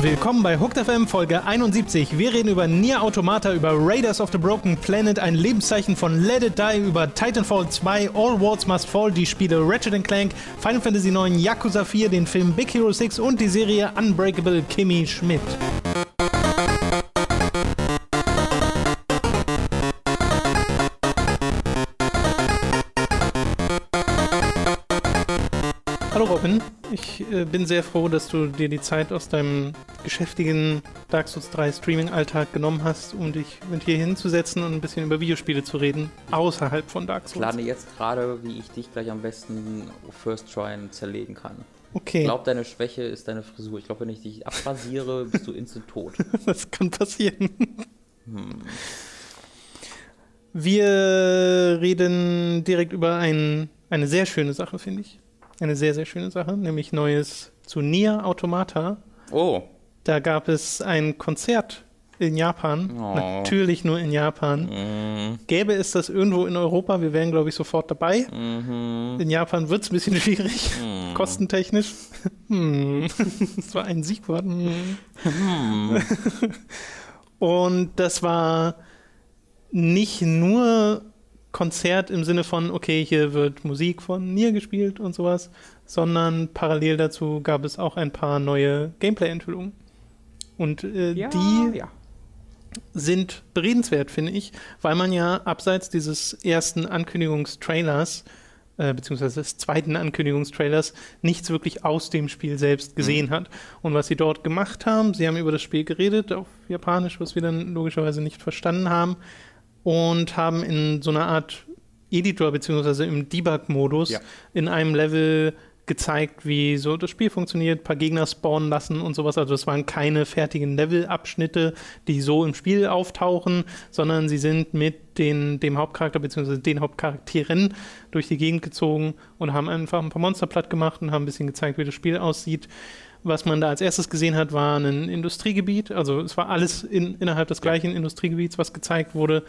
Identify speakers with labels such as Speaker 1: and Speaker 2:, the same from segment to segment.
Speaker 1: Willkommen bei Hooked FM Folge 71. Wir reden über Nier Automata, über Raiders of the Broken Planet, ein Lebenszeichen von Let It Die, über Titanfall 2, All Worlds Must Fall, die Spiele Ratchet Clank, Final Fantasy 9, Yakuza 4, den Film Big Hero 6 und die Serie Unbreakable Kimmy Schmidt. Ich äh, bin sehr froh, dass du dir die Zeit aus deinem geschäftigen Dark Souls 3 Streaming-Alltag genommen hast, um dich mit hier hinzusetzen und ein bisschen über Videospiele zu reden, außerhalb von Dark
Speaker 2: Ich
Speaker 1: Souls.
Speaker 2: plane jetzt gerade, wie ich dich gleich am besten First Try zerlegen kann.
Speaker 1: Okay,
Speaker 2: Ich glaube, deine Schwäche ist deine Frisur. Ich glaube, wenn ich dich abrasiere, bist du instant tot.
Speaker 1: das kann passieren. Wir reden direkt über ein, eine sehr schöne Sache, finde ich. Eine sehr, sehr schöne Sache, nämlich Neues zu Nier Automata.
Speaker 2: Oh,
Speaker 1: Da gab es ein Konzert in Japan.
Speaker 2: Oh.
Speaker 1: Natürlich nur in Japan.
Speaker 2: mm,
Speaker 1: Gäbe es das irgendwo in Europa, wir wären, glaube ich, sofort dabei.
Speaker 2: mhm,
Speaker 1: In Japan wird es ein bisschen schwierig,
Speaker 2: mm.
Speaker 1: kostentechnisch. Hm. Das war ein Siegwort. Hm. Und das war nicht nur Konzert im Sinne von, okay, hier wird Musik von Nier gespielt und sowas, sondern parallel dazu gab es auch ein paar neue Gameplay-Enthüllungen. Und äh,
Speaker 2: ja,
Speaker 1: die
Speaker 2: ja.
Speaker 1: sind beredenswert, finde ich, weil man ja abseits dieses ersten Ankündigungstrailers, äh, beziehungsweise des zweiten Ankündigungstrailers, nichts wirklich aus dem Spiel selbst gesehen hat. Und was sie dort gemacht haben, sie haben über das Spiel geredet, auf Japanisch, was wir dann logischerweise nicht verstanden haben, und haben in so einer Art Editor, beziehungsweise im Debug-Modus,
Speaker 2: Ja.
Speaker 1: in einem Level gezeigt, wie so das Spiel funktioniert, ein paar Gegner spawnen lassen und sowas. Also es waren keine fertigen Levelabschnitte, die so im Spiel auftauchen, sondern sie sind mit den, dem Hauptcharakter bzw. den Hauptcharakteren durch die Gegend gezogen und haben einfach ein paar Monster platt gemacht und haben ein bisschen gezeigt, wie das Spiel aussieht. Was man da als erstes gesehen hat, war ein Industriegebiet. Also es war alles in, innerhalb des gleichen Industriegebiets, was gezeigt wurde,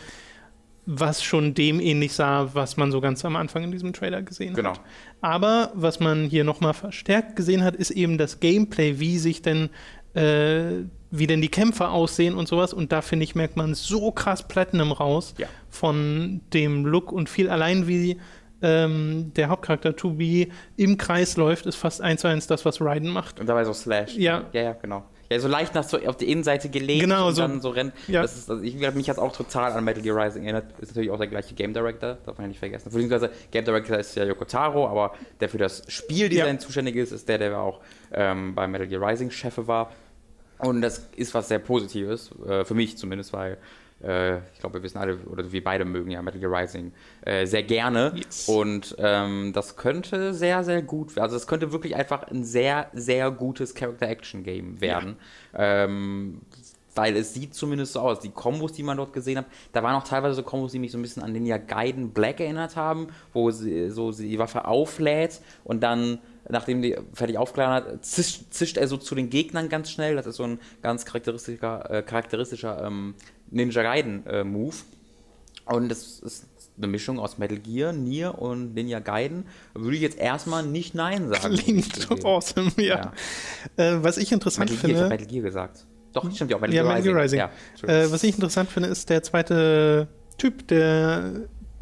Speaker 1: was schon dem ähnlich sah, was man so ganz am Anfang in diesem Trailer gesehen
Speaker 2: Genau.
Speaker 1: hat. Aber was man hier nochmal verstärkt gesehen hat, ist eben das Gameplay, wie sich denn, äh, wie denn die Kämpfer aussehen und sowas. Und da finde ich, merkt man so krass Platinum raus
Speaker 2: Ja.
Speaker 1: von dem Look und viel allein wie ähm, der Hauptcharakter 2B im Kreis läuft, ist fast eins zu eins das, was Raiden macht.
Speaker 2: Und dabei so Slash.
Speaker 1: Ja.
Speaker 2: Ja, ja, genau. Ja, so leicht nach so auf die Innenseite gelegt
Speaker 1: Genau,
Speaker 2: und
Speaker 1: so.
Speaker 2: dann so rennt.
Speaker 1: Ja.
Speaker 2: Das ist, also ich, mich hat auch total an Metal Gear Rising erinnert. Ist natürlich auch der gleiche Game Director, darf man ja nicht vergessen. Beziehungsweise Game Director ist ja Yoko Taro, aber der für das Spieldesign
Speaker 1: Ja.
Speaker 2: zuständig ist, ist der, der auch ähm, bei Metal Gear Rising Chefe war. Und das ist was sehr Positives, äh, für mich zumindest, weil äh, ich glaube, wir wissen alle, oder wir beide mögen ja Metal Gear Rising äh, sehr gerne.
Speaker 1: Yes.
Speaker 2: Und ähm, das könnte sehr, sehr gut, also es könnte wirklich einfach ein sehr, sehr gutes Character-Action-Game werden. Ähm, weil es sieht zumindest so aus. Die Kombos, die man dort gesehen hat, da waren auch teilweise so Kombos, die mich so ein bisschen an Ninja Gaiden Black erinnert haben, wo sie so sie die Waffe auflädt und dann, nachdem die fertig aufgeladen hat, zischt, zischt er so zu den Gegnern ganz schnell. Das ist so ein ganz charakteristischer, äh, charakteristischer ähm, Ninja Gaiden äh, Move. Und das ist eine Mischung aus Metal Gear, Nier und Ninja Gaiden. Würde ich jetzt erstmal nicht Nein sagen.
Speaker 1: Klingt awesome, ja. Äh, was ich interessant
Speaker 2: Metal Gear, ich
Speaker 1: finde.
Speaker 2: habe Metal Gear gesagt. Doch, stimmt ja auch Metal
Speaker 1: Ja,
Speaker 2: Gear
Speaker 1: Metal Gear Rising.
Speaker 2: Ja.
Speaker 1: Äh, was ich interessant finde, ist der zweite Typ, der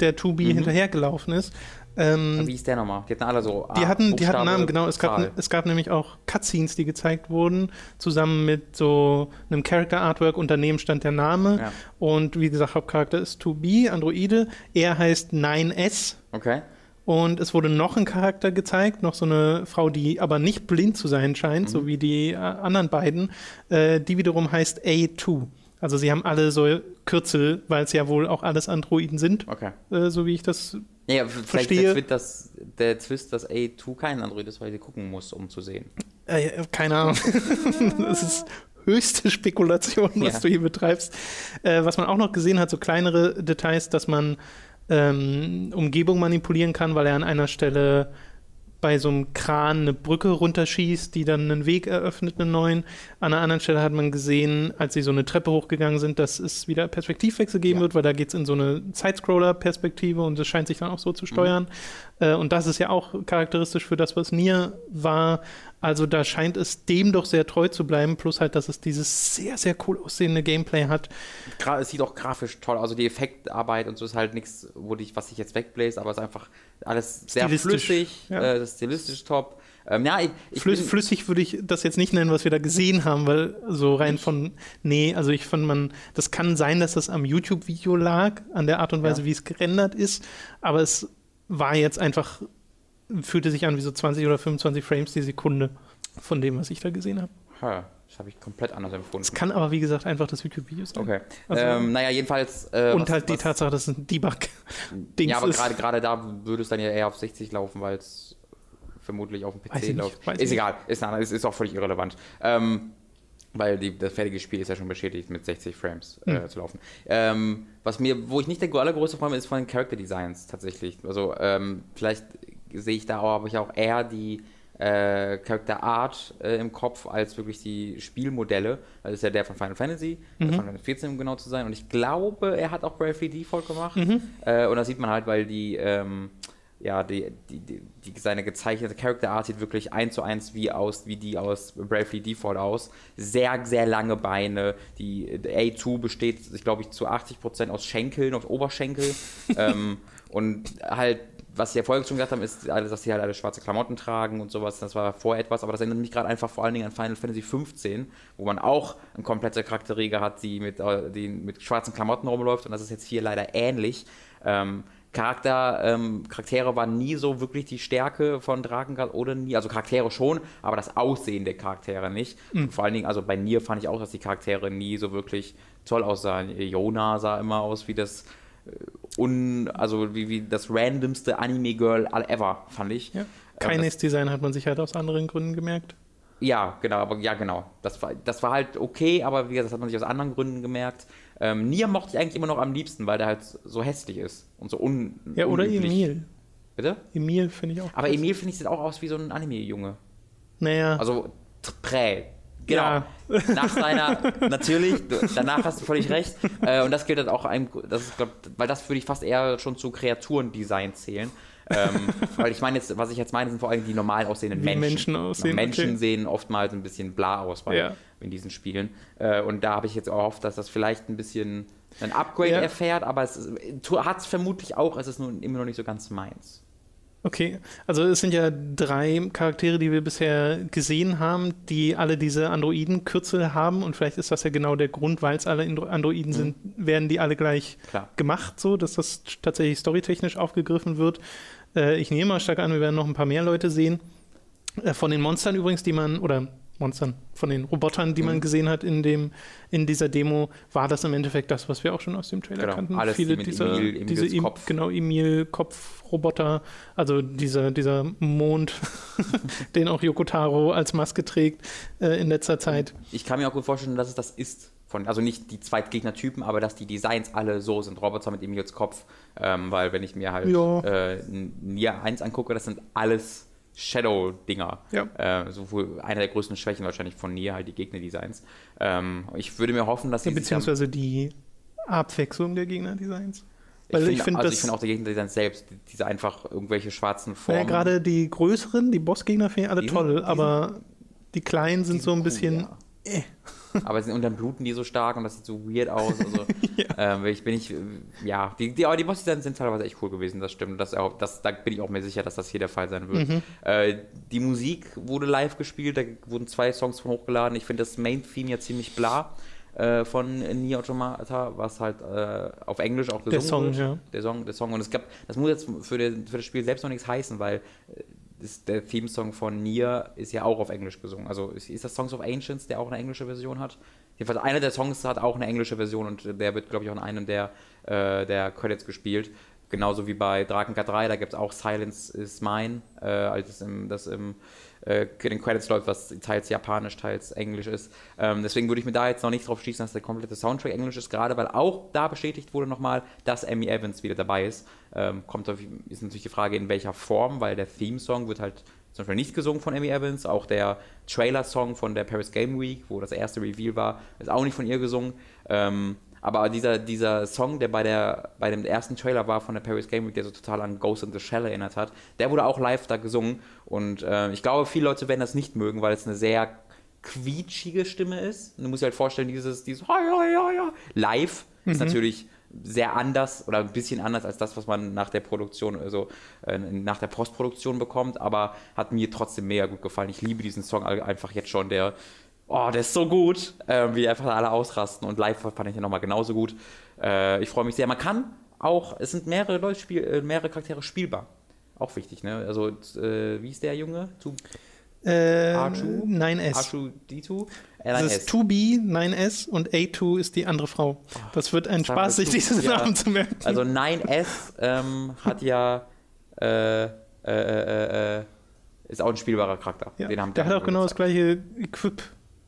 Speaker 1: der 2B
Speaker 2: Mhm.
Speaker 1: hinterhergelaufen ist. Ähm,
Speaker 2: Wie ist der nochmal? Die hatten alle so.
Speaker 1: die hatten, die hatten Namen, genau. Es gab, es gab nämlich auch Cutscenes, die gezeigt wurden, zusammen mit so einem Character Artwork. Und daneben stand der Name.
Speaker 2: Ja.
Speaker 1: Und wie gesagt, Hauptcharakter ist 2B, Androide. Er heißt 9S.
Speaker 2: Okay.
Speaker 1: Und es wurde noch ein Charakter gezeigt, noch so eine Frau, die aber nicht blind zu sein scheint,
Speaker 2: Mhm.
Speaker 1: so wie die äh, anderen beiden. Äh, die wiederum heißt A2. Also sie haben alle so Kürzel, weil es ja wohl auch alles Androiden sind,
Speaker 2: Okay.
Speaker 1: äh, so wie ich das.
Speaker 2: Ja, ja, vielleicht
Speaker 1: Verstehe.
Speaker 2: der Twist, dass, der Twist, dass A2 kein Android ist, weil sie gucken muss, um zu sehen.
Speaker 1: Äh, keine Ahnung. das ist höchste Spekulation, was
Speaker 2: Ja.
Speaker 1: du hier betreibst. Äh, was man auch noch gesehen hat, so kleinere Details, dass man ähm, Umgebung manipulieren kann, weil er an einer Stelle bei so einem Kran eine Brücke runterschießt, die dann einen Weg eröffnet, einen neuen. An einer anderen Stelle hat man gesehen, als sie so eine Treppe hochgegangen sind, dass es wieder Perspektivwechsel geben ja. wird, weil da geht es in so eine Sidescroller-Perspektive und es scheint sich dann auch so zu steuern. Mhm. Äh, und das ist ja auch charakteristisch für das, was Nier war. Also da scheint es dem doch sehr treu zu bleiben, plus halt, dass es dieses sehr, sehr cool aussehende Gameplay hat.
Speaker 2: Es sieht auch grafisch toll, also die Effektarbeit und so ist halt nichts, wo dich, was sich jetzt wegbläst, aber es ist einfach alles sehr flüssig, ja. äh, stilistisch top.
Speaker 1: Ähm, ja, ich, ich Flüss, flüssig würde ich das jetzt nicht nennen, was wir da gesehen haben, weil so rein von, nee, also ich fand man, das kann sein, dass das am YouTube-Video lag, an der Art und Weise, ja. wie es gerendert ist, aber es war jetzt einfach fühlte sich an wie so 20 oder 25 Frames die Sekunde von dem, was ich da gesehen habe.
Speaker 2: Ha, das habe ich komplett anders empfunden. Es
Speaker 1: kann aber, wie gesagt, einfach das YouTube-Video sein.
Speaker 2: Okay. Also, ähm, naja, jedenfalls.
Speaker 1: Äh, und was, halt die was, Tatsache, dass es ein Debug-Ding
Speaker 2: ist. Ja, aber gerade da würde es dann ja eher auf 60 laufen, weil es vermutlich auf dem PC läuft. Ist egal, ist, ist, ist, auch völlig irrelevant. Ähm, weil die, das fertige Spiel ist ja schon bestätigt, mit 60 Frames äh, mhm. zu laufen. Ähm, was mir, wo ich nicht der allergrößte Freund bin, ist von den Character Designs tatsächlich. Also ähm, vielleicht sehe ich da auch, habe ich auch eher die äh, Character Art äh, im Kopf als wirklich die Spielmodelle. Das ist ja der von Final Fantasy, mhm. Final Fantasy 14 um genau zu sein. Und ich glaube, er hat auch Bravely Default gemacht. Mhm. Äh, und das sieht man halt, weil die, ähm, ja, die, die, die, seine gezeichnete Character Art sieht wirklich eins zu eins wie aus, wie die aus Bravely Default aus. Sehr, sehr lange Beine. Die A2 besteht, ich glaube, ich zu 80% aus Schenkeln, aus Oberschenkel. ähm, und halt was sie ja vorher schon gesagt haben, ist, dass sie halt alle schwarze Klamotten tragen und sowas. Das war vorher etwas, aber das erinnert mich gerade einfach vor allen Dingen an Final Fantasy 15, wo man auch eine komplette Charakterriege hat, die mit, äh, die mit schwarzen Klamotten rumläuft und das ist jetzt hier leider ähnlich. Ähm, Charakter, ähm, Charaktere waren nie so wirklich die Stärke von Drakengard oder nie, also Charaktere schon, aber das Aussehen der Charaktere nicht. Mhm. Vor allen Dingen, also bei Nier fand ich auch, dass die Charaktere nie so wirklich toll aussahen. Yona sah immer aus wie das un, also wie, wie das randomste Anime-Girl ever, fand ich. Ja.
Speaker 1: Keines Design hat man sich halt aus anderen Gründen gemerkt.
Speaker 2: Ja, genau, aber ja, genau. Das war, das war halt okay, aber wie gesagt, das hat man sich aus anderen Gründen gemerkt. Ähm, Nia mochte ich eigentlich immer noch am liebsten, weil der halt so hässlich ist und so un.
Speaker 1: Ja, oder unüblich. Emil.
Speaker 2: Bitte?
Speaker 1: Emil finde ich auch.
Speaker 2: Aber Emil finde ich sieht auch aus wie so ein Anime-Junge.
Speaker 1: Naja.
Speaker 2: Also prä, Genau. Ja. Nach seiner, natürlich, danach hast du völlig recht. Äh, und das gilt dann auch einem, das ist, glaub, weil das würde ich fast eher schon zu Kreaturendesign zählen. ähm, weil ich meine jetzt, was ich jetzt meine, sind vor allem die normal aussehenden Wie Menschen.
Speaker 1: Menschen aussehen.
Speaker 2: Menschen okay. sehen oftmals ein bisschen bla aus bei, ja. In diesen Spielen. Äh, und da habe ich jetzt auch gehofft, dass das vielleicht ein bisschen ein Upgrade ja. erfährt, aber es hat es vermutlich auch, es ist nur immer noch nicht so ganz meins.
Speaker 1: Okay, also es sind ja drei Charaktere, die wir bisher gesehen haben, die alle diese Androiden-Kürzel haben und vielleicht ist das ja genau der Grund, weil es alle Androiden mhm. sind, werden die alle gleich Klar. gemacht, so dass das tatsächlich storytechnisch aufgegriffen wird. Äh, ich nehme mal stark an, wir werden noch ein paar mehr Leute sehen. Äh, von den Monstern übrigens, die man, oder Monstern, von den Robotern, die mhm. man gesehen hat in, dem, in dieser Demo, war das im Endeffekt das, was wir auch schon aus dem Trailer
Speaker 2: genau,
Speaker 1: kannten.
Speaker 2: Alles
Speaker 1: Viele
Speaker 2: die
Speaker 1: dieser,
Speaker 2: Emil,
Speaker 1: diese em, Kopf. genau Emil-Kopf-Roboter, also dieser, dieser Mond, den auch Yokotaro als Maske trägt äh, in letzter Zeit.
Speaker 2: Ich kann mir auch gut vorstellen, dass es das ist. Von, also nicht die Zweitgegnertypen, aber dass die Designs alle so sind. Roboter mit Emils Kopf. Ähm, weil wenn ich mir halt ja. äh, Nier 1 angucke, das sind alles Shadow-Dinger. Ja. Äh, sowohl einer der größten Schwächen wahrscheinlich von Nier, halt die Gegner-Designs. Ähm, ich würde mir hoffen, dass.
Speaker 1: Ja, beziehungsweise die Abwechslung der Gegner-Designs.
Speaker 2: Weil ich finde also find auch die Gegner-Designs selbst, diese einfach irgendwelche schwarzen Formen. Ja,
Speaker 1: gerade die größeren, die Bossgegner finde ich alle die toll, sind, aber die kleinen sind, sind so ein bisschen. Cool, ja. äh.
Speaker 2: Aber sie, und dann bluten die so stark und das sieht so weird aus. Also, ja. ähm, ich bin ich, ja, die, die, aber die Boss-Designs sind teilweise echt cool gewesen, das stimmt. Das, das, da bin ich auch mir sicher, dass das hier der Fall sein wird. Mhm. Äh, die Musik wurde live gespielt, da wurden zwei Songs von hochgeladen. Ich finde das Main-Theme ja ziemlich bla äh, von Nier Automata, was halt äh, auf Englisch auch
Speaker 1: gesungen der Song, wird. Ja.
Speaker 2: Der Song, der Song. Und es gab, das muss jetzt für, den, für das Spiel selbst noch nichts heißen, weil äh, ist der Theme-Song von Nier ist ja auch auf Englisch gesungen. Also ist, das Songs of Ancients, der auch eine englische Version hat? Jedenfalls einer der Songs hat auch eine englische Version und der wird, glaube ich, auch in einem der, äh, der Credits gespielt. Genauso wie bei Drakengard 3, da gibt es auch Silence is Mine, äh, als das im, das im äh, den Credits läuft, was teils japanisch, teils englisch ist. Ähm, deswegen würde ich mir da jetzt noch nicht drauf schließen, dass der komplette Soundtrack englisch ist, gerade weil auch da bestätigt wurde nochmal, dass Amy Evans wieder dabei ist. Ähm, kommt auf, ist natürlich die Frage, in welcher Form, weil der Theme-Song wird halt zum Beispiel nicht gesungen von Amy Evans, auch der Trailer-Song von der Paris Game Week, wo das erste Reveal war, ist auch nicht von ihr gesungen. Ähm, aber dieser, dieser Song, der bei, der, bei dem ersten Trailer war von der Paris Game Week, der so total an Ghost in the Shell erinnert hat, der wurde auch live da gesungen. Und äh, ich glaube, viele Leute werden das nicht mögen, weil es eine sehr quietschige Stimme ist. Und du musst dir halt vorstellen, dieses, dieses live mhm. ist natürlich sehr anders oder ein bisschen anders als das, was man nach der Produktion, also äh, nach der Postproduktion bekommt, aber hat mir trotzdem mega gut gefallen. Ich liebe diesen Song einfach jetzt schon, der oh, der ist so gut, äh, wie einfach alle ausrasten. Und live fand ich den nochmal genauso gut. Äh, ich freue mich sehr. Man kann auch, es sind mehrere Leute, spiel, äh, mehrere Charaktere spielbar. Auch wichtig, ne? Also, äh, wie ist der Junge?
Speaker 1: Zu äh, R2? 9S.
Speaker 2: R2D2?
Speaker 1: Das ist 2B, 9S und A2 ist die andere Frau. Das wird ein Spaß, sich diesen ja. Namen zu merken.
Speaker 2: Also 9S ähm, hat ja äh, äh, ist auch ein spielbarer Charakter.
Speaker 1: Ja. der hat auch genau das gleiche Equip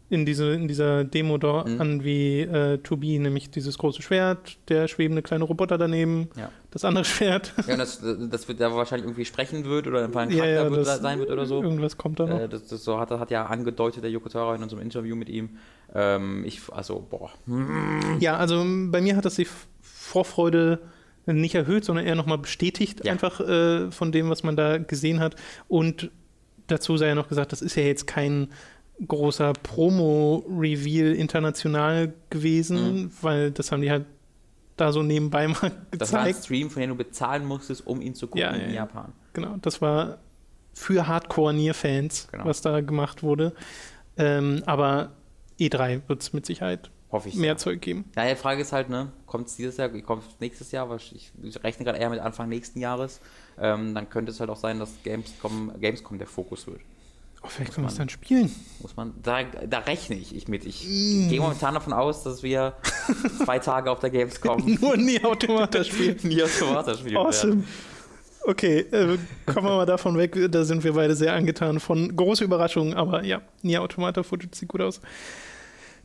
Speaker 1: in, diese, in dieser Demo da mhm. an wie äh, To Be, nämlich dieses große Schwert, der schwebende kleine Roboter daneben, ja. das andere Schwert.
Speaker 2: Ja, das, das wird da wahrscheinlich irgendwie sprechen wird oder ein Charakter ja, ja, wird sein wird oder so.
Speaker 1: Irgendwas kommt da noch.
Speaker 2: Äh, das, das, so hat, hat ja angedeutet der Yoko Taro in unserem Interview mit ihm. Ähm, ich, also, boah.
Speaker 1: Ja, also bei mir hat das die Vorfreude nicht erhöht, sondern eher nochmal bestätigt, ja. einfach äh, von dem, was man da gesehen hat. Und dazu sei ja noch gesagt, das ist ja jetzt kein großer Promo-Reveal international gewesen, mhm. weil das haben die halt da so nebenbei mal gezeigt. Das war ein
Speaker 2: Stream, von dem du bezahlen musstest, um ihn zu gucken
Speaker 1: ja, in ja, Japan. Genau, das war für Hardcore-Nier-Fans, genau. was da gemacht wurde. Ähm, aber E3 wird es mit Sicherheit mehr ja. Zeug geben.
Speaker 2: Ja, die Frage ist halt, ne, kommt es dieses Jahr, kommt es nächstes Jahr? Ich, ich rechne gerade eher mit Anfang nächsten Jahres. Ähm, dann könnte es halt auch sein, dass Gamescom, Gamescom der Fokus wird.
Speaker 1: Oh, vielleicht können wir es dann spielen.
Speaker 2: Muss man, da, da rechne ich, ich mit. Ich mm. gehe momentan davon aus, dass wir zwei Tage auf der Gamescom
Speaker 1: nur nie Automata spielen.
Speaker 2: nie Automata spielen.
Speaker 1: Awesome. Werden. Okay, äh, kommen wir mal davon weg. Da sind wir beide sehr angetan von große Überraschungen, aber ja, nie Automata Footage sieht gut aus.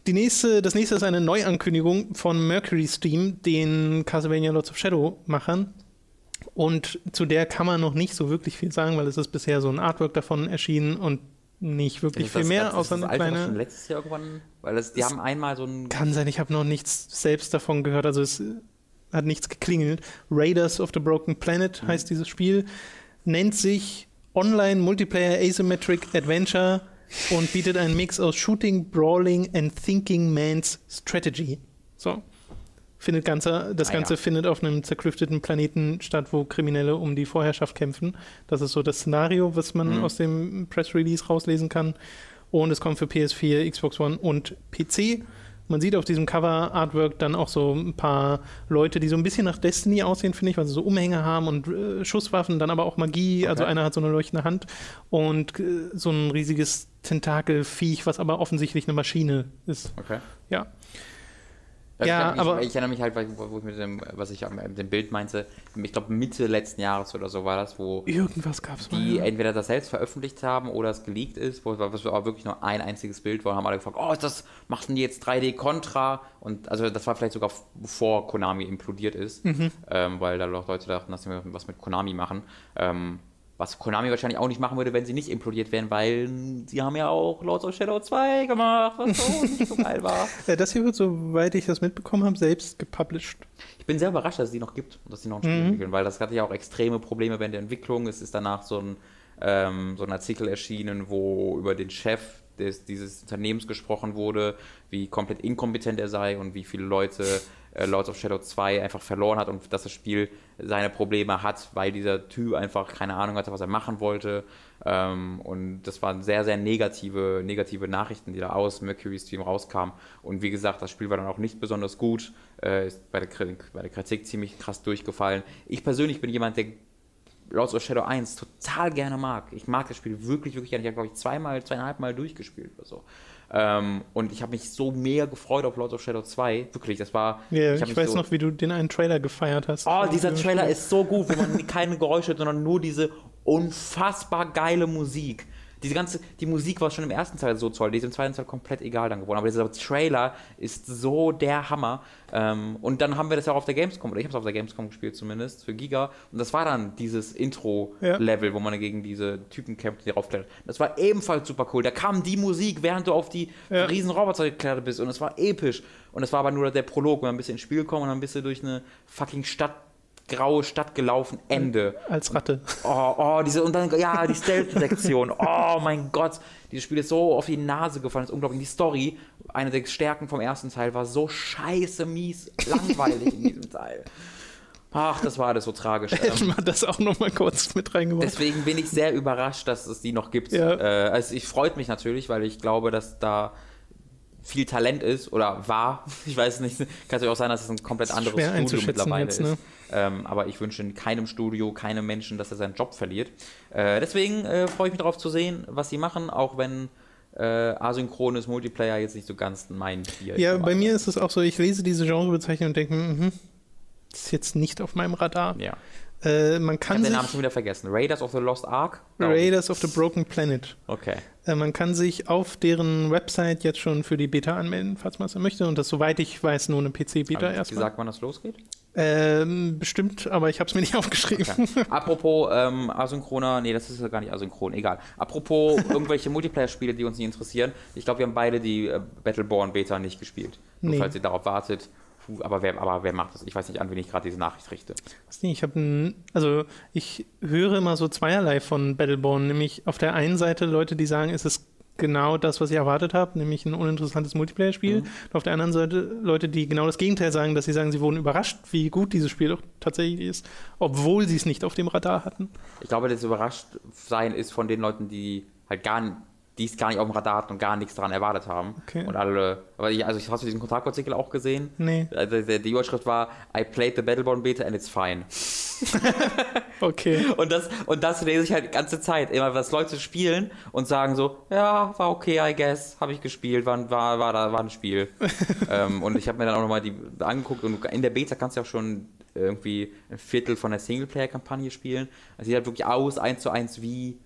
Speaker 1: Die nächste, das nächste ist eine Neuankündigung von Mercury Steam, den Castlevania Lords of Shadow Machern. Und zu der kann man noch nicht so wirklich viel sagen, weil es ist bisher so ein Artwork davon erschienen und nicht wirklich viel mehr, das, außer eine das kleine.
Speaker 2: Schon letztes Jahr irgendwann, weil das, die haben einmal so ein.
Speaker 1: Kann sein, ich habe noch nichts selbst davon gehört, also es hat nichts geklingelt. Raiders of the Broken Planet mhm. heißt dieses Spiel, nennt sich Online Multiplayer Asymmetric Adventure und bietet einen Mix aus Shooting, Brawling and Thinking Man's Strategy. So findet Ganze, das ah, Ganze ja. findet auf einem zerklüfteten Planeten statt, wo Kriminelle um die Vorherrschaft kämpfen. Das ist so das Szenario, was man mhm. aus dem Press Release rauslesen kann. Und es kommt für PS4, Xbox One und PC. Man sieht auf diesem Cover-Artwork dann auch so ein paar Leute, die so ein bisschen nach Destiny aussehen, finde ich, weil sie so Umhänge haben und äh, Schusswaffen, dann aber auch Magie. Also okay. Also einer hat so eine leuchtende Hand und äh, so ein riesiges Tentakelviech, was aber offensichtlich eine Maschine ist.
Speaker 2: Okay.
Speaker 1: Ja.
Speaker 2: Ja, ich, aber ich, ich, erinnere mich halt, wo, ich mit dem, was ich mit dem Bild meinte, ich glaube Mitte letzten Jahres oder so war das, wo
Speaker 1: irgendwas gab's
Speaker 2: die mal, ja. entweder das selbst veröffentlicht haben oder es geleakt ist, wo was aber wirklich nur ein einziges Bild war, haben alle gefragt, oh, das machen die jetzt 3D Contra und also das war vielleicht sogar bevor Konami implodiert ist, mhm. ähm, weil da Leute dachten, dass sie was mit Konami machen. Ähm, was Konami wahrscheinlich auch nicht machen würde, wenn sie nicht implodiert wären, weil sie haben ja auch Lords of Shadow 2 gemacht, was so nicht so geil war.
Speaker 1: Das hier wird, soweit ich das mitbekommen habe, selbst gepublished.
Speaker 2: Ich bin sehr überrascht, dass es die noch gibt und dass sie noch ein Spiel mhm. entwickeln, weil das hatte ja auch extreme Probleme während der Entwicklung. Es ist danach so ein, ähm, so ein Artikel erschienen, wo über den Chef des, dieses Unternehmens gesprochen wurde, wie komplett inkompetent er sei und wie viele Leute äh, Lords of Shadow 2 einfach verloren hat und dass das Spiel seine Probleme hat, weil dieser Typ einfach keine Ahnung hatte, was er machen wollte. Ähm, und das waren sehr, sehr negative, negative Nachrichten, die da aus Mercury Stream rauskamen. Und wie gesagt, das Spiel war dann auch nicht besonders gut, äh, ist bei der, bei der Kritik ziemlich krass durchgefallen. Ich persönlich bin jemand, der Lords of Shadow 1 total gerne mag. Ich mag das Spiel wirklich, wirklich gerne. Ich habe, glaube ich, zweimal, zweieinhalb Mal durchgespielt oder so. Ähm, und ich habe mich so mega gefreut auf Lords of Shadow 2. Wirklich, das war.
Speaker 1: Ja, ich, ich weiß so, noch, wie du den einen Trailer gefeiert hast.
Speaker 2: Oh, dieser Trailer ist so gut, wo man keine Geräusche, sondern nur diese unfassbar geile Musik. Diese ganze, die Musik war schon im ersten Teil so toll, die ist im zweiten Teil komplett egal dann geworden. Aber dieser Trailer ist so der Hammer. Ähm, und dann haben wir das ja auch auf der Gamescom, oder ich habe es auf der Gamescom gespielt zumindest, für Giga. Und das war dann dieses Intro-Level, ja. wo man gegen diese Typen kämpft, die raufklettert. Das war ebenfalls super cool. Da kam die Musik, während du auf die ja. riesen Roboter geklettert bist. Und es war episch. Und es war aber nur der Prolog, wo man ein bisschen ins Spiel kommt und dann bist du durch eine fucking Stadt graue Stadt gelaufen, Ende.
Speaker 1: Als Ratte.
Speaker 2: Oh, oh, diese, und dann, ja, die Stealth-Sektion. oh mein Gott, dieses Spiel ist so auf die Nase gefallen, ist unglaublich. Die Story, eine der Stärken vom ersten Teil, war so scheiße mies, langweilig in diesem Teil. Ach, das war alles so tragisch.
Speaker 1: Hätten wir das auch noch mal kurz mit reingebracht.
Speaker 2: Deswegen bin ich sehr überrascht, dass es die noch gibt. Ja. Äh, also ich freut mich natürlich, weil ich glaube, dass da viel Talent ist oder war. Ich weiß nicht. Kann natürlich auch sein, dass es ein komplett anderes Studio mittlerweile jetzt, ne? ist. Ähm, aber ich wünsche keinem Studio, keinem Menschen, dass er seinen Job verliert. Äh, deswegen äh, freue ich mich darauf zu sehen, was sie machen, auch wenn äh, asynchrones Multiplayer jetzt nicht so ganz mein
Speaker 1: Bier Ja, bei mir ist es auch so, ich lese diese Genrebezeichnung und denke, mh, das ist jetzt nicht auf meinem Radar.
Speaker 2: Ja.
Speaker 1: Äh, man kann
Speaker 2: ich habe den Namen schon wieder vergessen. Raiders of the Lost Ark?
Speaker 1: Raiders of the Broken Planet.
Speaker 2: Okay.
Speaker 1: Äh, man kann sich auf deren Website jetzt schon für die Beta anmelden, falls man es möchte. Und das, soweit ich weiß, nur eine PC-Beta erstmal.
Speaker 2: Wie sagt wann das losgeht?
Speaker 1: Ähm, bestimmt, aber ich habe es mir nicht aufgeschrieben. Okay.
Speaker 2: Apropos ähm, asynchroner, nee, das ist ja gar nicht asynchron, egal. Apropos irgendwelche Multiplayer-Spiele, die uns nicht interessieren. Ich glaube, wir haben beide die äh, Battleborn Beta nicht gespielt. Nur nee. falls ihr darauf wartet. Puh, aber wer, aber wer macht das? Ich weiß nicht, an wen ich gerade diese Nachricht richte.
Speaker 1: Ich habe also ich höre immer so zweierlei von Battleborn, nämlich auf der einen Seite Leute, die sagen, es ist genau das, was ich erwartet habe, nämlich ein uninteressantes Multiplayer-Spiel. Mhm. Und auf der anderen Seite Leute, die genau das Gegenteil sagen, dass sie sagen, sie wurden überrascht, wie gut dieses Spiel doch tatsächlich ist, obwohl sie es nicht auf dem Radar hatten.
Speaker 2: Ich glaube, das Überraschtsein ist von den Leuten, die halt gar nicht die es gar nicht auf dem Radar hatten und gar nichts daran erwartet haben.
Speaker 1: Okay.
Speaker 2: Und alle, aber ich, also hast du diesen Kontaktartikel auch gesehen?
Speaker 1: Nee.
Speaker 2: Also die, die Überschrift war I played the Battleborn Beta and it's fine.
Speaker 1: okay.
Speaker 2: Und das, und das lese ich halt die ganze Zeit, immer was Leute spielen und sagen so, ja, war okay, I guess, habe ich gespielt, war, war, war, da, war ein Spiel. ähm, und ich habe mir dann auch nochmal die angeguckt und in der Beta kannst du ja auch schon irgendwie ein Viertel von der Singleplayer-Kampagne spielen. Also sieht halt wirklich aus, eins zu eins wie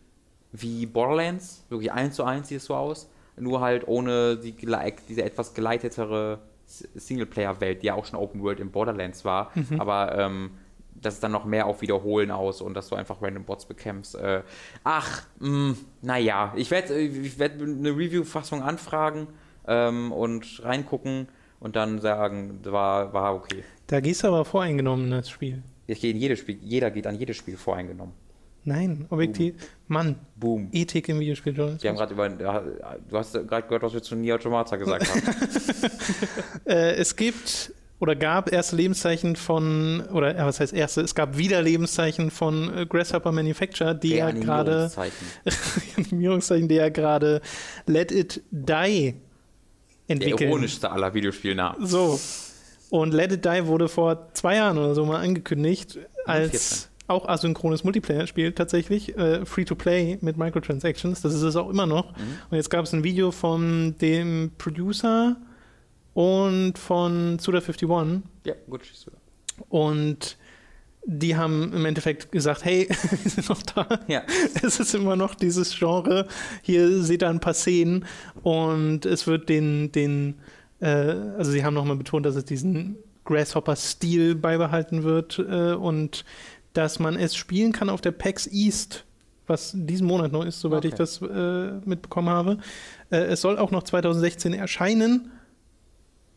Speaker 2: wie Borderlands, wirklich eins zu eins sieht es so aus, nur halt ohne die, diese etwas geleitetere Singleplayer-Welt, die ja auch schon Open World in Borderlands war, mhm. aber ähm, das ist dann noch mehr auf Wiederholen aus und dass du einfach random Bots bekämpfst. Äh, ach, mm, naja, ich werde ich werd eine Review-Fassung anfragen ähm, und reingucken und dann sagen, war, war okay.
Speaker 1: Da gehst du aber voreingenommen, das Spiel.
Speaker 2: Ich gehe in jedes Spiel, jeder geht an jedes Spiel voreingenommen.
Speaker 1: Nein, objektiv. Boom. Mann.
Speaker 2: Boom.
Speaker 1: Ethik im Videospiel.
Speaker 2: Wir haben gerade über. Du hast gerade gehört, was wir zu Nia Automata gesagt haben.
Speaker 1: äh, es gibt oder gab erste Lebenszeichen von, oder was heißt erste? Es gab wieder Lebenszeichen von äh, Grasshopper Manufacture, die ja gerade. Animierungszeichen, die ja gerade Let It Die entwickeln. Der
Speaker 2: ironischste aller Videospielnamen.
Speaker 1: So. Und Let It Die wurde vor zwei Jahren oder so mal angekündigt als. 14 auch asynchrones Multiplayer-Spiel tatsächlich, äh, Free-to-Play mit Microtransactions. Das ist es auch immer noch. Mhm. Und jetzt gab es ein Video von dem Producer und von Suda51.
Speaker 2: Ja, gut.
Speaker 1: Und die haben im Endeffekt gesagt, hey, wir sind noch da.
Speaker 2: Ja.
Speaker 1: Es ist immer noch dieses Genre. Hier seht ihr ein paar Szenen und es wird den, den äh, also sie haben nochmal betont, dass es diesen Grasshopper-Stil beibehalten wird äh, und dass man es spielen kann auf der PAX East, was diesen Monat noch ist, soweit okay. ich das äh, mitbekommen habe. Äh, es soll auch noch 2016 erscheinen.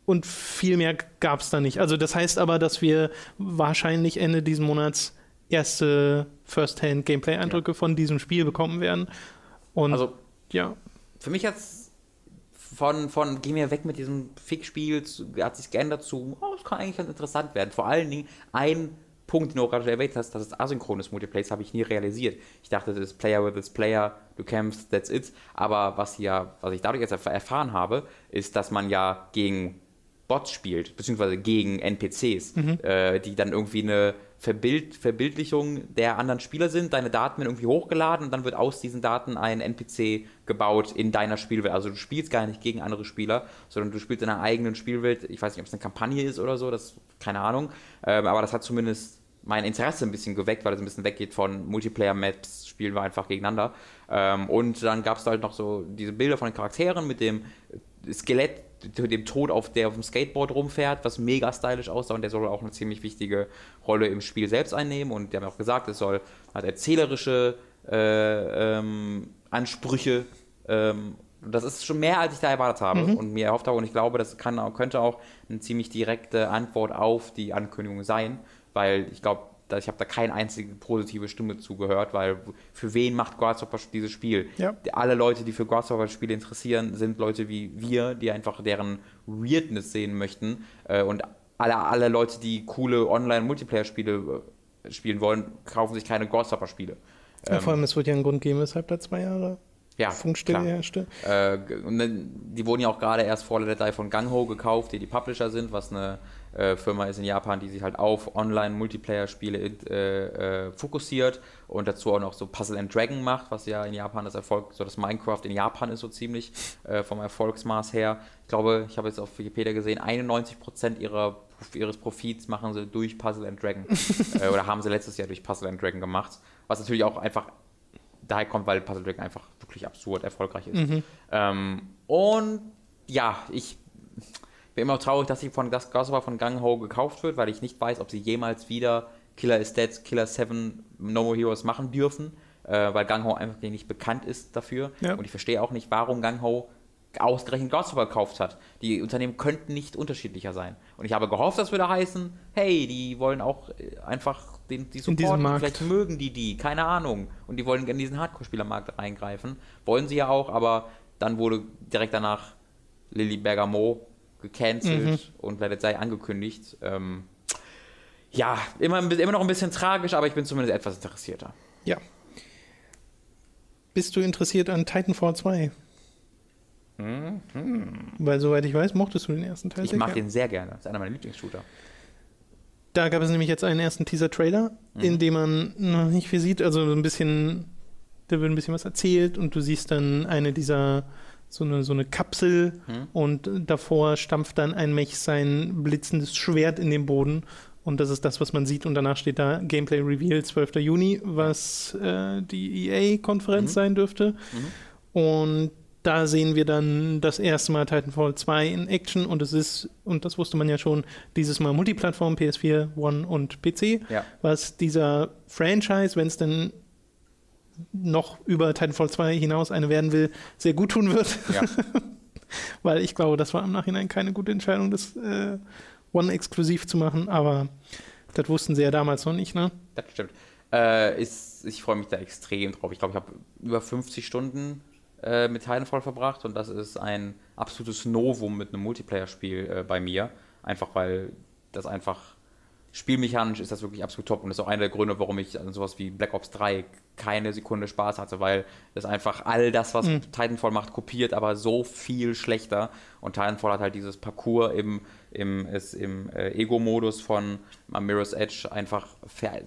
Speaker 1: Und viel mehr gab es da nicht. Also das heißt aber, dass wir wahrscheinlich Ende diesen Monats erste First-Hand-Gameplay-Eindrücke ja. von diesem Spiel bekommen werden. Und
Speaker 2: also, ja. Für mich jetzt von, von geh mir weg mit diesem Fick-Spiel, hat sich geändert zu, oh, das kann eigentlich ganz interessant werden. Vor allen Dingen ein Punkt, den du gerade erwähnt hast, dass es asynchrones Multiplayer ist, habe ich nie realisiert. Ich dachte, das ist Player with this Player, du kämpfst, that's it. Aber was ja, was ich dadurch jetzt erfahren habe, ist, dass man ja gegen Bots spielt, beziehungsweise gegen NPCs, mhm. äh, die dann irgendwie eine Verbild Verbildlichung der anderen Spieler sind. Deine Daten werden irgendwie hochgeladen und dann wird aus diesen Daten ein NPC gebaut in deiner Spielwelt. Also du spielst gar nicht gegen andere Spieler, sondern du spielst in einer eigenen Spielwelt. Ich weiß nicht, ob es eine Kampagne ist oder so, das keine Ahnung. Ähm, aber das hat zumindest mein Interesse ein bisschen geweckt, weil es ein bisschen weggeht von Multiplayer-Maps, spielen wir einfach gegeneinander. Ähm, und dann gab es halt noch so diese Bilder von den Charakteren mit dem Skelett, dem Tod, auf der auf dem Skateboard rumfährt, was mega stylisch aussah und der soll auch eine ziemlich wichtige Rolle im Spiel selbst einnehmen. Und die haben auch gesagt, es soll halt erzählerische äh, ähm, Ansprüche ähm, das ist schon mehr, als ich da erwartet habe mhm. und mir erhofft habe. Und ich glaube, das kann, könnte auch eine ziemlich direkte Antwort auf die Ankündigung sein, weil ich glaube, ich habe da keine einzige positive Stimme zugehört, weil für wen macht Grasshopper dieses Spiel? Ja. Alle Leute, die für Grasshopper-Spiele interessieren, sind Leute wie wir, die einfach deren Weirdness sehen möchten. Äh, und alle, alle Leute, die coole Online-Multiplayer-Spiele äh, spielen wollen, kaufen sich keine Grasshopper-Spiele.
Speaker 1: Ja, vor allem, es wird ja einen Grund geben, weshalb da zwei Jahre
Speaker 2: ja, Funkstille herrschte. Äh, die wurden ja auch gerade erst vor der Datei von Gangho gekauft, die die Publisher sind, was eine äh, Firma ist in Japan, die sich halt auf Online-Multiplayer-Spiele äh, äh, fokussiert und dazu auch noch so Puzzle and Dragon macht, was ja in Japan das Erfolg, so das Minecraft in Japan ist so ziemlich äh, vom Erfolgsmaß her. Ich glaube, ich habe jetzt auf Wikipedia gesehen, 91% ihrer ihres Profits machen sie durch Puzzle and Dragon. äh, oder haben sie letztes Jahr durch Puzzle and Dragon gemacht. Was natürlich auch einfach daher kommt, weil Puzzle Dragon einfach wirklich absurd erfolgreich ist. Mhm. Ähm, und ja, ich bin immer traurig, dass sie von das Grasshopper von Gang Ho gekauft wird, weil ich nicht weiß, ob sie jemals wieder Killer is Dead, Killer 7, No More Heroes machen dürfen, äh, weil Gang Ho einfach nicht bekannt ist dafür. Ja. Und ich verstehe auch nicht, warum Gang Ho ausgerechnet Grasshopper gekauft hat. Die Unternehmen könnten nicht unterschiedlicher sein. Und ich habe gehofft, das würde heißen, hey, die wollen auch äh, einfach den, die supporten. Vielleicht mögen die die, keine Ahnung. Und die wollen in diesen Hardcore-Spielermarkt reingreifen. Wollen sie ja auch, aber dann wurde direkt danach Lilly Bergamo gecancelt mhm. und It sei angekündigt. Ähm, ja, immer, immer noch ein bisschen tragisch, aber ich bin zumindest etwas interessierter.
Speaker 1: Ja. Bist du interessiert an Titanfall 2? Mhm. Weil, soweit ich weiß, mochtest du den ersten Teil.
Speaker 2: Ich mag den sehr gerne. Das ist einer meiner Lieblingsshooter.
Speaker 1: Da gab es nämlich jetzt einen ersten Teaser-Trailer, mhm. in dem man noch nicht viel sieht. Also ein bisschen, da wird ein bisschen was erzählt und du siehst dann eine dieser, so eine, so eine Kapsel mhm. und davor stampft dann ein Mech sein blitzendes Schwert in den Boden. Und das ist das, was man sieht. Und danach steht da Gameplay Reveal 12. Juni, was äh, die EA-Konferenz mhm. sein dürfte. Mhm. Und da sehen wir dann das erste Mal Titanfall 2 in Action und es ist, und das wusste man ja schon, dieses Mal Multiplattform, PS4, One und PC, ja. was dieser Franchise, wenn es denn noch über Titanfall 2 hinaus eine werden will, sehr gut tun wird. Ja. Weil ich glaube, das war im Nachhinein keine gute Entscheidung, das äh, One exklusiv zu machen, aber das wussten sie ja damals noch nicht, ne?
Speaker 2: Das stimmt. Äh, ist, ich freue mich da extrem drauf. Ich glaube, ich habe über 50 Stunden äh, mit Titanfall verbracht und das ist ein absolutes Novum mit einem Multiplayer-Spiel äh, bei mir. Einfach weil das einfach spielmechanisch ist das wirklich absolut top und das ist auch einer der Gründe, warum ich an sowas wie Black Ops 3 keine Sekunde Spaß hatte, weil das einfach all das, was mhm. Titanfall macht, kopiert, aber so viel schlechter. Und Titanfall hat halt dieses Parcours im, im, ist im äh, Ego-Modus von Mirror's Edge einfach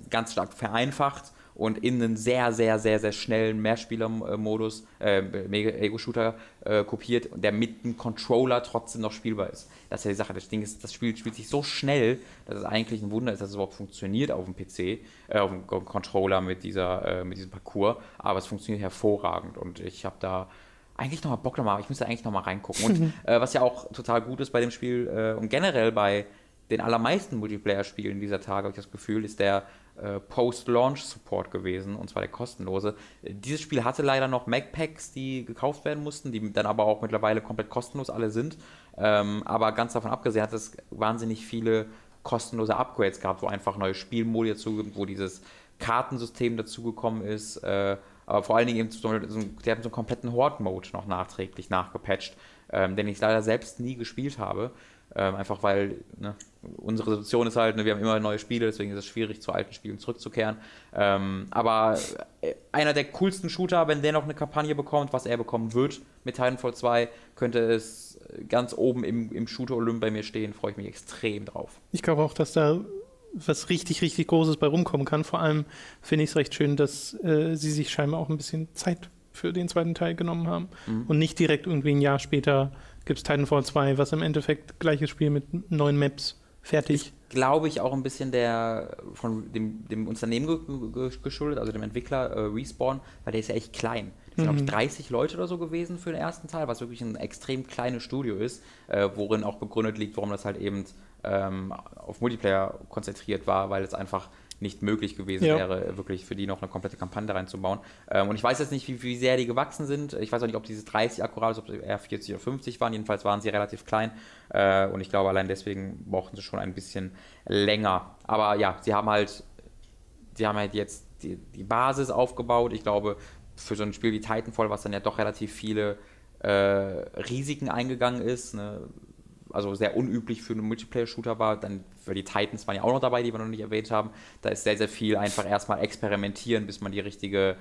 Speaker 2: ganz stark vereinfacht und in einen sehr, sehr, sehr, sehr schnellen Mehrspieler-Modus, äh, Ego-Shooter äh, kopiert, der mit einem Controller trotzdem noch spielbar ist. Das ist ja die Sache. Das Ding ist, das Spiel spielt sich so schnell, dass es eigentlich ein Wunder ist, dass es überhaupt funktioniert auf dem PC, äh, auf dem Controller mit, dieser, äh, mit diesem Parcours. Aber es funktioniert hervorragend und ich habe da eigentlich nochmal Bock nochmal, ich müsste eigentlich nochmal reingucken. Und äh, was ja auch total gut ist bei dem Spiel äh, und generell bei den allermeisten Multiplayer-Spielen dieser Tage, habe ich das Gefühl, ist der äh, Post-Launch-Support gewesen, und zwar der kostenlose. Dieses Spiel hatte leider noch Mac-Packs, die gekauft werden mussten, die dann aber auch mittlerweile komplett kostenlos alle sind. Ähm, aber ganz davon abgesehen hat es wahnsinnig viele kostenlose Upgrades gehabt, wo einfach neue Spielmodi dazu gibt, wo dieses Kartensystem dazugekommen ist. Äh, aber vor allen Dingen eben, so, die haben so einen kompletten Horde-Mode noch nachträglich nachgepatcht, ähm, den ich leider selbst nie gespielt habe. Ähm, einfach weil ne, unsere Situation ist halt, ne, wir haben immer neue Spiele, deswegen ist es schwierig, zu alten Spielen zurückzukehren. Ähm, aber äh, einer der coolsten Shooter, wenn der noch eine Kampagne bekommt, was er bekommen wird mit Titanfall 2, könnte es ganz oben im, im Shooter-Olymp bei mir stehen. Freue ich mich extrem drauf.
Speaker 1: Ich glaube auch, dass da was richtig, richtig Großes bei rumkommen kann. Vor allem finde ich es recht schön, dass äh, sie sich scheinbar auch ein bisschen Zeit für den zweiten Teil genommen haben mhm. und nicht direkt irgendwie ein Jahr später gibt es Titanfall 2, was im Endeffekt gleiches Spiel mit neuen Maps fertig.
Speaker 2: Glaube ich auch ein bisschen der von dem, dem Unternehmen ge ge geschuldet, also dem Entwickler äh, Respawn, weil der ist ja echt klein. Das sind, glaube ich, 30 Leute oder so gewesen für den ersten Teil, was wirklich ein extrem kleines Studio ist, äh, worin auch begründet liegt, warum das halt eben ähm, auf Multiplayer konzentriert war, weil es einfach nicht möglich gewesen
Speaker 1: Ja.
Speaker 2: wäre, wirklich für die noch eine komplette Kampagne reinzubauen. Ähm, und ich weiß jetzt nicht, wie, wie sehr die gewachsen sind. Ich weiß auch nicht, ob diese 30 akkurat ist, ob sie eher 40 oder 50 waren. Jedenfalls waren sie relativ klein. Äh, und ich glaube, allein deswegen brauchten sie schon ein bisschen länger. Aber ja, sie haben halt, sie haben halt jetzt die, die Basis aufgebaut. Ich glaube, für so ein Spiel wie Titanfall, was dann ja doch relativ viele äh, Risiken eingegangen ist, ne? Also sehr unüblich für einen Multiplayer-Shooter war, dann, weil die Titans waren ja auch noch dabei, die wir noch nicht erwähnt haben, da ist sehr, sehr viel einfach erstmal experimentieren, bis man die richtige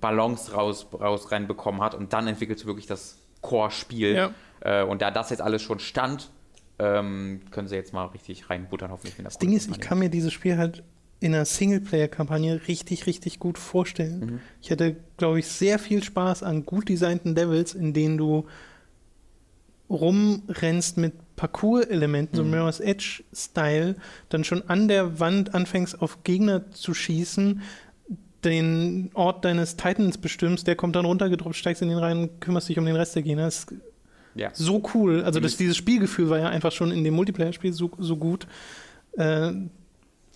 Speaker 2: Balance raus, raus reinbekommen hat und dann entwickelt wirklich das Core-Spiel.
Speaker 1: Ja.
Speaker 2: Äh, und da das jetzt alles schon stand, ähm, können sie jetzt mal richtig reinbuttern, hoffentlich. der
Speaker 1: Das Ding ist, ich kann mir dieses Spiel halt in einer Singleplayer-Kampagne richtig, richtig gut vorstellen.
Speaker 2: Mhm.
Speaker 1: Ich hätte, glaube ich, sehr viel Spaß an gut designten Levels, in denen du rumrennst mit Parcours-Elementen, so
Speaker 2: Mhm.
Speaker 1: Mirror's Edge-Style, dann schon an der Wand anfängst, auf Gegner zu schießen, den Ort deines Titans bestimmst, der kommt dann runtergedroppt, steigst in den rein, kümmerst dich um den Rest der Gegner. Das ist
Speaker 2: Ja.
Speaker 1: so cool. Also das,
Speaker 2: Dieses-
Speaker 1: Spielgefühl war ja einfach schon in dem Multiplayer-Spiel so, so gut. Äh,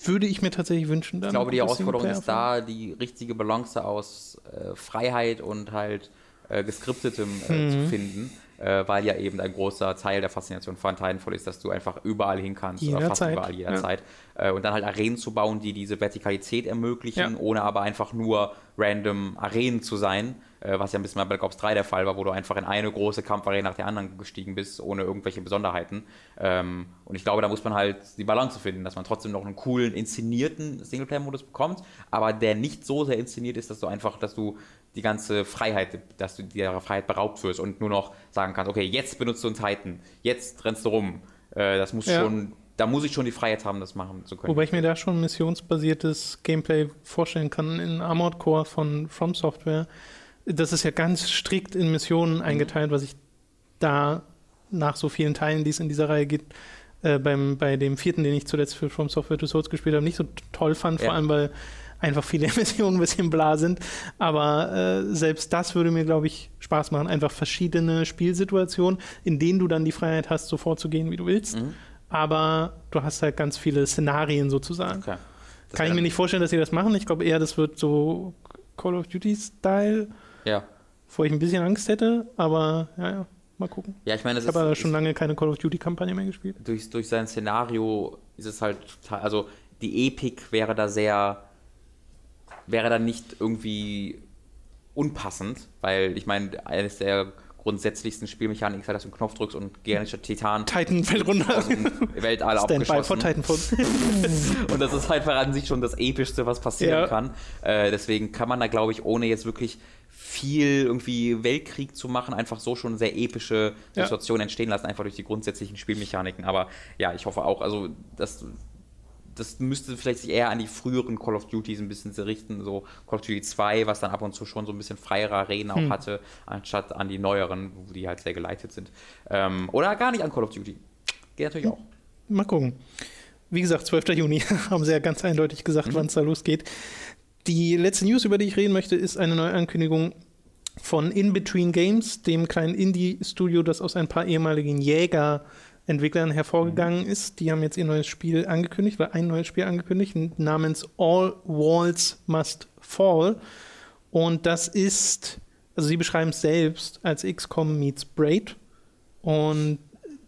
Speaker 1: würde ich mir tatsächlich wünschen. Dann
Speaker 2: Ich glaube, die Herausforderung ist da, die richtige Balance aus äh, Freiheit und halt äh, geskriptetem äh, zu
Speaker 1: Mhm.
Speaker 2: finden, äh, weil ja eben ein großer Teil der Faszination von Titanfall ist, dass du einfach überall hin kannst oder fast
Speaker 1: Jederzeit,
Speaker 2: überall jederzeit. Äh, und dann halt Arenen zu bauen, die diese Vertikalität ermöglichen,
Speaker 1: Ja.
Speaker 2: ohne aber einfach nur random Arenen zu sein, äh, was ja ein bisschen bei Black Ops 3 der Fall war, wo du einfach in eine große Kampfarena nach der anderen gestiegen bist, ohne irgendwelche Besonderheiten. Ähm, und ich glaube, da muss man halt die Balance finden, dass man trotzdem noch einen coolen, inszenierten Singleplayer-Modus bekommt, aber der nicht so sehr inszeniert ist, dass du einfach, dass du die ganze Freiheit, dass du dir Freiheit beraubt wirst und nur noch sagen kannst, okay, jetzt benutzt du einen Titan, jetzt rennst du rum. Äh, das muss
Speaker 1: Ja.
Speaker 2: schon, da muss ich schon die Freiheit haben, das machen zu können.
Speaker 1: Wobei ich mir da schon missionsbasiertes Gameplay vorstellen kann in Armored Core von From Software. Das ist ja ganz strikt in Missionen
Speaker 2: Mhm.
Speaker 1: eingeteilt, was ich da nach so vielen Teilen, die es in dieser Reihe gibt, äh, beim, bei dem vierten, den ich zuletzt für From Software to Souls gespielt habe, nicht so toll fand,
Speaker 2: Ja.
Speaker 1: vor allem weil einfach viele Missionen ein bisschen bla sind. Aber äh, selbst das würde mir, glaube ich, Spaß machen. Einfach verschiedene Spielsituationen, in denen du dann die Freiheit hast, so vorzugehen, wie du willst.
Speaker 2: Mhm.
Speaker 1: Aber du hast halt ganz viele Szenarien sozusagen.
Speaker 2: Okay.
Speaker 1: Kann ich mir nicht vorstellen, dass sie das machen. Ich glaube eher, das wird so Call of Duty-Style,
Speaker 2: Ja.
Speaker 1: wo ich ein bisschen Angst hätte. Aber ja, ja, mal gucken.
Speaker 2: Ja, ich meine,
Speaker 1: Ich habe schon lange keine Call of Duty-Kampagne mehr gespielt.
Speaker 2: durch, durch sein Szenario ist es halt total, also die Epik wäre da sehr, wäre da nicht irgendwie unpassend, weil ich meine, eines der grundsätzlichsten Spielmechaniken ist halt, dass du einen Knopf drückst und gigantischer Titan
Speaker 1: Titan fällt runter.
Speaker 2: aus dem Weltall abgeschossen.
Speaker 1: Titanfall.
Speaker 2: Und das ist halt an sich schon das Epischste, was passieren
Speaker 1: Ja.
Speaker 2: kann. Äh, deswegen kann man da, glaube ich, ohne jetzt wirklich viel irgendwie Weltkrieg zu machen, einfach so schon sehr epische
Speaker 1: Ja.
Speaker 2: Situationen entstehen lassen, einfach durch die grundsätzlichen Spielmechaniken. Aber ja, ich hoffe auch, also das, das müsste vielleicht sich eher an die früheren Call of Duties ein bisschen richten, so Call of Duty 2, was dann ab und zu schon so ein bisschen freiere Arenen auch
Speaker 1: Hm.
Speaker 2: hatte, anstatt an die neueren, wo die halt sehr geleitet sind. Ähm, oder gar nicht an Call of Duty. Geht natürlich auch.
Speaker 1: Mal gucken. Wie gesagt, 12. Juni haben sie ja ganz eindeutig gesagt,
Speaker 2: Mhm.
Speaker 1: wann es da losgeht. Die letzte News, über die ich reden möchte, ist eine neue Ankündigung von In Between Games, dem kleinen Indie-Studio, das aus ein paar ehemaligen Jäger-Entwicklern hervorgegangen ist. Die haben jetzt ihr neues Spiel angekündigt, oder ein neues Spiel angekündigt, namens All Walls Must Fall. Und das ist, also sie beschreiben es selbst als XCOM meets Braid und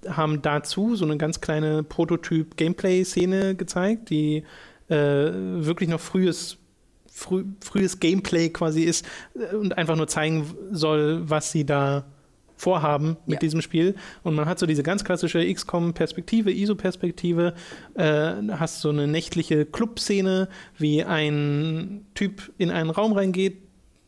Speaker 1: haben dazu so eine ganz kleine Prototyp-Gameplay-Szene gezeigt, die äh, wirklich noch frühes, früh, frühes Gameplay quasi ist äh, und einfach nur zeigen soll, was sie da vorhaben mit
Speaker 2: Ja.
Speaker 1: diesem Spiel. Und man hat so diese ganz klassische XCOM-Perspektive, ISO-Perspektive, äh, hast so eine nächtliche Club-Szene, wie ein Typ in einen Raum reingeht,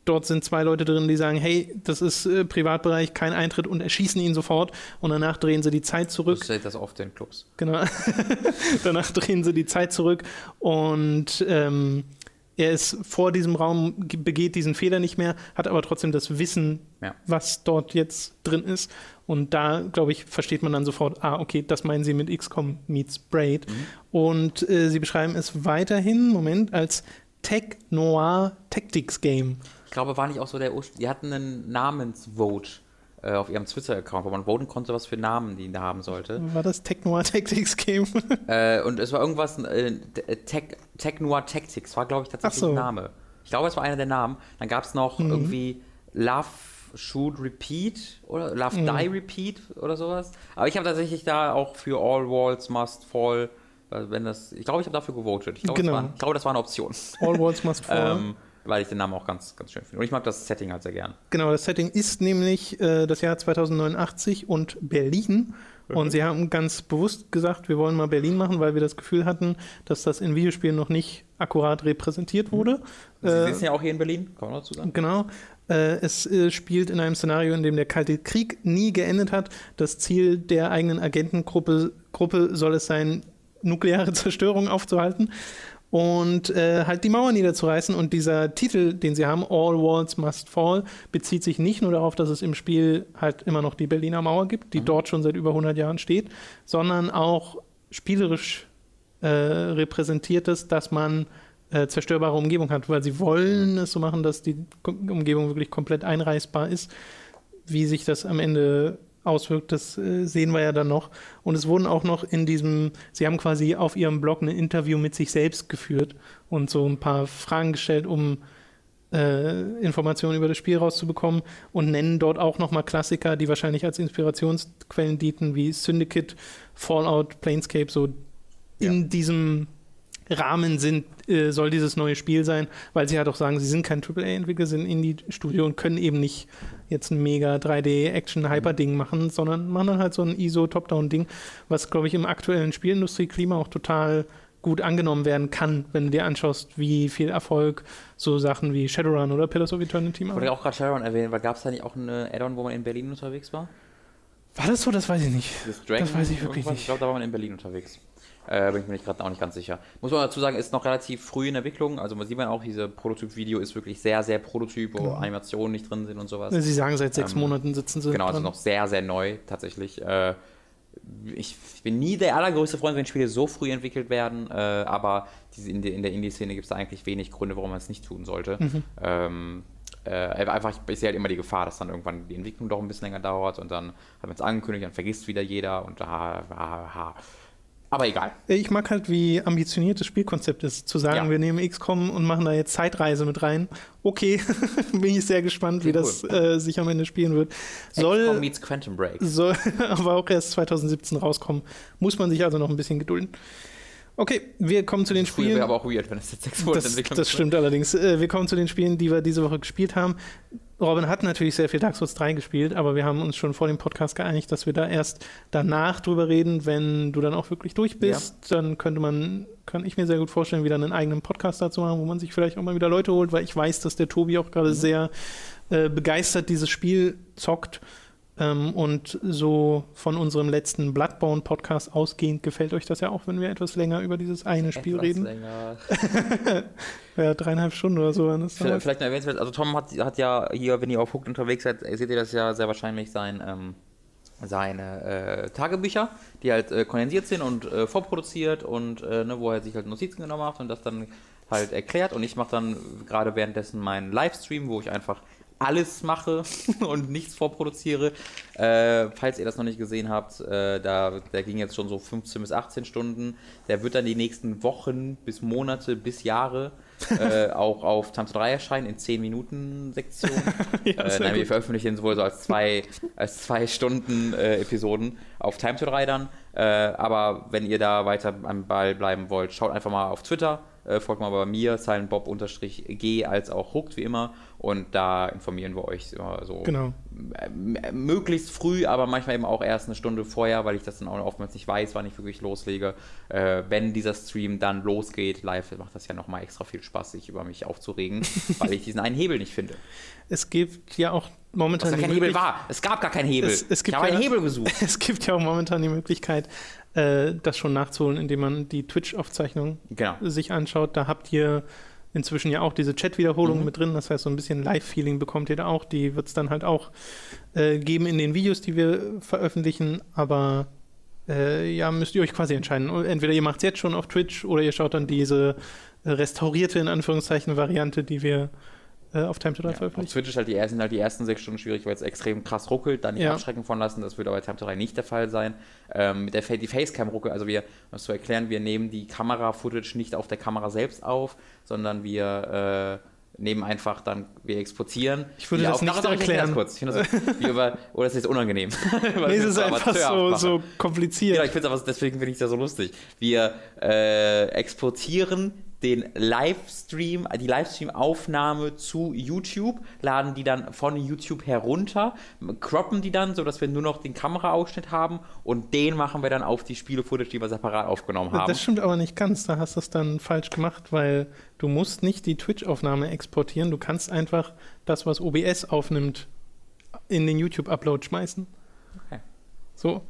Speaker 1: Dort sind zwei Leute drin, die sagen, hey, das ist äh, Privatbereich, kein Eintritt und erschießen ihn sofort. Und danach drehen sie die Zeit
Speaker 2: Das
Speaker 1: zurück.
Speaker 2: ist das oft in Clubs.
Speaker 1: Genau. danach drehen sie die Zeit zurück und ähm, er ist vor diesem Raum, begeht diesen Fehler nicht mehr, hat aber trotzdem das Wissen,
Speaker 2: Ja.
Speaker 1: was dort jetzt drin ist. Und da, glaube ich, versteht man dann sofort, ah, okay, das meinen sie mit XCOM meets Braid. Und äh, sie beschreiben es weiterhin, Moment, als Tech Noir Tactics Game.
Speaker 2: Ich glaube, war nicht auch so der Urspr- Die hatten einen Namensvote äh, auf ihrem Twitter-Account, wo man voten konnte, was für Namen die da haben sollte.
Speaker 1: War das Tech Noir Tactics Game?
Speaker 2: äh, und es war irgendwas, äh, Tech, Tech Noir Tactics, war, glaube ich, tatsächlich
Speaker 1: so.
Speaker 2: ein Name. Ich glaube, es war einer der Namen. Dann gab es noch
Speaker 1: Mhm.
Speaker 2: irgendwie Love Shoot Repeat oder Love
Speaker 1: Mhm.
Speaker 2: Die Repeat oder sowas. Aber ich habe tatsächlich da auch für All Walls Must Fall, also wenn das, ich glaube, ich habe dafür gewotet. Ich glaube,
Speaker 1: Genau.
Speaker 2: das, war, ich glaube, das war eine Option.
Speaker 1: All Walls Must Fall.
Speaker 2: ähm, weil ich den Namen auch ganz, ganz schön finde. Und ich mag das Setting halt sehr gern.
Speaker 1: Genau, das Setting ist nämlich äh, das Jahr 2089 und Berlin. Und sie haben ganz bewusst gesagt, wir wollen mal Berlin machen, weil wir das Gefühl hatten, dass das in Videospielen noch nicht akkurat repräsentiert wurde.
Speaker 2: Sie
Speaker 1: Äh,
Speaker 2: sitzen ja auch hier in Berlin, kann man dazu sagen.
Speaker 1: Genau. Äh, es äh, spielt in einem Szenario, in dem der Kalte Krieg nie geendet hat. Das Ziel der eigenen Agentengruppe Gruppe soll es sein, nukleare Zerstörung aufzuhalten und äh, halt die Mauer niederzureißen. Und dieser Titel, den sie haben, All Walls Must Fall, bezieht sich nicht nur darauf, dass es im Spiel halt immer noch die Berliner Mauer gibt, die dort schon seit über 100 Jahren steht, sondern auch spielerisch äh, repräsentiert es, dass man äh, zerstörbare Umgebung hat, weil sie wollen es so machen, dass die Umgebung wirklich komplett einreißbar ist. Wie sich das am Ende auswirkt, das äh, sehen wir ja dann noch. Und es wurden auch noch in diesem, sie haben quasi auf ihrem Blog ein Interview mit sich selbst geführt und so ein paar Fragen gestellt, um äh, Informationen über das Spiel rauszubekommen und nennen dort auch nochmal Klassiker, die wahrscheinlich als Inspirationsquellen dienten, wie Syndicate, Fallout, Planescape, so in diesem Rahmen sind, äh, soll dieses neue Spiel sein, weil sie halt auch sagen, sie sind kein AAA-Entwickler, sind Indie-Studio und können eben nicht jetzt ein mega 3D-Action-Hyper-Ding machen, sondern machen dann halt so ein ISO-Top-Down-Ding, was, glaube ich, im aktuellen Spielindustrieklima auch total gut angenommen werden kann, wenn du dir anschaust, wie viel Erfolg so Sachen wie Shadowrun oder Pillars of Eternity
Speaker 2: Ich
Speaker 1: machen.
Speaker 2: wollte auch gerade Shadowrun erwähnen, weil gab es da nicht auch eine Add-on, wo man in Berlin unterwegs war?
Speaker 1: War das so? Das weiß ich nicht.
Speaker 2: Das,
Speaker 1: Das weiß ich wirklich nicht.
Speaker 2: Ich glaube, da war man in Berlin unterwegs. Äh, bin ich mir nicht gerade auch nicht ganz sicher. Muss man dazu sagen, ist noch relativ früh in Entwicklung. Also man sieht man auch, diese Prototyp-Video ist wirklich sehr, sehr Prototyp, wo Animationen nicht drin sind und sowas.
Speaker 1: Sie sagen, seit sechs
Speaker 2: Ähm,
Speaker 1: Monaten sitzen sie.
Speaker 2: Genau, also
Speaker 1: dran.
Speaker 2: noch sehr, sehr neu tatsächlich. Äh, ich bin nie der allergrößte Freund, wenn Spiele so früh entwickelt werden, äh, aber diese in, der- in der Indie-Szene gibt es da eigentlich wenig Gründe, warum man es nicht tun sollte.
Speaker 1: Mhm.
Speaker 2: Ähm, äh, einfach, ich, ich sehe halt immer die Gefahr, dass dann irgendwann die Entwicklung doch ein bisschen länger dauert und dann hat man es angekündigt, dann vergisst wieder jeder und ha, ha, ha. Aber egal.
Speaker 1: Ich mag halt, wie ambitioniert das Spielkonzept ist. Zu sagen,
Speaker 2: Ja.
Speaker 1: wir nehmen XCOM und machen da jetzt Zeitreise mit rein. Okay, bin ich sehr gespannt, wie
Speaker 2: Klingt
Speaker 1: das äh, sich am Ende spielen wird.
Speaker 2: XCOM
Speaker 1: Soll,
Speaker 2: meets Quantum Break.
Speaker 1: soll aber auch erst 2017 rauskommen. Muss man sich also noch ein bisschen gedulden. Okay, wir kommen zu den Spielen.
Speaker 2: wäre aber auch weird, wenn es jetzt sechs Monate
Speaker 1: Das, das stimmt allerdings. Äh, Wir kommen zu den Spielen, die wir diese Woche gespielt haben. Robin hat natürlich sehr viel Dark Souls 3 gespielt, aber wir haben uns schon vor dem Podcast geeinigt, dass wir da erst danach drüber reden, wenn du dann auch wirklich durch bist. Dann könnte man, kann ich mir sehr gut vorstellen, wieder einen eigenen Podcast dazu machen, wo man sich vielleicht auch mal wieder Leute holt, weil ich weiß, dass der Tobi auch
Speaker 2: Mhm.
Speaker 1: gerade sehr äh, begeistert dieses Spiel zockt. Ähm, und so von unserem letzten Bloodborne-Podcast ausgehend gefällt euch das ja auch, wenn wir etwas länger über dieses eine Spiel
Speaker 2: Etwas
Speaker 1: reden.
Speaker 2: länger.
Speaker 1: Ja, dreieinhalb Stunden oder so.
Speaker 2: Vielleicht, vielleicht noch erwähnenswert, also Tom hat, hat ja hier, wenn ihr auf Hooked unterwegs seid, seht ihr das ja sehr wahrscheinlich sein, ähm, seine äh, Tagebücher, die halt äh, kondensiert sind und äh, vorproduziert und äh, ne, wo er sich halt Notizen genommen hat und das dann halt erklärt und ich mache dann gerade währenddessen meinen Livestream, wo ich einfach alles mache und nichts vorproduziere. Äh, falls ihr das noch nicht gesehen habt, äh, da, der ging jetzt schon so 15 bis 18 Stunden. Der wird dann die nächsten Wochen bis Monate bis Jahre äh, auch auf Times 3 erscheinen in 10 Minuten Sektion.
Speaker 1: Ja,
Speaker 2: äh, nein, wir veröffentlichen es wohl so als zwei, als zwei Stunden äh, Episoden auf Time to 3 dann. Äh, aber wenn ihr da weiter am Ball bleiben wollt, schaut einfach mal auf Twitter. Äh, folgt mal bei mir, silentbob-g, als auch hooked wie immer. Und da informieren wir euch immer so
Speaker 1: Genau.
Speaker 2: m- möglichst früh, aber manchmal eben auch erst eine Stunde vorher, weil ich das dann auch oftmals nicht weiß, wann ich wirklich loslege. Äh, wenn dieser Stream dann losgeht, live, macht das ja nochmal extra viel Spaß, sich über mich aufzuregen, weil ich diesen einen Hebel nicht finde.
Speaker 1: Es gibt ja auch
Speaker 2: Was
Speaker 1: momentan. die
Speaker 2: kein Hebel war. Es gab gar keinen Hebel.
Speaker 1: Es- es gibt
Speaker 2: ich habe
Speaker 1: ja-
Speaker 2: einen Hebel gesucht.
Speaker 1: Es gibt ja auch momentan die Möglichkeit, äh, das schon nachzuholen, indem man die Twitch-Aufzeichnung
Speaker 2: Genau.
Speaker 1: sich anschaut. Da habt ihr inzwischen ja auch diese Chat-Wiederholungen
Speaker 2: Mhm.
Speaker 1: mit drin. Das heißt, so ein bisschen Live-Feeling bekommt ihr da auch. Die wird es dann halt auch äh, geben in den Videos, die wir veröffentlichen. Aber äh, ja, müsst ihr euch quasi entscheiden. Entweder ihr macht es jetzt schon auf Twitch oder ihr schaut dann diese restaurierte, in Anführungszeichen, Variante, die wir äh, auf Time to Die
Speaker 2: Ja, auf
Speaker 1: veröffentlichen.
Speaker 2: Twitch ist halt die ersten, sind halt die ersten sechs Stunden schwierig, weil es extrem krass ruckelt, da nicht
Speaker 1: Ja.
Speaker 2: abschrecken von lassen. Das wird aber bei Time to 3 nicht der Fall sein. Ähm, mit der Fa die Facecam ruckelt, also wir, um es zu erklären, wir nehmen die Kamera-Footage nicht auf der Kamera selbst auf, sondern wir äh, nehmen einfach dann, wir exportieren.
Speaker 1: Ich würde
Speaker 2: die
Speaker 1: das nicht erklären.
Speaker 2: kurz. Ich finde das, wie über, oh, das ist jetzt unangenehm.
Speaker 1: Nee, es
Speaker 2: das
Speaker 1: ist einfach so, so kompliziert.
Speaker 2: Ja, ich finde es aber deswegen finde ich ja so lustig. Wir äh, exportieren den Livestream, die Livestream-Aufnahme zu YouTube, laden die dann von YouTube herunter, croppen die dann, sodass wir nur noch den Kameraausschnitt haben und den machen wir dann auf die Spiele-Footage, die wir separat aufgenommen haben.
Speaker 1: Das stimmt aber nicht ganz. Da hast du es dann falsch gemacht, weil du musst nicht die Twitch-Aufnahme exportieren. Du kannst einfach das, was OBS aufnimmt, in den YouTube-Upload schmeißen.
Speaker 2: Okay.
Speaker 1: So.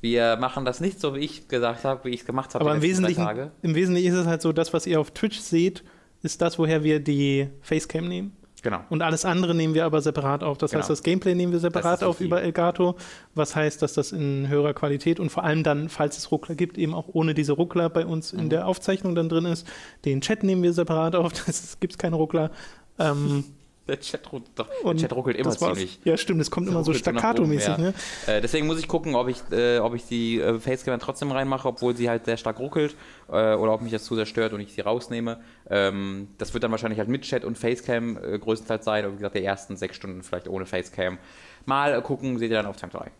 Speaker 2: Wir machen das nicht so, wie ich gesagt habe, wie ich es gemacht habe.
Speaker 1: Aber im Wesentlichen,
Speaker 2: Tage.
Speaker 1: im Wesentlichen ist es halt so, das, was ihr auf Twitch seht, ist das, woher wir die Facecam nehmen.
Speaker 2: Genau.
Speaker 1: Und alles andere nehmen wir aber separat auf. Das
Speaker 2: Genau.
Speaker 1: heißt, das Gameplay nehmen wir separat auf über Elgato, was heißt, dass das in höherer Qualität und vor allem dann, falls es Ruckler gibt, eben auch ohne diese Ruckler bei uns
Speaker 2: Mhm.
Speaker 1: in der Aufzeichnung dann drin ist. Den Chat nehmen wir separat auf, das gibt es keine Ruckler. Ähm,
Speaker 2: Der Chat, ruckelt- doch, der Chat ruckelt immer
Speaker 1: das
Speaker 2: ziemlich.
Speaker 1: Ja, stimmt, es kommt immer so staccato-mäßig. Ne?
Speaker 2: Äh, deswegen muss ich gucken, ob ich, äh, ob ich die äh, Facecam dann trotzdem reinmache, obwohl sie halt sehr stark ruckelt, äh, oder ob mich das zu sehr stört und ich sie rausnehme. Ähm, das wird dann wahrscheinlich halt mit Chat und Facecam äh, größtenteils sein, und wie gesagt, die ersten sechs Stunden vielleicht ohne Facecam. Mal äh, gucken, seht ihr dann auf Time 3.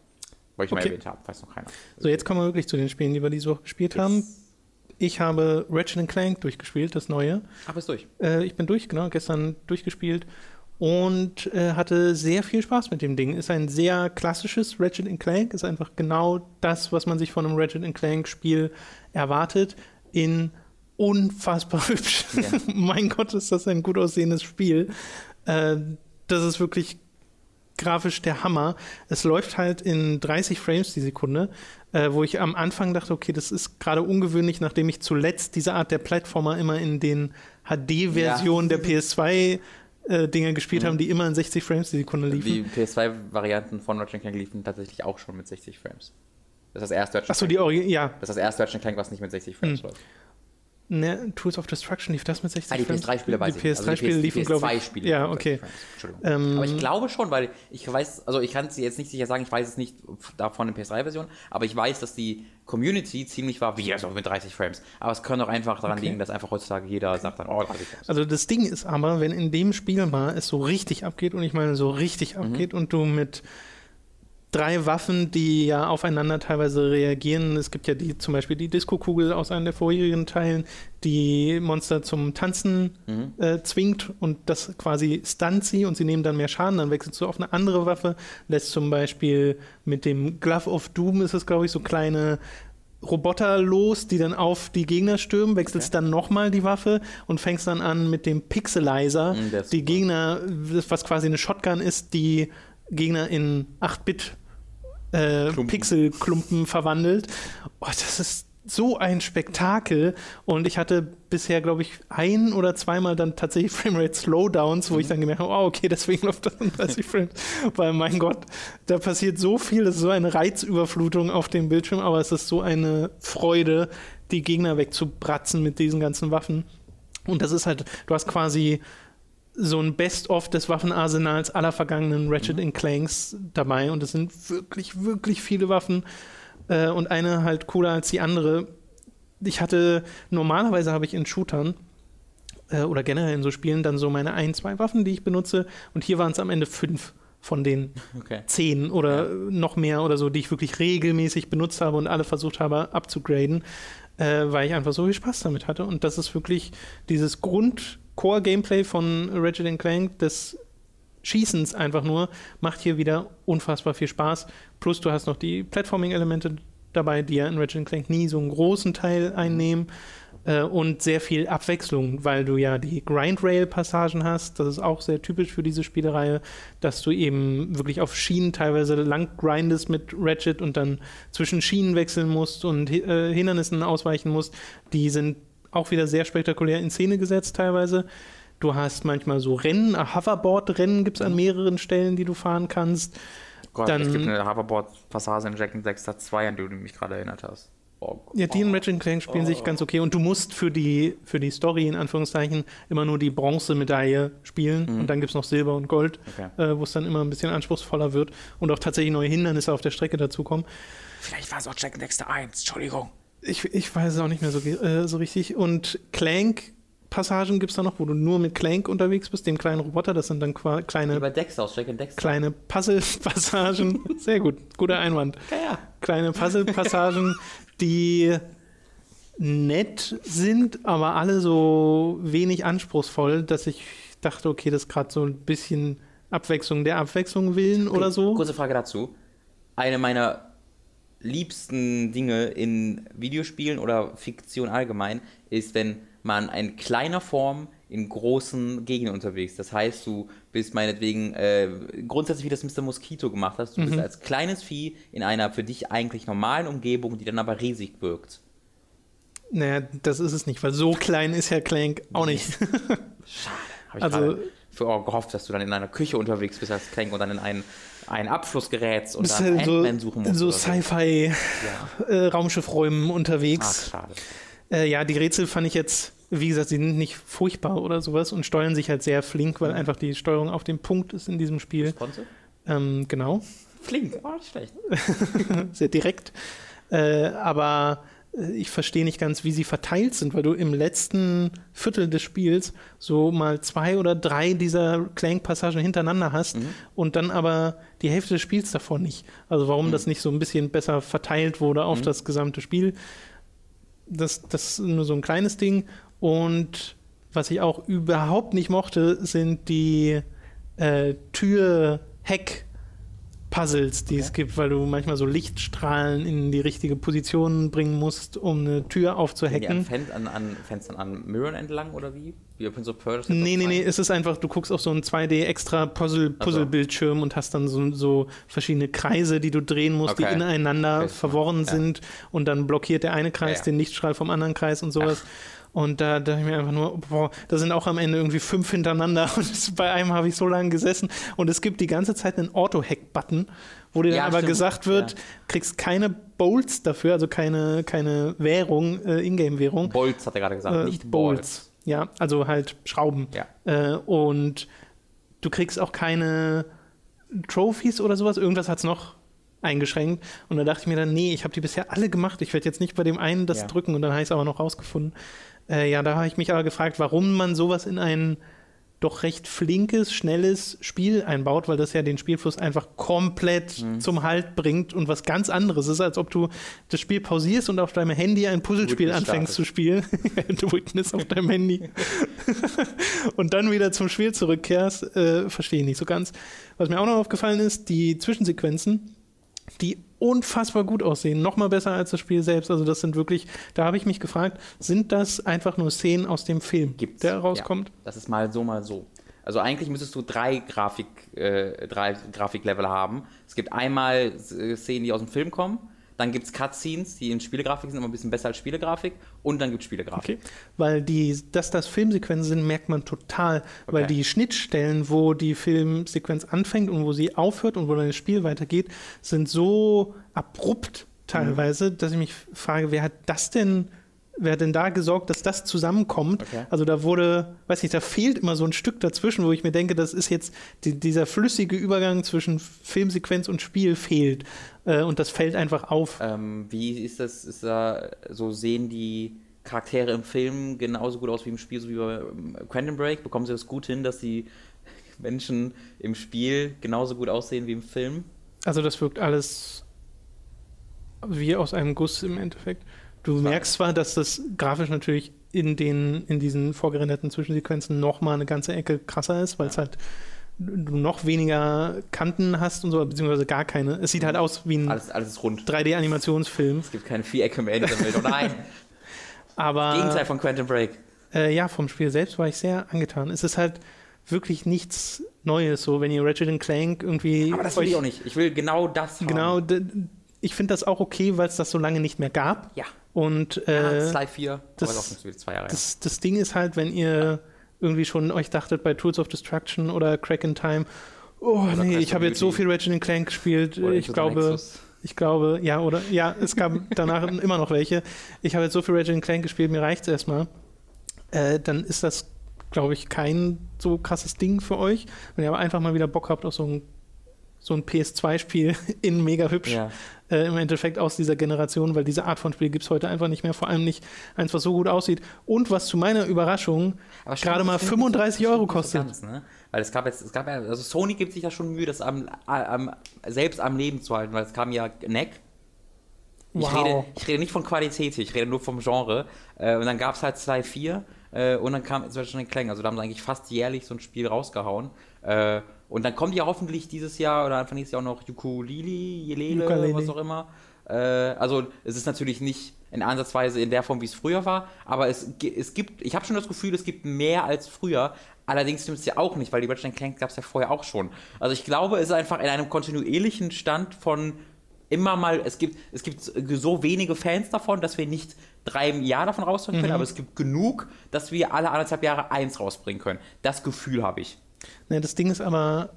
Speaker 2: Weil ich mal
Speaker 1: Okay.
Speaker 2: erwähnt habe, weiß noch keiner.
Speaker 1: So, jetzt kommen wir wirklich zu den Spielen, die wir diese Woche gespielt haben. Ich habe Ratchet Clank durchgespielt, das neue.
Speaker 2: Aber ist durch.
Speaker 1: Äh, ich bin durch, genau, gestern durchgespielt und äh, hatte sehr viel Spaß mit dem Ding. Ist ein sehr klassisches Ratchet Clank, ist einfach genau das, was man sich von einem Ratchet Clank Spiel erwartet, in unfassbar hübsch.
Speaker 2: Ja.
Speaker 1: mein Gott, ist das ein gut aussehendes Spiel. Äh, das ist wirklich grafisch der Hammer. Es läuft halt in 30 Frames die Sekunde, äh, wo ich am Anfang dachte, okay, das ist gerade ungewöhnlich, nachdem ich zuletzt diese Art der Plattformer immer in den HD-Versionen
Speaker 2: Ja.
Speaker 1: der PS2 äh, Dinger gespielt
Speaker 2: Mhm.
Speaker 1: haben, die immer in 60 Frames die Sekunde liefen.
Speaker 2: Die PS2-Varianten von Ratchet Clank liefen tatsächlich auch schon mit 60 Frames. Das ist das erste Ratchet
Speaker 1: Achso, die Origi ja.
Speaker 2: Das ist das erste Ratchet Clank, was nicht mit 60 Frames
Speaker 1: Hm.
Speaker 2: läuft.
Speaker 1: Ne, Tools of Destruction lief das mit 60
Speaker 2: Ah, die
Speaker 1: Frames?
Speaker 2: PS3-Spiele weiß
Speaker 1: Die
Speaker 2: ich nicht. Also
Speaker 1: PS3-Spiele
Speaker 2: die
Speaker 1: liefen, glaube ich.
Speaker 2: PS2-Spiele
Speaker 1: Ja, okay.
Speaker 2: 60 Frames. Entschuldigung.
Speaker 1: Ähm,
Speaker 2: aber ich glaube schon, weil ich weiß, also ich kann es jetzt nicht sicher sagen, ich weiß es nicht davon in PS3-Version, aber ich weiß, dass die Community ziemlich war, wie also mit 30 Frames. Aber es kann auch einfach daran
Speaker 1: Okay.
Speaker 2: liegen, dass einfach heutzutage jeder sagt dann, oh, 30 Frames.
Speaker 1: Also das Ding ist aber, wenn in dem Spiel mal es so richtig abgeht, und ich meine so richtig
Speaker 2: Mhm.
Speaker 1: abgeht, und du mit drei Waffen, die ja aufeinander teilweise reagieren, es gibt ja die zum Beispiel die Disco-Kugel aus einem der vorherigen Teilen, die Monster zum Tanzen
Speaker 2: Mhm.
Speaker 1: äh, zwingt und das quasi stunt sie und sie nehmen dann mehr Schaden, dann wechselst du auf eine andere Waffe, lässt zum Beispiel mit dem Glove of Doom ist es, glaube ich, so kleine Roboter los, die dann auf die Gegner stürmen, wechselst dann nochmal die Waffe und fängst dann an mit dem Pixelizer,
Speaker 2: Mm,
Speaker 1: die
Speaker 2: super.
Speaker 1: Gegner, was quasi eine Shotgun ist, die Gegner in 8-Bit äh,
Speaker 2: Klumpen.
Speaker 1: Pixelklumpen verwandelt. Oh, das ist so ein Spektakel und ich hatte bisher, glaube ich, ein oder zweimal dann tatsächlich Framerate Slowdowns, wo ich
Speaker 2: Mhm.
Speaker 1: dann gemerkt habe, oh, okay, deswegen läuft das in 30 Frames, weil mein Gott, da passiert so viel, das ist so eine Reizüberflutung auf dem Bildschirm, aber es ist so eine Freude, die Gegner wegzubratzen mit diesen ganzen Waffen. Und das ist halt, du hast quasi so ein Best-of des Waffenarsenals aller vergangenen Ratchet Clanks dabei und es sind wirklich, wirklich viele Waffen äh, und eine halt cooler als die andere. Ich hatte, normalerweise habe ich in Shootern äh, oder generell in so Spielen dann so meine ein, zwei Waffen, die ich benutze und hier waren es am Ende fünf von den
Speaker 2: Okay.
Speaker 1: zehn oder
Speaker 2: Ja.
Speaker 1: noch mehr oder so, die ich wirklich regelmäßig benutzt habe und alle versucht habe abzugraden, äh, weil ich einfach so viel Spaß damit hatte. Und das ist wirklich dieses Grund-Core-Gameplay von Ratchet Clank des Schießens einfach nur, macht hier wieder unfassbar viel Spaß. Plus du hast noch die Platforming-Elemente dabei, die ja in Ratchet Clank nie so einen großen Teil einnehmen. Äh, und sehr viel Abwechslung, weil du ja die Grind-Rail-Passagen hast. Das ist auch sehr typisch für diese Spielereihe, dass du eben wirklich auf Schienen teilweise lang grindest mit Ratchet und dann zwischen Schienen wechseln musst und äh, Hindernissen ausweichen musst. Die sind auch wieder sehr spektakulär in Szene gesetzt teilweise. Du hast manchmal so Rennen, äh, Hoverboard-Rennen gibt es an mehreren Stellen, die du fahren kannst.
Speaker 2: Gott,
Speaker 1: Dann-
Speaker 2: es gibt eine Hoverboard-Passage in Jack and Dexter 2, an die du mich gerade erinnert hast. Oh,
Speaker 1: Ja, die in Ratchet Clank spielen sich ganz okay und du musst für die, für die Story in Anführungszeichen immer nur die Bronzemedaille spielen und dann gibt es noch Silber und Gold,
Speaker 2: Okay.
Speaker 1: äh, wo es dann immer ein bisschen anspruchsvoller wird und auch tatsächlich neue Hindernisse auf der Strecke dazukommen.
Speaker 2: Vielleicht war es auch Jack Dexter 1, Entschuldigung.
Speaker 1: Ich, ich weiß es auch nicht mehr so, äh, so richtig. Und Clank-Passagen gibt es da noch, wo du nur mit Clank unterwegs bist, dem kleinen Roboter. Das sind dann kleine,
Speaker 2: Über Dexter Jack Dexter.
Speaker 1: kleine Puzzle-Passagen. Sehr gut, guter Einwand.
Speaker 2: Ja, ja.
Speaker 1: Kleine Puzzle-Passagen, die nett sind, aber alle so wenig anspruchsvoll, dass ich dachte, okay, das ist gerade so ein bisschen Abwechslung der Abwechslung willen oder so.
Speaker 2: Kurze Frage dazu. Eine meiner liebsten Dinge in Videospielen oder Fiktion allgemein ist, wenn man in kleiner Form in großen Gegenden unterwegs. ist. Das heißt, du bist meinetwegen äh, grundsätzlich wie das Mr. Mosquito gemacht hast. Du bist als kleines Vieh in einer für dich eigentlich normalen Umgebung, die dann aber riesig wirkt.
Speaker 1: Naja, das ist es nicht, weil so klein ist ja Clank auch nicht.
Speaker 2: Habe ich
Speaker 1: Also-
Speaker 2: gerade gehofft, dass du dann in einer Küche unterwegs bist als Clank und dann in einen, einen Abfluss gerätst und
Speaker 1: bist
Speaker 2: dann
Speaker 1: halt so,
Speaker 2: suchen musst.
Speaker 1: so. Sci-Fi-Raumschiffräumen
Speaker 2: Ach,
Speaker 1: unterwegs.
Speaker 2: schade.
Speaker 1: Äh, ja, die Rätsel fand ich jetzt, wie gesagt, sie sind nicht furchtbar oder sowas und steuern sich halt sehr flink, weil einfach die Steuerung auf dem Punkt ist in diesem Spiel.
Speaker 2: Responsive?
Speaker 1: Ähm, genau,
Speaker 2: Flink, oh, nicht schlecht.
Speaker 1: sehr direkt. Äh, aber äh, ich verstehe nicht ganz, wie sie verteilt sind, weil du im letzten Viertel des Spiels so mal zwei oder drei dieser Clank-Passagen hintereinander hast und dann aber die Hälfte des Spiels davon nicht. Also warum das nicht so ein bisschen besser verteilt wurde auf das gesamte Spiel, das, das ist nur so ein kleines Ding. Und was ich auch überhaupt nicht mochte, sind die äh, Tür-Heck- Puzzles, die es gibt, weil du manchmal so Lichtstrahlen in die richtige Position bringen musst, um eine Tür
Speaker 2: die
Speaker 1: aufzuhacken.
Speaker 2: Fen an, an Fenstern an Mirrorn entlang oder wie? Wie bei Prince of Persia?
Speaker 1: Nee, nee, nee, es ist einfach, du guckst auf so einen 2D extra Puzzle, Puzzle-Bildschirm und hast dann so, so verschiedene Kreise, die du drehen musst, die
Speaker 2: Okay.
Speaker 1: ineinander
Speaker 2: Okay,
Speaker 1: verworren
Speaker 2: ja.
Speaker 1: sind und dann blockiert der eine Kreis
Speaker 2: Ja, ja.
Speaker 1: den Lichtstrahl vom anderen Kreis und sowas. Und da dachte ich mir einfach nur, boah, da sind auch am Ende irgendwie fünf hintereinander und bei einem habe ich so lange gesessen und es gibt die ganze Zeit einen Auto-Hack-Button, wo dir dann
Speaker 2: Ja,
Speaker 1: aber
Speaker 2: stimmt.
Speaker 1: gesagt wird,
Speaker 2: Ja.
Speaker 1: kriegst keine Bolts dafür, also keine, keine Währung, äh, Ingame-Währung,
Speaker 2: Bolts hat er gerade gesagt,
Speaker 1: äh,
Speaker 2: nicht Bolts.
Speaker 1: Ja, also halt Schrauben.
Speaker 2: Ja.
Speaker 1: Äh, und du kriegst auch keine Trophies oder sowas. Irgendwas hat es noch eingeschränkt. Und da dachte ich mir dann, nee, ich habe die bisher alle gemacht. Ich werde jetzt nicht bei dem einen das drücken und dann habe ich es aber noch rausgefunden. Äh, ja, da habe ich mich aber gefragt, warum man sowas in ein doch recht flinkes, schnelles Spiel einbaut, weil das ja den Spielfluss einfach komplett
Speaker 2: Mhm.
Speaker 1: zum Halt bringt und was ganz anderes ist, als ob du das Spiel pausierst und auf deinem Handy ein Puzzlespiel
Speaker 2: Witness
Speaker 1: anfängst
Speaker 2: startest.
Speaker 1: zu spielen. du Witness auf deinem Handy. und dann wieder zum Spiel zurückkehrst, äh, verstehe ich nicht so ganz. Was mir auch noch aufgefallen ist, die Zwischensequenzen, die unfassbar gut aussehen, noch mal besser als das Spiel selbst. Also das sind wirklich, da habe ich mich gefragt, sind das einfach nur Szenen aus dem Film,
Speaker 2: Gibt's.
Speaker 1: der rauskommt?
Speaker 2: Ja, das ist mal so, mal so. Also eigentlich müsstest du drei Grafik, äh, drei Grafiklevel haben. Es gibt einmal Szenen, die aus dem Film kommen, dann gibt es Cutscenes, die in Spielegrafik sind, immer ein bisschen besser als Spielegrafik und dann gibt es Spielegrafik.
Speaker 1: Okay. Weil die, dass das Filmsequenzen sind, merkt man total. Weil
Speaker 2: Okay.
Speaker 1: die Schnittstellen, wo die Filmsequenz anfängt und wo sie aufhört und wo dann das Spiel weitergeht, sind so abrupt teilweise, dass ich mich frage, wer hat das denn, wer hat denn da gesorgt, dass das zusammenkommt?
Speaker 2: Okay.
Speaker 1: Also da wurde, weiß nicht, da fehlt immer so ein Stück dazwischen, wo ich mir denke, das ist jetzt die, dieser flüssige Übergang zwischen Filmsequenz und Spiel fehlt. Äh, und das fällt einfach auf.
Speaker 2: Ähm, wie ist das? Ist da so sehen die Charaktere im Film genauso gut aus wie im Spiel, so wie bei ähm, Quantum Break? Bekommen sie das gut hin, dass die Menschen im Spiel genauso gut aussehen wie im Film?
Speaker 1: Also das wirkt alles wie aus einem Guss im Endeffekt. Du merkst zwar, dass das grafisch natürlich in den in diesen vorgerenderten Zwischensequenzen noch mal eine ganze Ecke krasser ist, weil es halt du noch weniger Kanten hast und so, beziehungsweise gar keine. Es sieht halt aus wie ein
Speaker 2: Alles, alles ist rund.
Speaker 1: 3D-Animationsfilm,
Speaker 2: Es gibt keine Vierecke mehr in dieser Welt. Oh nein!
Speaker 1: aber
Speaker 2: Gegenteil von Quantum Break.
Speaker 1: äh, ja, vom Spiel selbst war ich sehr angetan. Es ist halt wirklich nichts Neues, so wenn ihr Ratchet Clank irgendwie
Speaker 2: Aber das will ich auch nicht. Ich will genau das haben.
Speaker 1: Genau, ich finde das auch okay, weil es das so lange nicht mehr gab.
Speaker 2: Ja.
Speaker 1: Und äh,
Speaker 2: ja, Sly 4,
Speaker 1: das,
Speaker 2: aber auch zwei Jahre.
Speaker 1: Das, das Ding ist halt, wenn ihr irgendwie schon euch dachtet bei Tools of Destruction oder Crack in Time, oh
Speaker 2: Oder
Speaker 1: nee,
Speaker 2: Crash
Speaker 1: ich habe jetzt so viel Ratchet Clank gespielt,
Speaker 2: Oder
Speaker 1: ich glaube,
Speaker 2: Nexus.
Speaker 1: ich glaube, ja, oder ja, es gab danach immer noch welche. Ich habe jetzt so viel Ratchet Clank gespielt, mir reicht es erstmal. Äh, dann ist das, glaube ich, kein so krasses Ding für euch. Wenn ihr aber einfach mal wieder Bock habt auf so ein, so ein PS2-Spiel in mega hübsch,
Speaker 2: Ja.
Speaker 1: Äh, im Endeffekt aus dieser Generation, weil diese Art von Spiel gibt es heute einfach nicht mehr, vor allem nicht eins, was so gut aussieht. Und was zu meiner Überraschung gerade mal
Speaker 2: das stimmt nicht so-
Speaker 1: 35
Speaker 2: das
Speaker 1: Euro kostet.
Speaker 2: Ganz, ne? Weil es gab jetzt, es gab ja, also Sony gibt sich ja schon Mühe, das am, am, selbst am Leben zu halten, weil es kam ja Neck. Ich,
Speaker 1: Wow.
Speaker 2: rede, ich rede nicht von Qualität, ich rede nur vom Genre. Äh, und dann gab es halt Sly 4 äh, und dann kam zum Beispiel Clang. Also da haben sie eigentlich fast jährlich so ein Spiel rausgehauen. Äh, und dann kommt ja hoffentlich dieses Jahr oder Anfang nächstes Jahr auch noch Ukulele, Jelele,
Speaker 1: Ukulele.
Speaker 2: was auch immer. Äh, also es ist natürlich nicht in Ansatzweise in der Form, wie es früher war, aber es, es gibt, ich habe schon das Gefühl, es gibt mehr als früher. Allerdings stimmt es ja auch nicht, weil die Ratchet Clank gab es ja vorher auch schon. Also ich glaube, es ist einfach in einem kontinuierlichen Stand von immer mal, es gibt, es gibt so wenige Fans davon, dass wir nicht drei im Jahr davon rausbringen können, aber es gibt genug, dass wir alle anderthalb Jahre eins rausbringen können. Das Gefühl habe ich.
Speaker 1: Ne, das Ding ist aber,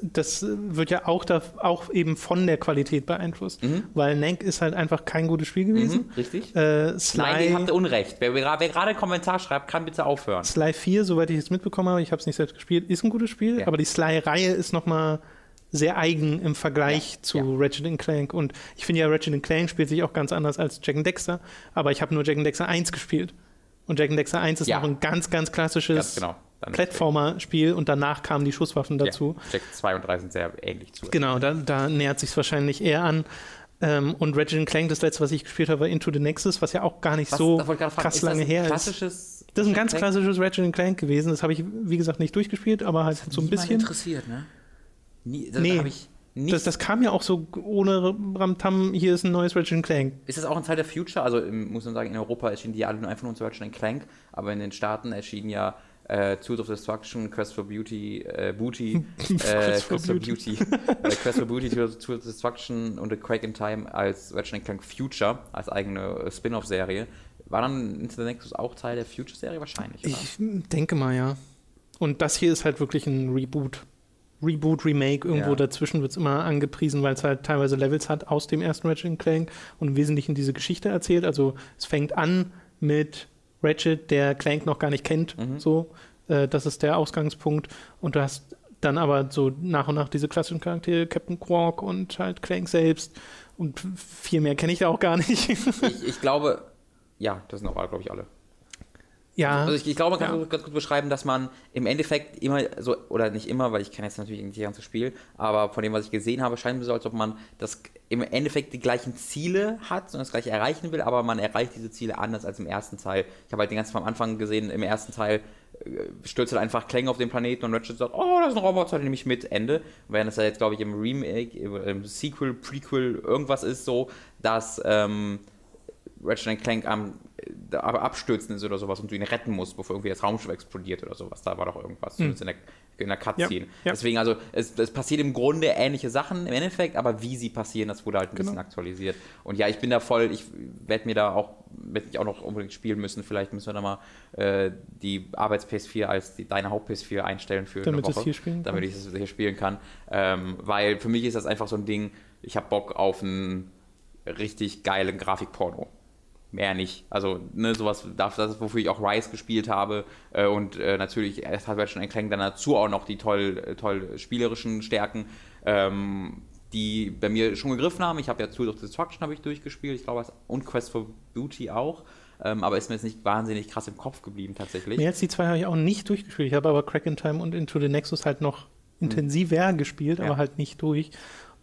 Speaker 1: das wird ja auch, da, auch eben von der Qualität beeinflusst, weil Nank ist halt einfach kein gutes Spiel gewesen.
Speaker 2: Mhm, richtig?
Speaker 1: Äh,
Speaker 2: Nein,
Speaker 1: Sly,
Speaker 2: ihr habt Unrecht. Wer, wer, gerade einen Kommentar schreibt, kann bitte aufhören.
Speaker 1: Sly 4, soweit ich es mitbekommen habe, ich habe es nicht selbst gespielt, ist ein gutes Spiel,
Speaker 2: Ja.
Speaker 1: aber die Sly-Reihe ist nochmal sehr eigen im Vergleich
Speaker 2: Ja,
Speaker 1: zu
Speaker 2: ja.
Speaker 1: Ratchet Clank. Und ich finde ja, Ratchet Clank spielt sich auch ganz anders als Jack Dexter, aber ich habe nur Jack Dexter 1 gespielt. Und Jack Dexter 1 ist
Speaker 2: Ja.
Speaker 1: noch ein ganz, ganz klassisches
Speaker 2: Ganz genau.
Speaker 1: Plattformer-Spiel und danach kamen die Schusswaffen dazu.
Speaker 2: Ja, Jack 2 und 3 sind sehr ähnlich zu.
Speaker 1: Genau, da, da nähert sich wahrscheinlich eher an. Ähm, und Ratchet Clank, das letzte, was ich gespielt habe, war Into the Nexus, was ja auch gar nicht
Speaker 2: Was-
Speaker 1: so
Speaker 2: fragen,
Speaker 1: krass lange her ist.
Speaker 2: klassisches
Speaker 1: Das ist ein ganz klassisches Ratchet Clank gewesen. Das habe ich, wie gesagt, nicht durchgespielt, aber halt so ein bisschen.
Speaker 2: interessiert, ne? Nie, das
Speaker 1: Nee.
Speaker 2: hab ich nicht.
Speaker 1: Das, das kam ja auch so ohne Ramtam, hier ist ein neues Ratchet Clank.
Speaker 2: ist das auch ein Teil der Future? Also im, muss man sagen, in Europa erschienen die alle nur einfach nur zu Ratchet Clank, aber in den Staaten erschienen ja äh, Tools of Destruction, Quest for Beauty, äh, Booty, äh,
Speaker 1: Quest for
Speaker 2: Quest for Beauty, äh, Quest for Beauty, Tools of Destruction und The Quake in Time als Ratchet Clank Future, als eigene äh, Spin-off-Serie. War dann Into the Nexus auch Teil der Future-Serie? Wahrscheinlich, oder?
Speaker 1: Ich denke mal, ja. Und das hier ist halt wirklich ein Reboot. Reboot, Remake, irgendwo
Speaker 2: Ja.
Speaker 1: dazwischen wird es immer angepriesen, weil es halt teilweise Levels hat aus dem ersten Ratchet Clank und im Wesentlichen diese Geschichte erzählt. Also es fängt an mit Ratchet, der Clank noch gar nicht kennt,
Speaker 2: Mhm.
Speaker 1: so. Äh, das ist der Ausgangspunkt. Und du hast dann aber so nach und nach diese klassischen Charaktere, Captain Quark und halt Clank selbst. Und viel mehr kenne ich da auch gar nicht.
Speaker 2: ich, ich glaube, ja, das sind auch, glaube ich, alle.
Speaker 1: Ja.
Speaker 2: Also ich, ich glaube, man kann
Speaker 1: Ja.
Speaker 2: ganz gut beschreiben, dass man im Endeffekt immer so, oder nicht immer, weil ich kenne jetzt natürlich nicht das ganze Spiel, aber von dem, was ich gesehen habe, scheint mir so, als ob man das im Endeffekt die gleichen Ziele hat und das gleiche erreichen will, aber man erreicht diese Ziele anders als im ersten Teil. Ich habe halt den ganzen am Anfang gesehen, im ersten Teil äh, stürzt halt einfach Klänge auf den Planeten und Ratchet sagt, oh, das ist ein Roboter, den nehme ich mit, Ende. Während es ja jetzt, glaube ich, im Remake, im Sequel, Prequel, irgendwas ist so, dass ähm, Ratchet Clank am abstürzen ist oder sowas und du ihn retten musst, bevor irgendwie das Raumschiff explodiert oder sowas. Da war doch irgendwas, zumindest in der, in der Cutscene.
Speaker 1: Hm. Ja, ja.
Speaker 2: Deswegen, also, es, es passiert im Grunde ähnliche Sachen im Endeffekt, aber wie sie passieren, das wurde halt ein bisschen
Speaker 1: Genau.
Speaker 2: aktualisiert. Und ja, ich bin da voll, ich werde mir da auch, werde ich auch noch unbedingt spielen müssen. Vielleicht müssen wir da mal äh, die Arbeits-PS4 als die, deine Haupt-PS4 einstellen für
Speaker 1: Damit
Speaker 2: eine Woche,
Speaker 1: hier spielen
Speaker 2: damit ich es hier spielen kann. Ähm, weil für mich ist das einfach so ein Ding, ich habe Bock auf einen richtig geilen Grafikporno. Mehr nicht. Also, ne, sowas, das, das ist, wofür ich auch Rise gespielt habe. Äh, und äh, natürlich, es hat halt schon ein Klang dann dazu auch noch die toll, äh, toll spielerischen Stärken, ähm, die bei mir schon gegriffen haben. Ich habe ja Tools of Destruction habe ich durchgespielt, ich glaube, und Quest for Beauty auch. Ähm, aber ist mir jetzt nicht wahnsinnig krass im Kopf geblieben, tatsächlich.
Speaker 1: Mehr als die zwei habe ich auch nicht durchgespielt. Ich habe aber Crack in Time und Into the Nexus halt noch intensiver gespielt,
Speaker 2: Ja.
Speaker 1: aber halt nicht durch.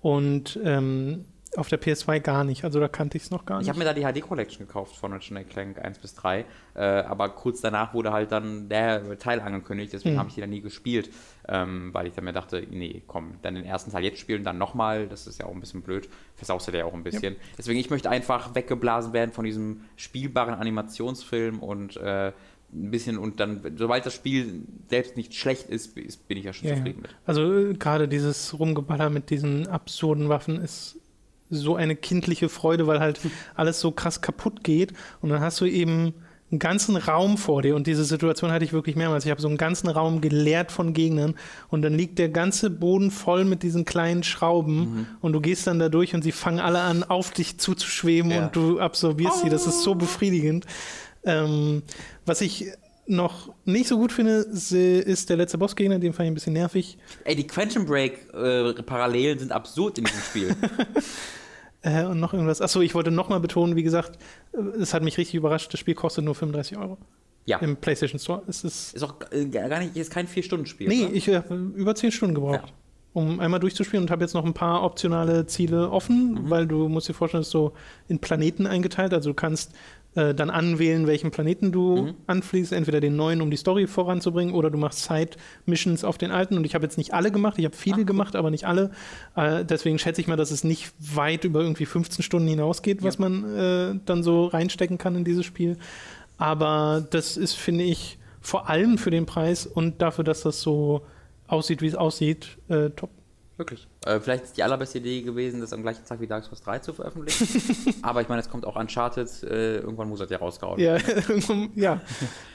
Speaker 1: Und ähm, auf der PS2 gar nicht. Also da kannte ich es noch gar
Speaker 2: Ich
Speaker 1: nicht.
Speaker 2: habe mir da die HD Collection gekauft von Ratchet Clank 1 bis 3, äh, aber kurz danach wurde halt dann der Teil angekündigt, deswegen
Speaker 1: Mhm.
Speaker 2: habe ich die dann nie gespielt, ähm, weil ich dann mir dachte, nee, komm, dann den ersten Teil jetzt spielen, dann nochmal, das ist ja auch ein bisschen blöd, versaust du dir ja auch ein bisschen. Deswegen, ich möchte einfach weggeblasen werden von diesem spielbaren Animationsfilm und äh, ein bisschen und dann, sobald das Spiel selbst nicht schlecht ist, bin ich ja schon
Speaker 1: Ja, ja.
Speaker 2: zufrieden mit.
Speaker 1: Also äh, gerade dieses Rumgeballer mit diesen absurden Waffen ist so eine kindliche Freude, weil halt alles so krass kaputt geht. Und dann hast du eben einen ganzen Raum vor dir und diese Situation hatte ich wirklich mehrmals. Ich habe so einen ganzen Raum geleert von Gegnern und dann liegt der ganze Boden voll mit diesen kleinen Schrauben mhm. und du gehst dann da durch und sie fangen alle an, auf dich zuzuschweben ja. und du absorbierst oh. sie. Das ist so befriedigend. Ähm, was ich noch nicht so gut finde, ist der letzte Bossgegner, den fand ich ein bisschen nervig.
Speaker 2: Ey, die Quantum Break-Parallelen äh, sind absurd in diesem Spiel.
Speaker 1: Äh, und noch irgendwas. Achso, ich wollte nochmal betonen, wie gesagt, äh, es hat mich richtig überrascht, das Spiel kostet nur 35 Euro.
Speaker 2: Ja.
Speaker 1: Im PlayStation Store. Es
Speaker 2: ist, ist auch äh, gar nicht, ist kein 4-Stunden-Spiel.
Speaker 1: Nee, oder? ich habe über 10 Stunden gebraucht. Ja. Um einmal durchzuspielen und habe jetzt noch ein paar optionale Ziele offen, mhm. weil du musst dir vorstellen, es ist so in Planeten eingeteilt. Also du kannst äh, dann anwählen, welchen Planeten du mhm. anfliegst, entweder den neuen, um die Story voranzubringen, oder du machst Side-Missions auf den alten. Und ich habe jetzt nicht alle gemacht, ich habe viele Ach. gemacht, aber nicht alle. Äh, deswegen schätze ich mal, dass es nicht weit über irgendwie 15 Stunden hinausgeht, was ja. man äh, dann so reinstecken kann in dieses Spiel. Aber das ist, finde ich, vor allem für den Preis und dafür, dass das so aussieht, wie es aussieht, äh, top.
Speaker 2: Wirklich. Äh, vielleicht ist die allerbeste Idee gewesen, das am gleichen Tag wie Dark Souls 3 zu veröffentlichen. Aber ich meine, es kommt auch Uncharted, äh, irgendwann muss er ja rausgehauen.
Speaker 1: Ja, ja.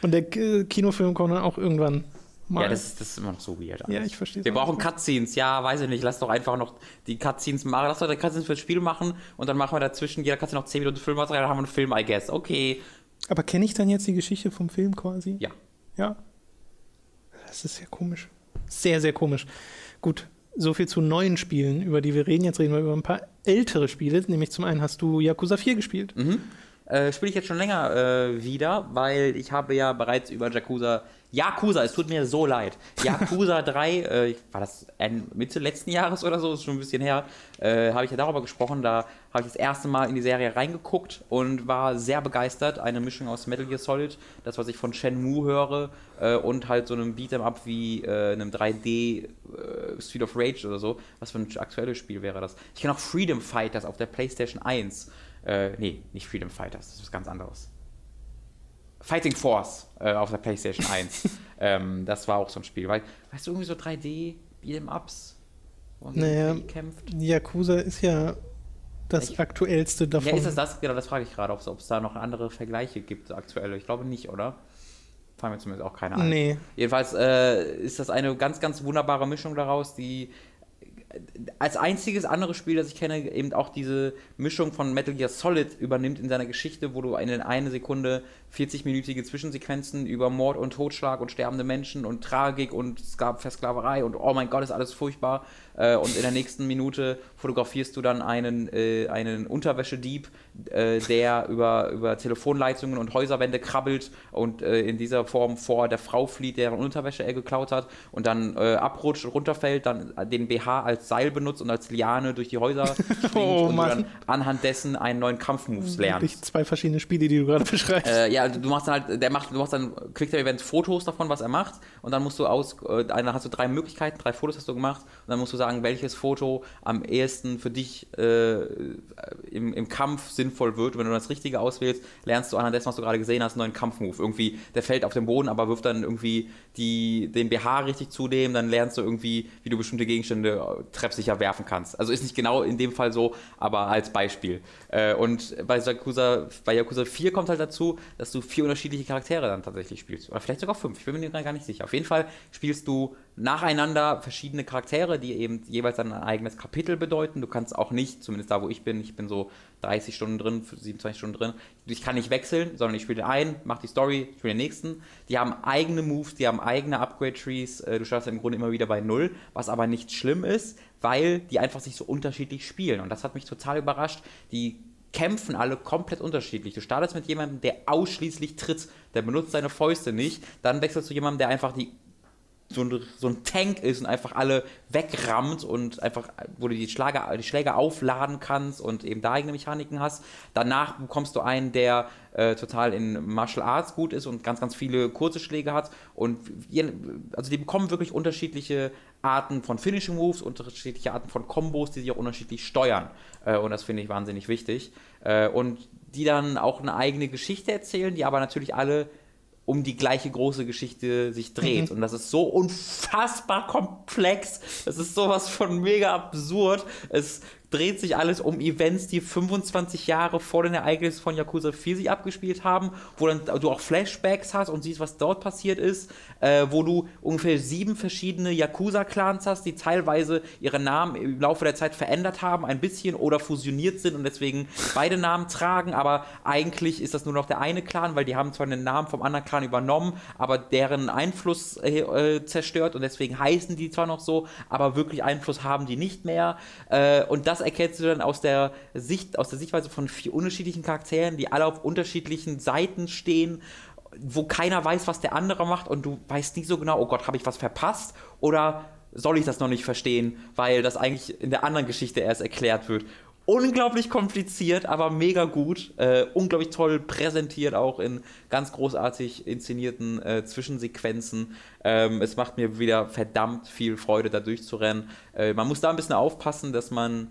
Speaker 1: Und der Kinofilm kommt dann auch irgendwann
Speaker 2: mal. Ja, das, das ist immer noch so weird.
Speaker 1: Alles. Ja, ich verstehe
Speaker 2: Wir brauchen Cutscenes. Ja, weiß ich nicht. Lass doch einfach noch die Cutscenes machen. Lass doch die Cutscenes fürs Spiel machen und dann machen wir dazwischen jeder Cutscene noch 10 Minuten Filmmaterial, dann haben wir einen Film, I guess. Okay.
Speaker 1: Aber kenne ich dann jetzt die Geschichte vom Film quasi?
Speaker 2: Ja.
Speaker 1: Ja. Das ist sehr komisch. Sehr, sehr komisch. Gut, so viel zu neuen Spielen, über die wir reden. Jetzt reden wir über ein paar ältere Spiele. Nämlich zum einen hast du Yakuza 4 gespielt.
Speaker 2: Mhm. Äh, Spiele ich jetzt schon länger äh, wieder, weil ich habe ja bereits über Yakuza Yakuza, es tut mir so leid. Yakuza 3, äh, war das Mitte letzten Jahres oder so, ist schon ein bisschen her, äh, habe ich ja darüber gesprochen. Da habe ich das erste Mal in die Serie reingeguckt und war sehr begeistert. Eine Mischung aus Metal Gear Solid, das, was ich von Shenmue höre, äh, und halt so einem Beat'em Up wie äh, einem 3D äh, Street of Rage oder so. Was für ein aktuelles Spiel wäre das? Ich kenne auch Freedom Fighters auf der PlayStation 1. Äh, nee, nicht Freedom Fighters, das ist was ganz anderes. Fighting Force äh, auf der PlayStation 1. ähm, das war auch so ein Spiel. Weil, weißt du, irgendwie so 3D, Beat'em Ups,
Speaker 1: wo man naja, kämpft. Yakuza ist ja das ich, aktuellste davon. Ja,
Speaker 2: ist es das? Genau, das frage ich gerade, ob es da noch andere Vergleiche gibt, aktuelle. Ich glaube nicht, oder? Fallen mir zumindest auch keine
Speaker 1: ein. Nee.
Speaker 2: Jedenfalls äh, ist das eine ganz, ganz wunderbare Mischung daraus, die als einziges andere Spiel, das ich kenne, eben auch diese Mischung von Metal Gear Solid übernimmt in seiner Geschichte, wo du in einer Sekunde 40-minütige Zwischensequenzen über Mord und Totschlag und sterbende Menschen und Tragik und Versklaverei und oh mein Gott, ist alles furchtbar. Äh, und in der nächsten Minute fotografierst du dann einen, äh, einen Unterwäschedieb, äh, der über, über Telefonleitungen und Häuserwände krabbelt und äh, in dieser Form vor der Frau flieht, deren Unterwäsche er geklaut hat und dann äh, abrutscht und runterfällt, dann den BH als Seil benutzt und als Liane durch die Häuser springt oh, und dann anhand dessen einen neuen Kampfmoves. Wirklich
Speaker 1: zwei verschiedene Spiele, die du gerade beschreibst.
Speaker 2: Äh, ja, du machst dann halt, der macht, du machst dann Quicktime-Events Fotos davon, was er macht und dann musst du aus, dann hast du drei Möglichkeiten, drei Fotos hast du gemacht und dann musst du sagen, welches Foto am ehesten für dich äh, im, im Kampf sinnvoll wird. Und wenn du das Richtige auswählst, lernst du anhand dessen, was du gerade gesehen hast, einen neuen Kampfmove. Irgendwie, der fällt auf den Boden, aber wirft dann irgendwie die, den BH richtig zu dem, dann lernst du irgendwie, wie du bestimmte Gegenstände äh, treffsicher werfen kannst. Also ist nicht genau in dem Fall so, aber als Beispiel. Äh, und bei Yakuza, bei Yakuza 4 kommt halt dazu, dass du vier unterschiedliche Charaktere dann tatsächlich spielst. Oder vielleicht sogar fünf, ich bin mir gar nicht sicher. Auf jeden Fall spielst du nacheinander verschiedene Charaktere, die eben jeweils ein eigenes Kapitel bedeuten. Du kannst auch nicht, zumindest da, wo ich bin, ich bin so 30 Stunden drin, 27 Stunden drin, ich kann nicht wechseln, sondern ich spiele einen, mache die Story, spiele den nächsten. Die haben eigene Moves, die haben eigene Upgrade-Trees. Äh, du startest im Grunde immer wieder bei Null, was aber nicht schlimm ist, weil die einfach sich so unterschiedlich spielen. Und das hat mich total überrascht. Die kämpfen alle komplett unterschiedlich. Du startest mit jemandem, der ausschließlich tritt, der benutzt seine Fäuste nicht. Dann wechselst du jemandem, der einfach die so ein, so ein Tank ist und einfach alle wegrammt und einfach, wo du die, Schlager, die Schläge aufladen kannst und eben da eigene Mechaniken hast. Danach bekommst du einen, der äh, total in Martial Arts gut ist und ganz, ganz viele kurze Schläge hat. Und je, also die bekommen wirklich unterschiedliche Arten von Finishing Moves, unterschiedliche Arten von Kombos, die sich auch unterschiedlich steuern. Äh, und das finde ich wahnsinnig wichtig. Äh, und die dann auch eine eigene Geschichte erzählen, die aber natürlich alle um die gleiche große Geschichte sich dreht. Mhm. Und das ist so unfassbar komplex. Das ist sowas von mega absurd. Es dreht sich alles um Events, die 25 Jahre vor den Ereignissen von Yakuza 4 sich abgespielt haben, wo dann du auch Flashbacks hast und siehst, was dort passiert ist, äh, wo du ungefähr sieben verschiedene Yakuza-Clans hast, die teilweise ihre Namen im Laufe der Zeit verändert haben, ein bisschen oder fusioniert sind und deswegen beide Namen tragen, aber eigentlich ist das nur noch der eine Clan, weil die haben zwar den Namen vom anderen Clan übernommen, aber deren Einfluss äh, äh zerstört und deswegen heißen die zwar noch so, aber wirklich Einfluss haben die nicht mehr. Äh, und das erkennst du dann aus der Sicht, aus der Sichtweise von vier unterschiedlichen Charakteren, die alle auf unterschiedlichen Seiten stehen, wo keiner weiß, was der andere macht und du weißt nicht so genau, oh Gott, habe ich was verpasst oder soll ich das noch nicht verstehen, weil das eigentlich in der anderen Geschichte erst erklärt wird unglaublich kompliziert, aber mega gut. Äh, unglaublich toll präsentiert, auch in ganz großartig inszenierten äh, Zwischensequenzen. Ähm, es macht mir wieder verdammt viel Freude, da durchzurennen. Äh, man muss da ein bisschen aufpassen, dass man.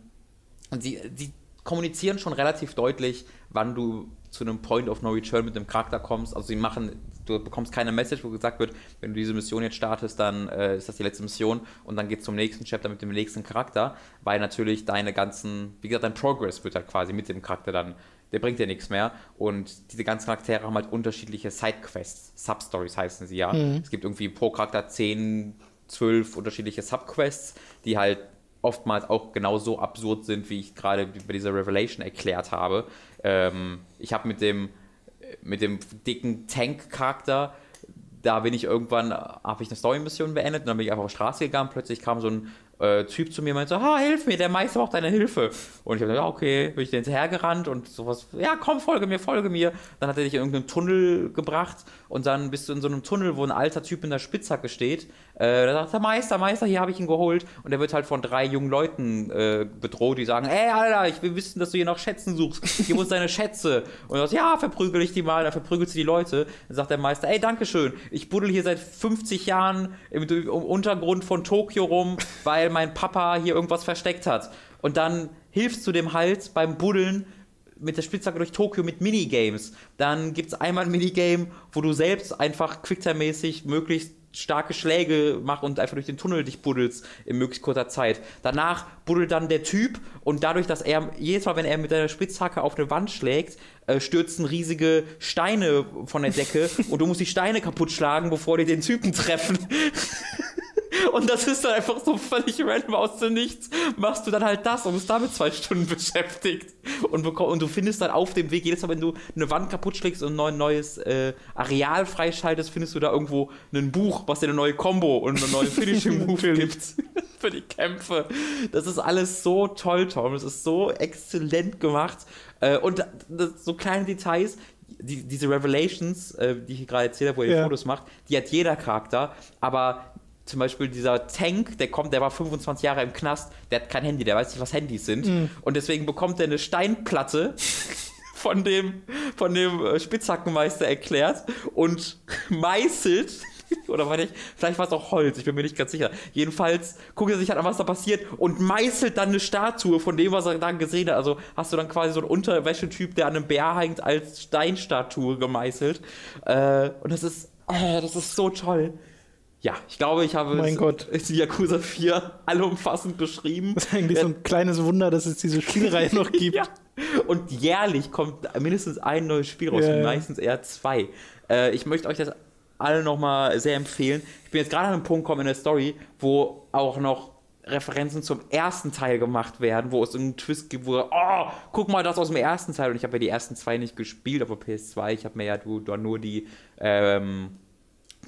Speaker 2: Sie, sie kommunizieren schon relativ deutlich, wann du zu einem Point of No Return mit dem Charakter kommst. Also sie machen, du bekommst keine Message, wo gesagt wird, wenn du diese Mission jetzt startest, dann äh, ist das die letzte Mission und dann geht es zum nächsten Chapter mit dem nächsten Charakter, weil natürlich deine ganzen, wie gesagt, dein Progress wird halt quasi mit dem Charakter dann, der bringt dir nichts mehr und diese ganzen Charaktere haben halt unterschiedliche Sidequests, Substories heißen sie ja. Mhm. Es gibt irgendwie pro Charakter 10, 12 unterschiedliche Subquests, die halt oftmals auch genauso absurd sind, wie ich gerade bei dieser Revelation erklärt habe. Ähm, ich habe mit dem, mit dem dicken Tank-Charakter, da bin ich irgendwann, habe ich eine Story-Mission beendet und dann bin ich einfach auf die Straße gegangen. Plötzlich kam so ein äh, Typ zu mir und meinte so, ha, hilf mir, der Meister braucht deine Hilfe. Und ich habe gesagt, ja, okay, bin ich hinterhergerannt und sowas, ja, komm, folge mir, folge mir. Dann hat er dich in irgendeinen Tunnel gebracht und dann bist du in so einem Tunnel, wo ein alter Typ in der Spitzhacke steht. Äh, da sagt der Meister, Meister, hier habe ich ihn geholt. Und er wird halt von drei jungen Leuten äh, bedroht, die sagen, ey, Alter, ich will wissen, dass du hier noch Schätzen suchst. Gib uns deine Schätze. Und er sagt, ja, verprügel ich die mal. Dann verprügelt sie die Leute. Dann sagt der Meister, ey, Dankeschön, ich buddel hier seit 50 Jahren im, im Untergrund von Tokio rum, weil mein Papa hier irgendwas versteckt hat. Und dann hilfst du dem halt beim Buddeln mit der Spitzhacke durch Tokio mit Minigames. Dann gibt es einmal ein Minigame, wo du selbst einfach Quicktime-mäßig möglichst starke Schläge machst und einfach durch den Tunnel dich buddelst in möglichst kurzer Zeit. Danach buddelt dann der Typ und dadurch, dass er jedes Mal, wenn er mit der Spitzhacke auf eine Wand schlägt, äh, stürzen riesige Steine von der Decke und du musst die Steine kaputt schlagen, bevor die den Typen treffen. Und das ist dann einfach so völlig random aus dem Nichts. Machst du dann halt das und bist damit zwei Stunden beschäftigt. Und, und du findest dann auf dem Weg, jedes Mal, wenn du eine Wand kaputt schlägst und ein neues äh, Areal freischaltest, findest du da irgendwo ein Buch, was dir eine neue Combo und eine neue Finishing Move gibt für die Kämpfe. Das ist alles so toll, Tom. Das ist so exzellent gemacht. Äh, und das, so kleine Details, die, diese Revelations, äh, die ich gerade erzählt habe, wo er ja. Fotos macht, die hat jeder Charakter, aber zum Beispiel dieser Tank, der kommt, der war 25 Jahre im Knast, der hat kein Handy, der weiß nicht, was Handys sind. Mhm. Und deswegen bekommt er eine Steinplatte von dem, von dem äh, Spitzhackenmeister erklärt und meißelt. Oder war nicht, vielleicht war es auch Holz, ich bin mir nicht ganz sicher. Jedenfalls guckt er sich halt an, was da passiert und meißelt dann eine Statue von dem, was er da gesehen hat. Also hast du dann quasi so einen Unterwäschetyp, der an einem Bär hängt, als Steinstatue gemeißelt. Äh, und das ist, oh, das ist so toll. Ja, ich glaube, ich habe
Speaker 1: mein Gott.
Speaker 2: die Yakuza 4 allumfassend beschrieben.
Speaker 1: Das ist eigentlich ja. so ein kleines Wunder, dass es diese Spielreihe noch gibt. ja.
Speaker 2: Und jährlich kommt mindestens ein neues Spiel raus, ja. meistens eher zwei. Äh, ich möchte euch das alle nochmal sehr empfehlen. Ich bin jetzt gerade an einem Punkt gekommen in der Story, wo auch noch Referenzen zum ersten Teil gemacht werden, wo es einen Twist gibt, wo, oh, guck mal das aus dem ersten Teil. Und ich habe ja die ersten zwei nicht gespielt auf der PS2. Ich habe mir ja nur die ähm,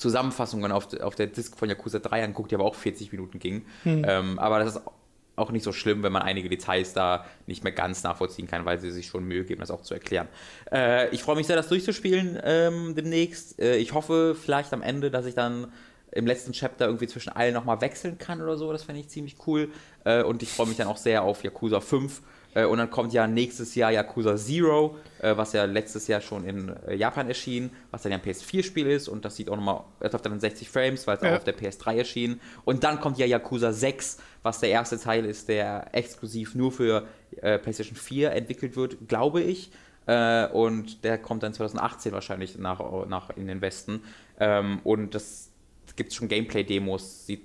Speaker 2: Zusammenfassungen auf, auf der Disc von Yakuza 3 anguckt, die aber auch 40 Minuten ging. Hm. Ähm, aber das ist auch nicht so schlimm, wenn man einige Details da nicht mehr ganz nachvollziehen kann, weil sie sich schon Mühe geben, das auch zu erklären. Äh, ich freue mich sehr, das durchzuspielen ähm, demnächst. Äh, ich hoffe vielleicht am Ende, dass ich dann im letzten Chapter irgendwie zwischen allen nochmal wechseln kann oder so. Das fände ich ziemlich cool. Äh, und ich freue mich dann auch sehr auf Yakuza 5 äh, und dann kommt ja nächstes Jahr Yakuza Zero, äh, was ja letztes Jahr schon in äh, Japan erschien, was dann ja ein PS4-Spiel ist und das sieht auch nochmal erst auf 60 Frames, weil es ja. auch auf der PS3 erschien. Und dann kommt ja Yakuza 6, was der erste Teil ist, der exklusiv nur für äh, PlayStation 4 entwickelt wird, glaube ich. Äh, und der kommt dann 2018 wahrscheinlich nach, nach in den Westen. Ähm, und das gibt schon Gameplay-Demos, sieht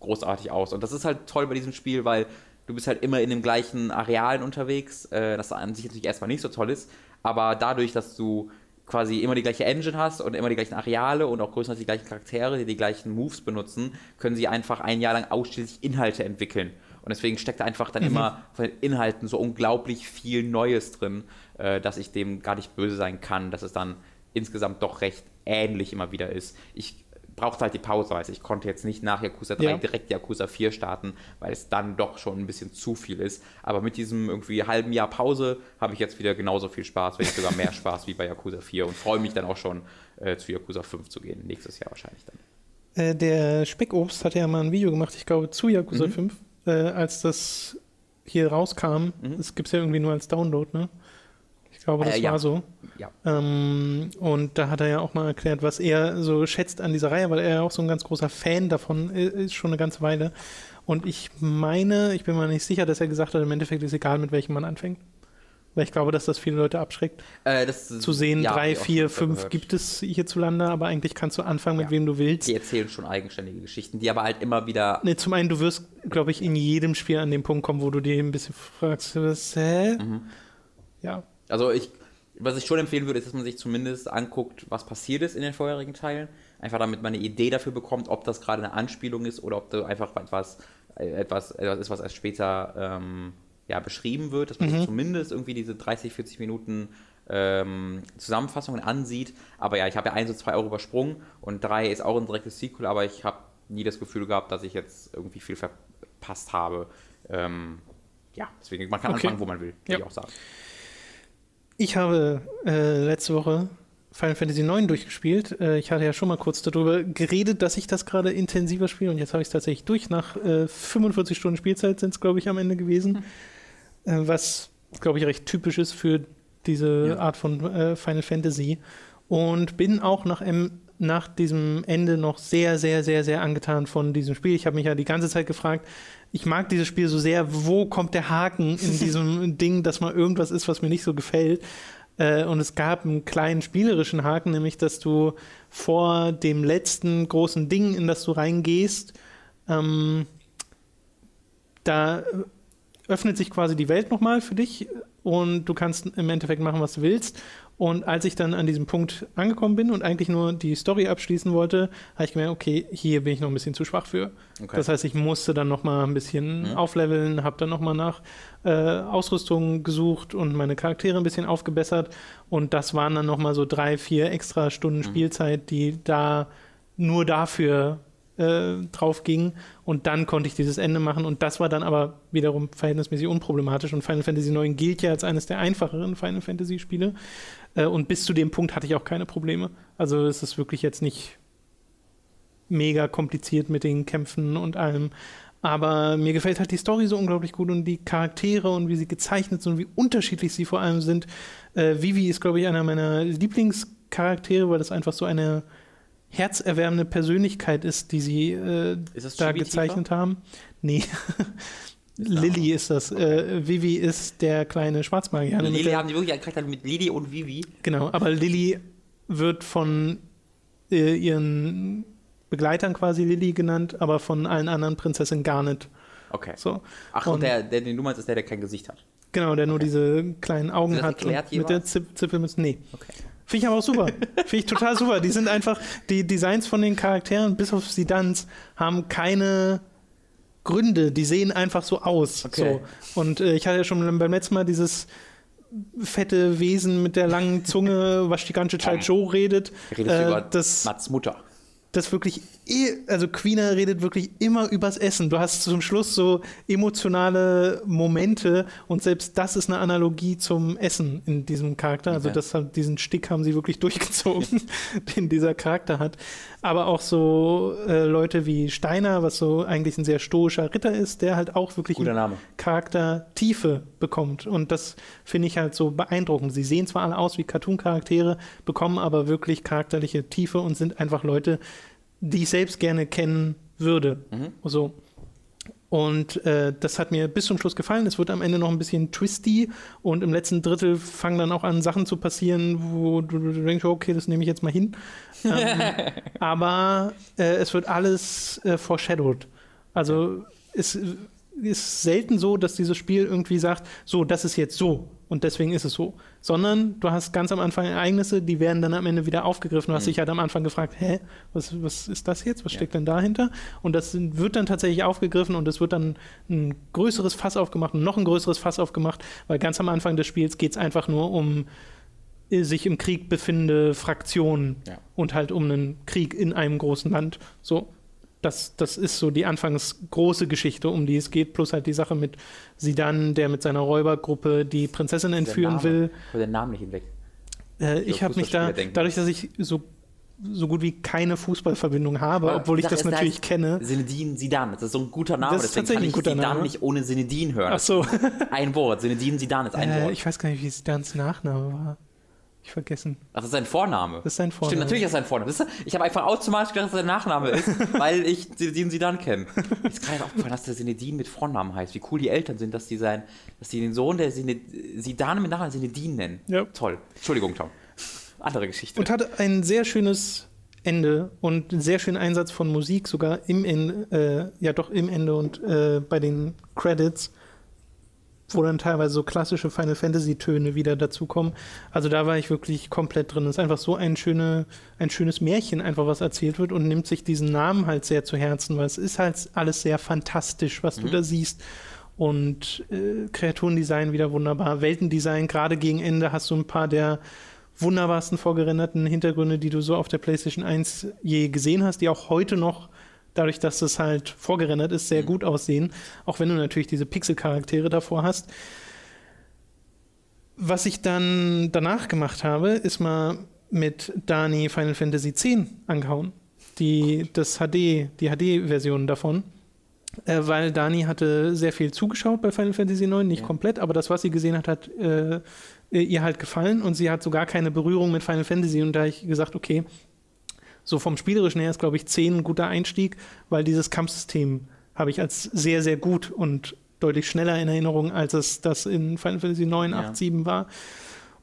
Speaker 2: großartig aus. Und das ist halt toll bei diesem Spiel, weil du bist halt immer in den gleichen Arealen unterwegs, äh, das an sich natürlich erstmal nicht so toll ist, aber dadurch, dass du quasi immer die gleiche Engine hast und immer die gleichen Areale und auch größtenteils die gleichen Charaktere, die die gleichen Moves benutzen, können sie einfach ein Jahr lang ausschließlich Inhalte entwickeln. Und deswegen steckt da einfach dann mhm. immer von den Inhalten so unglaublich viel Neues drin, äh, dass ich dem gar nicht böse sein kann, dass es dann insgesamt doch recht ähnlich immer wieder ist. Ich brauchte halt die Pause, weil ich konnte jetzt nicht nach Yakuza 3 ja. direkt Yakuza 4 starten, weil es dann doch schon ein bisschen zu viel ist. Aber mit diesem irgendwie halben Jahr Pause habe ich jetzt wieder genauso viel Spaß, wenn nicht sogar mehr Spaß wie bei Yakuza 4 und freue mich dann auch schon äh, zu Yakuza 5 zu gehen, nächstes Jahr wahrscheinlich dann.
Speaker 1: Äh, der Speckobst hat ja mal ein Video gemacht, ich glaube zu Yakuza mhm. 5, äh, als das hier rauskam. Mhm. Das gibt es ja irgendwie nur als Download, ne? Ich glaube, das äh, ja. war so. Ja. Ähm, und da hat er ja auch mal erklärt, was er so schätzt an dieser Reihe, weil er ja auch so ein ganz großer Fan davon ist, schon eine ganze Weile. Und ich meine, ich bin mir nicht sicher, dass er gesagt hat, im Endeffekt ist egal, mit welchem man anfängt. Weil ich glaube, dass das viele Leute abschreckt. Äh, das, zu sehen, ja, drei, vier, fünf gibt es hierzulande, aber eigentlich kannst du anfangen, mit ja. wem du willst.
Speaker 2: Die erzählen schon eigenständige Geschichten, die aber halt immer wieder.
Speaker 1: Nee, zum einen, du wirst, glaube ich, in jedem Spiel an den Punkt kommen, wo du dir ein bisschen fragst, was, hä? Mhm.
Speaker 2: Ja, also ich, was ich schon empfehlen würde, ist, dass man sich zumindest anguckt, was passiert ist in den vorherigen Teilen. Einfach damit man eine Idee dafür bekommt, ob das gerade eine Anspielung ist oder ob da einfach etwas, etwas, etwas ist, was erst später ähm, ja, beschrieben wird, dass man mhm. sich zumindest irgendwie diese 30, 40 Minuten ähm, Zusammenfassungen ansieht. Aber ja, ich habe ja 1 und 2 Euro übersprungen und 3 ist auch ein direktes Sequel, aber ich habe nie das Gefühl gehabt, dass ich jetzt irgendwie viel verpasst habe. Ähm, ja, deswegen, man kann okay. anfangen, wo man will, würde ja. ich auch sagen.
Speaker 1: Ich habe äh, letzte Woche Final Fantasy IX durchgespielt. Äh, ich hatte ja schon mal kurz darüber geredet, dass ich das gerade intensiver spiele und jetzt habe ich es tatsächlich durch. Nach äh, 45 Stunden Spielzeit sind es, glaube ich, am Ende gewesen. Hm. was, glaube ich, recht typisch ist für diese ja. Art von äh, Final Fantasy. Und bin auch nach, M nach diesem Ende noch sehr, sehr, sehr, sehr angetan von diesem Spiel. Ich habe mich ja die ganze Zeit gefragt, ich mag dieses Spiel so sehr, wo kommt der Haken in diesem Ding, dass mal irgendwas ist, was mir nicht so gefällt. Äh, und es gab einen kleinen spielerischen Haken, nämlich dass du vor dem letzten großen Ding, in das du reingehst, ähm, da öffnet sich quasi die Welt nochmal für dich und du kannst im Endeffekt machen, was du willst. Und als ich dann an diesem Punkt angekommen bin und eigentlich nur die Story abschließen wollte, habe ich gemerkt, okay, hier bin ich noch ein bisschen zu schwach für. Okay. Das heißt, ich musste dann noch mal ein bisschen mhm. aufleveln, habe dann noch mal nach äh, Ausrüstung gesucht und meine Charaktere ein bisschen aufgebessert. Und das waren dann noch mal so drei, vier extra Stunden mhm. Spielzeit, die da nur dafür äh, drauf ging und dann konnte ich dieses Ende machen und das war dann aber wiederum verhältnismäßig unproblematisch und Final Fantasy IX gilt ja als eines der einfacheren Final Fantasy Spiele äh, und bis zu dem Punkt hatte ich auch keine Probleme. Also es ist wirklich jetzt nicht mega kompliziert mit den Kämpfen und allem. Aber mir gefällt halt die Story so unglaublich gut und die Charaktere und wie sie gezeichnet sind und wie unterschiedlich sie vor allem sind. Äh, Vivi ist, glaube ich, einer meiner Lieblingscharaktere, weil das einfach so eine herzerwärmende Persönlichkeit ist, die sie äh, da gezeichnet haben. Nee. Lilly ist das. Äh, Vivi ist der kleine Schwarzmagier.
Speaker 2: Lilly haben die wirklich einen Charakter mit Lilly und Vivi.
Speaker 1: Genau, aber Lilly wird von äh, ihren Begleitern quasi Lilly genannt, aber von allen anderen Prinzessinnen gar nicht.
Speaker 2: Okay. So. Ach, und, und der, der, den du meinst, ist der, der kein Gesicht hat.
Speaker 1: Genau, der okay. nur diese kleinen Augen hat. Und mit der Zipfelmütze. Nee. Okay. Finde ich aber auch super. Finde ich total super. Die sind einfach, die Designs von den Charakteren, bis auf Sidans, haben keine Gründe. Die sehen einfach so aus. Okay. So. Und äh, ich hatte ja schon beim letzten Mal dieses fette Wesen mit der langen Zunge, was die ganze Zeit Joe redet.
Speaker 2: Redest äh, über das, Mats Mutter
Speaker 1: das wirklich, also Queener redet wirklich immer übers Essen. Du hast zum Schluss so emotionale Momente und selbst das ist eine Analogie zum Essen in diesem Charakter. Also das, diesen Stick haben sie wirklich durchgezogen, den dieser Charakter hat. Aber auch so äh, Leute wie Steiner, was so eigentlich ein sehr stoischer Ritter ist, der halt auch wirklich Charakter Tiefe bekommt. Und das finde ich halt so beeindruckend. Sie sehen zwar alle aus wie Cartoon-Charaktere, bekommen aber wirklich charakterliche Tiefe und sind einfach Leute, die ich selbst gerne kennen würde. Mhm. So. Und äh, das hat mir bis zum Schluss gefallen. Es wird am Ende noch ein bisschen twisty und im letzten Drittel fangen dann auch an, Sachen zu passieren, wo du, du denkst, okay, das nehme ich jetzt mal hin. ähm, aber äh, es wird alles äh, foreshadowed. Also es ist selten so, dass dieses Spiel irgendwie sagt, so, das ist jetzt so und deswegen ist es so. Sondern du hast ganz am Anfang Ereignisse, die werden dann am Ende wieder aufgegriffen. Du hast
Speaker 2: Mhm.
Speaker 1: dich halt am Anfang gefragt, hä, was, was ist das jetzt? Was
Speaker 2: Ja.
Speaker 1: steckt denn dahinter? Und das wird dann tatsächlich aufgegriffen und es wird dann ein größeres Fass aufgemacht und noch ein größeres Fass aufgemacht, weil ganz am Anfang des Spiels geht es einfach nur um äh, sich im Krieg befindende Fraktionen
Speaker 2: Ja.
Speaker 1: und halt um einen Krieg in einem großen Land. So, das, das ist so die anfangs große Geschichte, um die es geht, plus halt die Sache mit Sidan, der mit seiner Räubergruppe die Prinzessin entführen
Speaker 2: Name.
Speaker 1: will.
Speaker 2: Ich den Namen nicht hinweg.
Speaker 1: Äh,
Speaker 2: Ich
Speaker 1: ich habe mich da,
Speaker 2: denken.
Speaker 1: dadurch, dass ich so, so gut wie keine Fußballverbindung habe,
Speaker 2: Aber
Speaker 1: obwohl ich das natürlich
Speaker 2: heißt
Speaker 1: kenne.
Speaker 2: Sinedin Sidan, das ist so ein guter Name,
Speaker 1: Das ist
Speaker 2: deswegen kann
Speaker 1: tatsächlich
Speaker 2: ich
Speaker 1: ein guter
Speaker 2: Sidan
Speaker 1: Name.
Speaker 2: nicht ohne Sinedin hören.
Speaker 1: Ach so,
Speaker 2: Ein Wort, Sinedin Sidan ist ein
Speaker 1: äh,
Speaker 2: Wort.
Speaker 1: ich weiß gar nicht, wie Sidans Nachname war. Ich vergessen.
Speaker 2: Ach, das ist sein Vorname.
Speaker 1: Das ist sein Vorname.
Speaker 2: Stimmt, natürlich ist sein Vorname. Ist, ich habe einfach automatisch gedacht, dass sein Nachname ist, weil ich Sinedin Sidan kenne. Ist gerade aufgefallen, dass der Sinedin mit Vornamen heißt. Wie cool die Eltern sind, dass die, sein, dass die den Sohn der Sined, Sidan mit Nachnamen Sinedin nennen.
Speaker 1: Ja.
Speaker 2: Toll. Entschuldigung, Tom. Andere Geschichte.
Speaker 1: Und hatte ein sehr schönes Ende und einen sehr schönen Einsatz von Musik, sogar im Ende, äh, ja doch im Ende und äh, bei den Credits, wo dann teilweise so klassische Final Fantasy-Töne wieder dazukommen. Also da war ich wirklich komplett drin. Es ist einfach so ein, schöne, ein schönes Märchen, einfach was erzählt wird und nimmt sich diesen Namen halt sehr zu Herzen, weil es ist halt alles sehr fantastisch, was du da siehst. Und äh, Kreaturendesign wieder wunderbar. Weltendesign, gerade gegen Ende hast du ein paar der wunderbarsten vorgerenderten Hintergründe, die du so auf der PlayStation 1 je gesehen hast, die auch heute noch, dadurch, dass es halt vorgerendert ist, sehr gut aussehen, auch wenn du natürlich diese Pixel-Charaktere davor hast. Was ich dann danach gemacht habe, ist mal mit Dani Final Fantasy X angehauen. Die, das HD, die HD-Version davon. Äh, weil Dani hatte sehr viel zugeschaut bei Final Fantasy IX, nicht
Speaker 2: Ja.
Speaker 1: komplett, aber das, was sie gesehen hat, hat äh, ihr halt gefallen und sie hat sogar keine Berührung mit Final Fantasy und da habe ich gesagt, okay, so vom Spielerischen her ist, glaube ich, 10 ein guter Einstieg, weil dieses Kampfsystem habe ich als sehr, sehr gut und deutlich schneller in Erinnerung, als es das in Final Fantasy 9,
Speaker 2: Ja.
Speaker 1: 8, 7 war.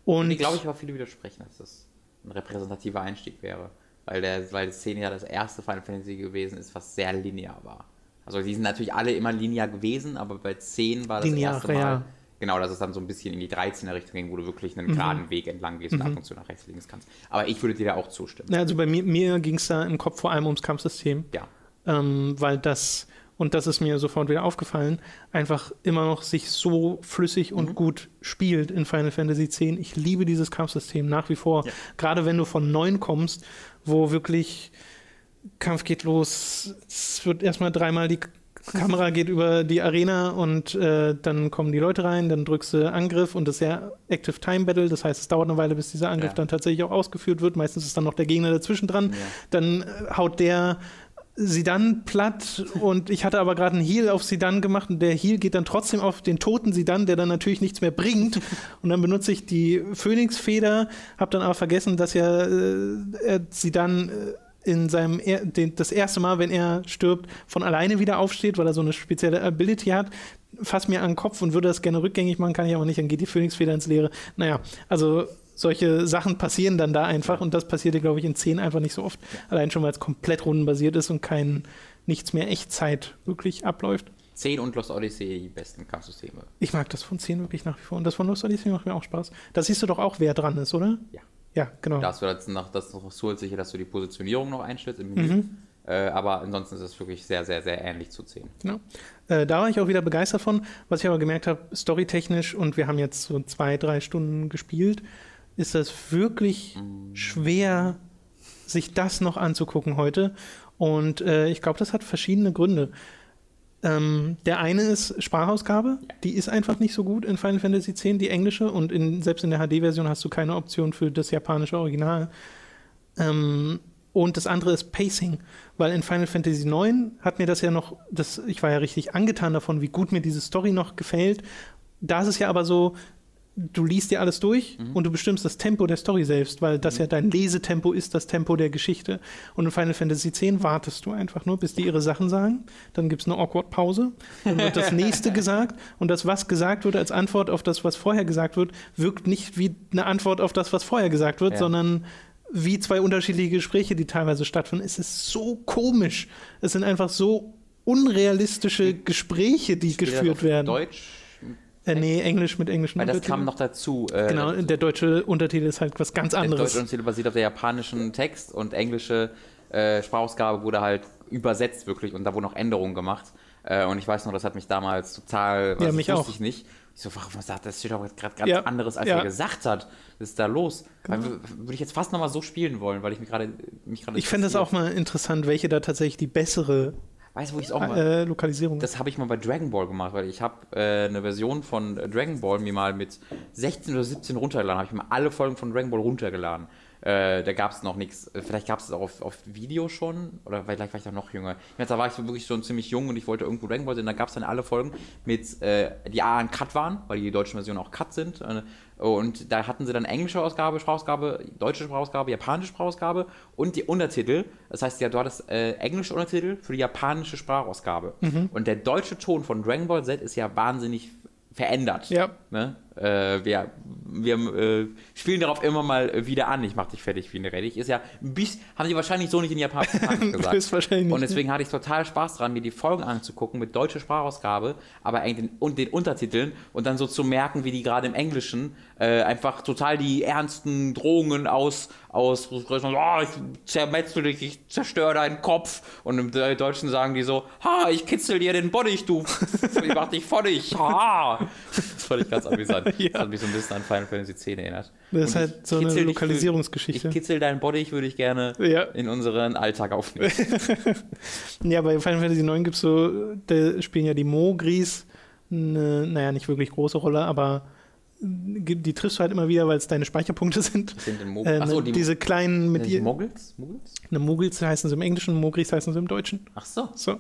Speaker 1: Und
Speaker 2: ich glaube, ich aber viele widersprechen, dass das ein repräsentativer Einstieg wäre. Weil, der, weil die Szene ja das erste Final Fantasy gewesen ist, was sehr linear war. Also die sind natürlich alle immer linear gewesen, aber bei 10 war das
Speaker 1: Linear,
Speaker 2: erste Mal,
Speaker 1: ja.
Speaker 2: Genau, dass es dann so ein bisschen in die 13er Richtung ging, wo du wirklich einen
Speaker 1: Mhm.
Speaker 2: geraden Weg entlang gehst und ab und zu nach rechts, links kannst. Aber ich würde dir da auch zustimmen.
Speaker 1: Ja, also bei mir, mir ging es da im Kopf vor allem ums Kampfsystem.
Speaker 2: Ja.
Speaker 1: ähm, weil das, und das ist mir sofort wieder aufgefallen, einfach immer noch sich so flüssig und gut spielt in Final Fantasy X. Ich liebe dieses Kampfsystem nach wie vor.
Speaker 2: Ja.
Speaker 1: Gerade wenn du von 9 kommst, wo wirklich Kampf geht los, es wird erstmal dreimal die Kamera geht über die Arena und äh, dann kommen die Leute rein, dann drückst du Angriff und das ist ja Active Time Battle, das heißt, es dauert eine Weile, bis dieser Angriff
Speaker 2: Ja.
Speaker 1: dann tatsächlich auch ausgeführt wird. Meistens ist dann noch der Gegner dazwischen dran.
Speaker 2: Ja.
Speaker 1: Dann äh, haut der sie dann platt und ich hatte aber gerade einen Heal auf Sidan gemacht und der Heal geht dann trotzdem auf den toten Sidan, der dann natürlich nichts mehr bringt und dann benutze ich die Phönixfeder, habe dann aber vergessen, dass ja äh, er Sidan äh, in seinem er den, das erste Mal, wenn er stirbt, von alleine wieder aufsteht, weil er so eine spezielle Ability hat. Fass mir an den Kopf und würde das gerne rückgängig machen, kann ich aber nicht, dann geht die Phönixfeder ins Leere. Naja, also solche Sachen passieren dann da einfach und das passierte, glaube ich, in 10 einfach nicht so oft. Allein schon, weil es komplett rundenbasiert ist und kein nichts mehr Echtzeit wirklich abläuft.
Speaker 2: 10 und Lost Odyssey die besten Kampfsysteme.
Speaker 1: Ich mag das von 10 wirklich nach wie vor. Und das von Lost Odyssey macht mir auch Spaß. Da siehst du doch auch, wer dran ist, oder?
Speaker 2: Ja.
Speaker 1: Ja, genau.
Speaker 2: Da hast du jetzt noch das noch zusätzlich, dass du die Positionierung noch einstellst im Menü. Äh, aber ansonsten ist es wirklich sehr, sehr, sehr ähnlich zu 10.
Speaker 1: Genau. Äh, da war ich auch wieder begeistert von. Was ich aber gemerkt habe, storytechnisch, und wir haben jetzt so zwei, drei Stunden gespielt, ist das wirklich schwer, sich das noch anzugucken heute. Und äh, ich glaube, das hat verschiedene Gründe. Ähm, der eine ist Sprachausgabe, die ist einfach nicht so gut in Final Fantasy X, die englische, und in, selbst in der HD-Version hast du keine Option für das japanische Original. Ähm, und das andere ist Pacing, weil in Final Fantasy IX hat mir das ja noch, das, ich war ja richtig angetan davon, wie gut mir diese Story noch gefällt. Da ist es ja aber so, du liest dir alles durch und du bestimmst das Tempo der Story selbst, weil das ja dein Lesetempo ist, das Tempo der Geschichte. Und in Final Fantasy X wartest du einfach nur, bis die ihre Sachen sagen. Dann gibt es eine Awkward-Pause. Dann wird das nächste gesagt. Und das, was gesagt wird als Antwort auf das, was vorher gesagt wird, wirkt nicht wie eine Antwort auf das, was vorher gesagt wird,
Speaker 2: Ja.
Speaker 1: sondern wie zwei unterschiedliche Gespräche, die teilweise stattfinden. Es ist so komisch. Es sind einfach so unrealistische Gespräche, die
Speaker 2: Steht
Speaker 1: geführt werden.
Speaker 2: Deutsch?
Speaker 1: Äh, nee, Englisch mit englischen
Speaker 2: Weil das kam noch dazu. Äh,
Speaker 1: Genau, der deutsche Untertitel ist halt was ganz
Speaker 2: Der
Speaker 1: anderes.
Speaker 2: deutsche Untertitel basiert auf der japanischen Text und englische äh, Sprachausgabe wurde halt übersetzt wirklich und da wurden auch Änderungen gemacht. Äh, und ich weiß noch, das hat mich damals total, was
Speaker 1: Ja, mich
Speaker 2: das wusste
Speaker 1: auch.
Speaker 2: ich nicht. Ich so, warum sagt das steht doch gerade ganz
Speaker 1: Ja,
Speaker 2: anderes, als
Speaker 1: ja.
Speaker 2: er gesagt hat. Was ist da los?
Speaker 1: Genau.
Speaker 2: Würde ich jetzt fast nochmal so spielen wollen, weil ich mich gerade mich gerade
Speaker 1: Ich fände es auch mal interessant, welche da tatsächlich die bessere
Speaker 2: Weißt du, wo ich es auch mal
Speaker 1: äh, Lokalisierung.
Speaker 2: Das habe ich mal bei Dragon Ball gemacht, weil ich habe äh, eine Version von Dragon Ball mir mal mit 16 oder 17 runtergeladen. Habe ich mir alle Folgen von Dragon Ball runtergeladen. Äh, da gab es noch nichts. Vielleicht gab es es auch auf, auf Video schon. Oder vielleicht war ich da noch jünger. Ich meine, da war ich so wirklich schon ziemlich jung und ich wollte irgendwo Dragon Ball sehen. Da gab es dann alle Folgen mit, äh, die A an Cut waren, weil die deutschen Versionen auch Cut sind. Äh, und da hatten sie dann englische Ausgabe, Sprachausgabe, deutsche Sprachausgabe, japanische Sprachausgabe und die Untertitel. Das heißt, ja, du hattest äh, englische Untertitel für die japanische Sprachausgabe. Und der deutsche Ton von Dragon Ball Z ist ja wahnsinnig verändert.
Speaker 1: Ja.
Speaker 2: Ne? Äh, wir wir äh, spielen darauf immer mal wieder an. Ich mach dich fertig wie eine Reddich. Ist ja ein bisschen, haben sie wahrscheinlich so nicht in Japan gesagt.
Speaker 1: Höchstwahrscheinlich nicht,
Speaker 2: Und deswegen hatte ich total Spaß dran, mir die Folgen anzugucken mit deutscher Sprachausgabe, aber eigentlich den, und den Untertiteln und dann so zu merken, wie die gerade im Englischen äh, einfach total die ernsten Drohungen aus, aus oh, ich zermetzel dich, ich zerstöre deinen Kopf. Und im Deutschen sagen die so, ha, ich kitzel dir den Bottich, du, ich mach dich dich, ha. Das fand ich ganz amüsant.
Speaker 1: Ja.
Speaker 2: Das hat mich so ein bisschen an Final Fantasy X erinnert.
Speaker 1: Das ist halt
Speaker 2: ich
Speaker 1: so eine Lokalisierungsgeschichte.
Speaker 2: Ich kitzel deinen Bottich, würde ich gerne
Speaker 1: Ja.
Speaker 2: in unseren Alltag aufnehmen.
Speaker 1: Ja, bei Final Fantasy IX gibt es so, da spielen ja die Mogris eine, naja, nicht wirklich große Rolle, aber die triffst du halt immer wieder, weil es deine Speicherpunkte sind.
Speaker 2: Das sind Mo
Speaker 1: Äh,
Speaker 2: Achso, die,
Speaker 1: diese kleinen mit ihr.
Speaker 2: Moggles?
Speaker 1: Ne, Mogils heißen sie im Englischen, Mogris heißen sie im Deutschen.
Speaker 2: Ach so.
Speaker 1: So.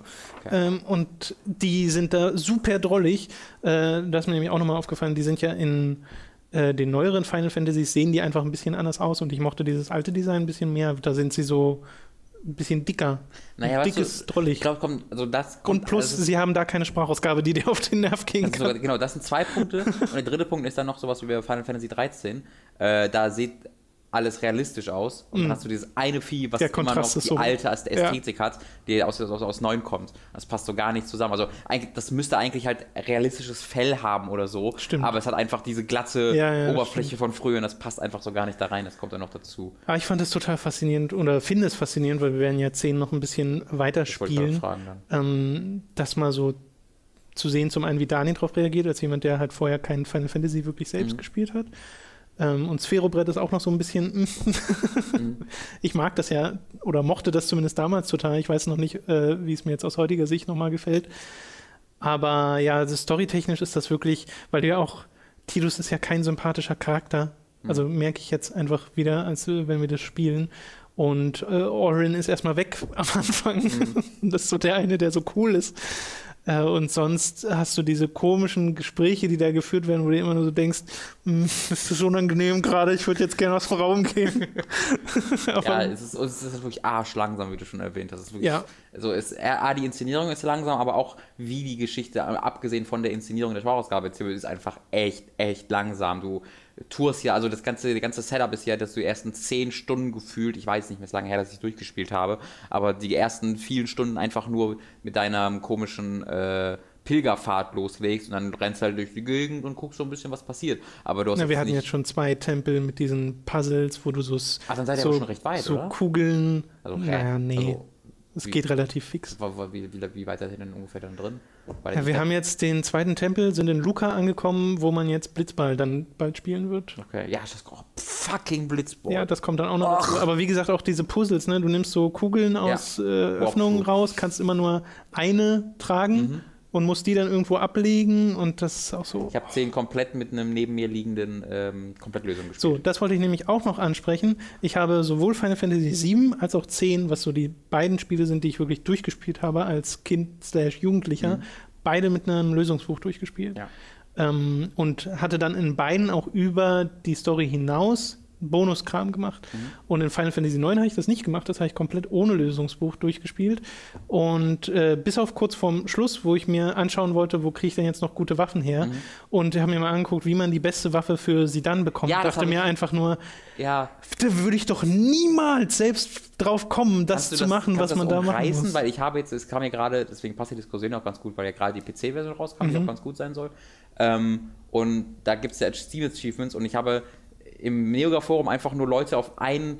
Speaker 1: Ähm, und die sind da super drollig. Äh, das ist mir nämlich auch nochmal aufgefallen, die sind ja in äh, den neueren Final Fantasies sehen die einfach ein bisschen anders aus und ich mochte dieses alte Design ein bisschen mehr. Da sind sie so ein bisschen dicker.
Speaker 2: Naja, weißt
Speaker 1: Dickes,
Speaker 2: du,
Speaker 1: drollig.
Speaker 2: Ich glaube, kommt, also das kommt.
Speaker 1: Und plus,
Speaker 2: also,
Speaker 1: sie haben da keine Sprachausgabe, die dir auf den Nerv
Speaker 2: das ist sogar, genau, das sind zwei Punkte. Und der dritte Punkt ist dann noch sowas wie bei Final Fantasy 13. Äh, da sieht alles realistisch aus. Und dann hast du dieses eine Vieh, was
Speaker 1: Mm. Der
Speaker 2: immer noch
Speaker 1: Kontrast
Speaker 2: die
Speaker 1: so-
Speaker 2: alte Ästhetik hat, die aus, aus, aus 9 kommt. Das passt so gar nicht zusammen. Also eigentlich, das müsste eigentlich halt realistisches Fell haben oder so.
Speaker 1: Stimmt.
Speaker 2: Aber es hat einfach diese glatte
Speaker 1: Ja, ja,
Speaker 2: Oberfläche von früher und das passt einfach so gar nicht da rein. Das kommt dann noch dazu.
Speaker 1: Aber ich fand es total faszinierend oder finde es faszinierend, weil wir werden ja 10 noch ein bisschen weiter
Speaker 2: Ich wollte gerade
Speaker 1: spielen.
Speaker 2: fragen dann.
Speaker 1: ähm, das mal so zu sehen, zum einen, wie Daniel darauf reagiert, als jemand, der halt vorher kein Final Fantasy wirklich selbst
Speaker 2: Mhm.
Speaker 1: gespielt hat. Ähm, und Sphärobrett ist auch noch so ein bisschen.
Speaker 2: Mhm.
Speaker 1: ich mag das ja, oder mochte das zumindest damals total. Ich weiß noch nicht, äh, wie es mir jetzt aus heutiger Sicht nochmal gefällt. Aber ja, also storytechnisch ist das wirklich, weil du ja auch, Tidus ist ja kein sympathischer Charakter. Also merke ich jetzt einfach wieder, als äh, wenn wir das spielen. Und äh, Orin ist erstmal weg am Anfang. Das ist so der eine, der so cool ist. Äh, und sonst hast du diese komischen Gespräche, die da geführt werden, wo du immer nur so denkst, "Hm, das ist unangenehm gerade, ich würde jetzt gerne aus dem Raum gehen.
Speaker 2: Ja, es ist, es ist wirklich arschlangsam, wie du schon erwähnt hast. Es ist wirklich,
Speaker 1: Ja.
Speaker 2: Also es, A, die Inszenierung ist langsam, aber auch wie die Geschichte, abgesehen von der Inszenierung der Sprachausgabe, ist einfach echt, echt langsam. Du tourst ja, also das ganze, das ganze Setup ist ja, dass du die ersten zehn Stunden gefühlt, ich weiß nicht mehr, es ist lange her, dass ich durchgespielt habe, aber die ersten vielen Stunden einfach nur mit deiner komischen äh, Pilgerfahrt loslegst und dann rennst halt durch die Gegend und guckst so ein bisschen, was passiert. Aber du hast
Speaker 1: na, wir hatten jetzt schon zwei Tempel mit diesen Puzzles, wo du so,
Speaker 2: Ach, dann seid ihr
Speaker 1: so,
Speaker 2: aber schon recht weit,
Speaker 1: so
Speaker 2: oder?
Speaker 1: Kugeln.
Speaker 2: Also,
Speaker 1: naja, nee.
Speaker 2: also,
Speaker 1: es geht relativ fix.
Speaker 2: Wie, wie, wie, wie weit seid ihr denn ungefähr dann drin?
Speaker 1: Ja, wir haben jetzt den zweiten Tempel, sind in Luca angekommen, wo man jetzt Blitzball dann bald spielen wird.
Speaker 2: Okay, ja, das oh, fucking Blitzball.
Speaker 1: Ja, das kommt dann auch noch dazu. Aber wie gesagt, auch diese Puzzles, ne? Du nimmst so Kugeln aus äh, Öffnungen raus, kannst immer nur eine tragen
Speaker 2: Mhm.
Speaker 1: Und musst die dann irgendwo ablegen und das ist auch so.
Speaker 2: Ich habe 10 komplett mit einem neben mir liegenden ähm, Komplettlösung gespielt.
Speaker 1: So, das wollte ich nämlich auch noch ansprechen. Ich habe sowohl Final Fantasy VII als auch 10, was so die beiden Spiele sind, die ich wirklich durchgespielt habe als Kind slash Jugendlicher, beide mit einem Lösungsbuch durchgespielt.
Speaker 2: Ja.
Speaker 1: Ähm, und hatte dann in beiden auch über die Story hinaus Bonuskram gemacht. Mhm. Und in Final Fantasy IX habe ich das nicht gemacht, das habe ich komplett ohne Lösungsbuch durchgespielt. Und äh, bis auf kurz vorm Schluss, wo ich mir anschauen wollte, wo kriege ich denn jetzt noch gute Waffen her? Mhm. Und habe mir mal angeguckt, wie man die beste Waffe für sie dann bekommt. Ja, dachte mir einfach nur,
Speaker 2: ja.
Speaker 1: da würde ich doch niemals selbst drauf kommen, das zu das, machen, was man da machen muss.
Speaker 2: Weil ich habe jetzt, es kam mir gerade, deswegen passt die Diskussion auch ganz gut, weil ja gerade die PC-Version rauskam, mhm. die auch ganz gut sein soll. Ähm, und da gibt es ja Steam Achievements und ich habe im Neoga-Forum einfach nur Leute auf ein